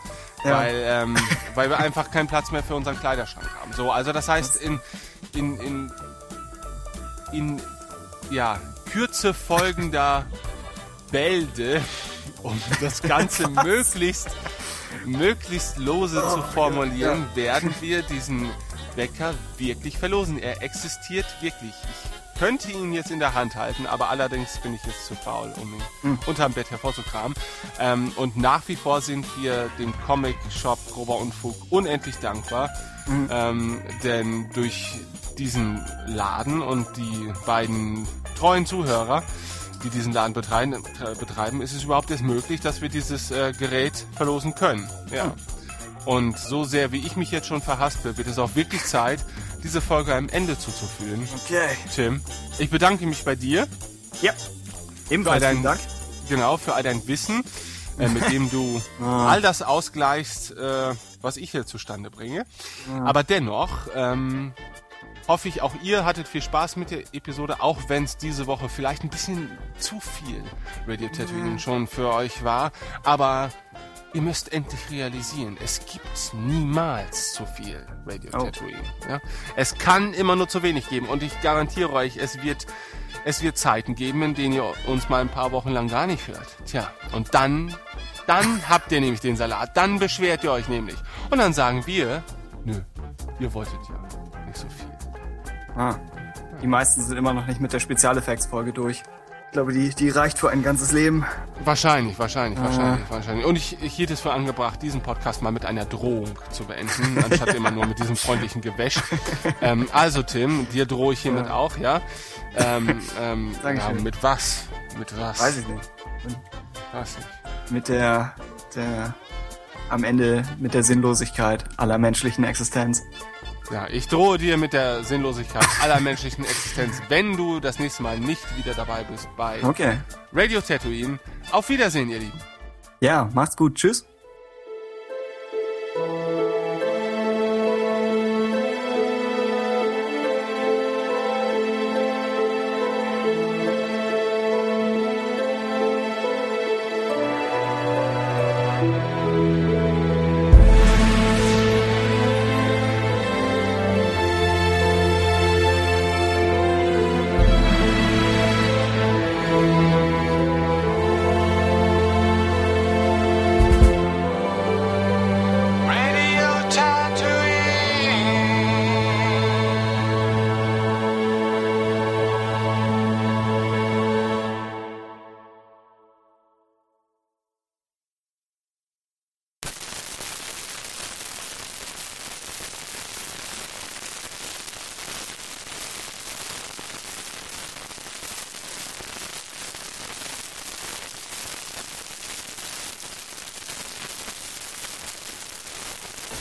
Ja. weil, ähm, weil wir einfach keinen Platz mehr für unseren Kleiderschrank haben. So, also das heißt, in, in, in, in ja, Kürze folgender Bälde, um das Ganze möglichst möglichst lose zu formulieren, werden wir diesen Wecker wirklich verlosen. Er existiert wirklich. könnte ihn jetzt in der Hand halten, aber allerdings bin ich jetzt zu faul, um ihn unterm Bett hervorzukramen. Ähm, und nach wie vor sind wir dem Comic Shop Grober Unfug unendlich dankbar, ähm, denn durch diesen Laden und die beiden treuen Zuhörer, die diesen Laden betreiben, betreiben ist es überhaupt erst möglich, dass wir dieses äh, Gerät verlosen können. Ja. Und so sehr wie ich mich jetzt schon verhaspel, wird es auch wirklich Zeit, diese Folge einem Ende zuzuführen. Okay. Tim, ich bedanke mich bei dir, Ja. Ebenfalls dein- vielen Dank. genau, für all dein Wissen, äh, mit dem du all das ausgleichst, äh, was ich hier zustande bringe. Aber dennoch, ähm, hoffe ich, auch ihr hattet viel Spaß mit der Episode, auch wenn es diese Woche vielleicht ein bisschen zu viel Radio Tatooine schon für euch war. Aber ihr müsst endlich realisieren, es gibt niemals zu viel Radio Oh. Tatooine. Ja? Es kann immer nur zu wenig geben und ich garantiere euch, es wird, es wird Zeiten geben, in denen ihr uns mal ein paar Wochen lang gar nicht hört. Tja, und dann, dann habt ihr nämlich den Salat, dann beschwert ihr euch nämlich. Und dann sagen wir, nö, ihr wolltet ja nicht so viel. Ah. Die meisten sind immer noch nicht mit der Spezialeffektsfolge durch. Ich glaube, die, die reicht für ein ganzes Leben. Wahrscheinlich, wahrscheinlich, wahrscheinlich, wahrscheinlich. Und ich, ich hielt es für angebracht, diesen Podcast mal mit einer Drohung zu beenden, anstatt immer nur mit diesem freundlichen Gewäsch. Ähm, also Tim, dir drohe ich hiermit auch, ja? Ähm, ähm, ja, mit was? Mit was? Weiß ich nicht. Weiß nicht. Mit der, der, am Ende mit der Sinnlosigkeit aller menschlichen Existenz. Ja, ich drohe dir mit der Sinnlosigkeit aller menschlichen Existenz, wenn du das nächste Mal nicht wieder dabei bist bei Okay. Radio Tatooine. Auf Wiedersehen, ihr Lieben. Ja, macht's gut. Tschüss.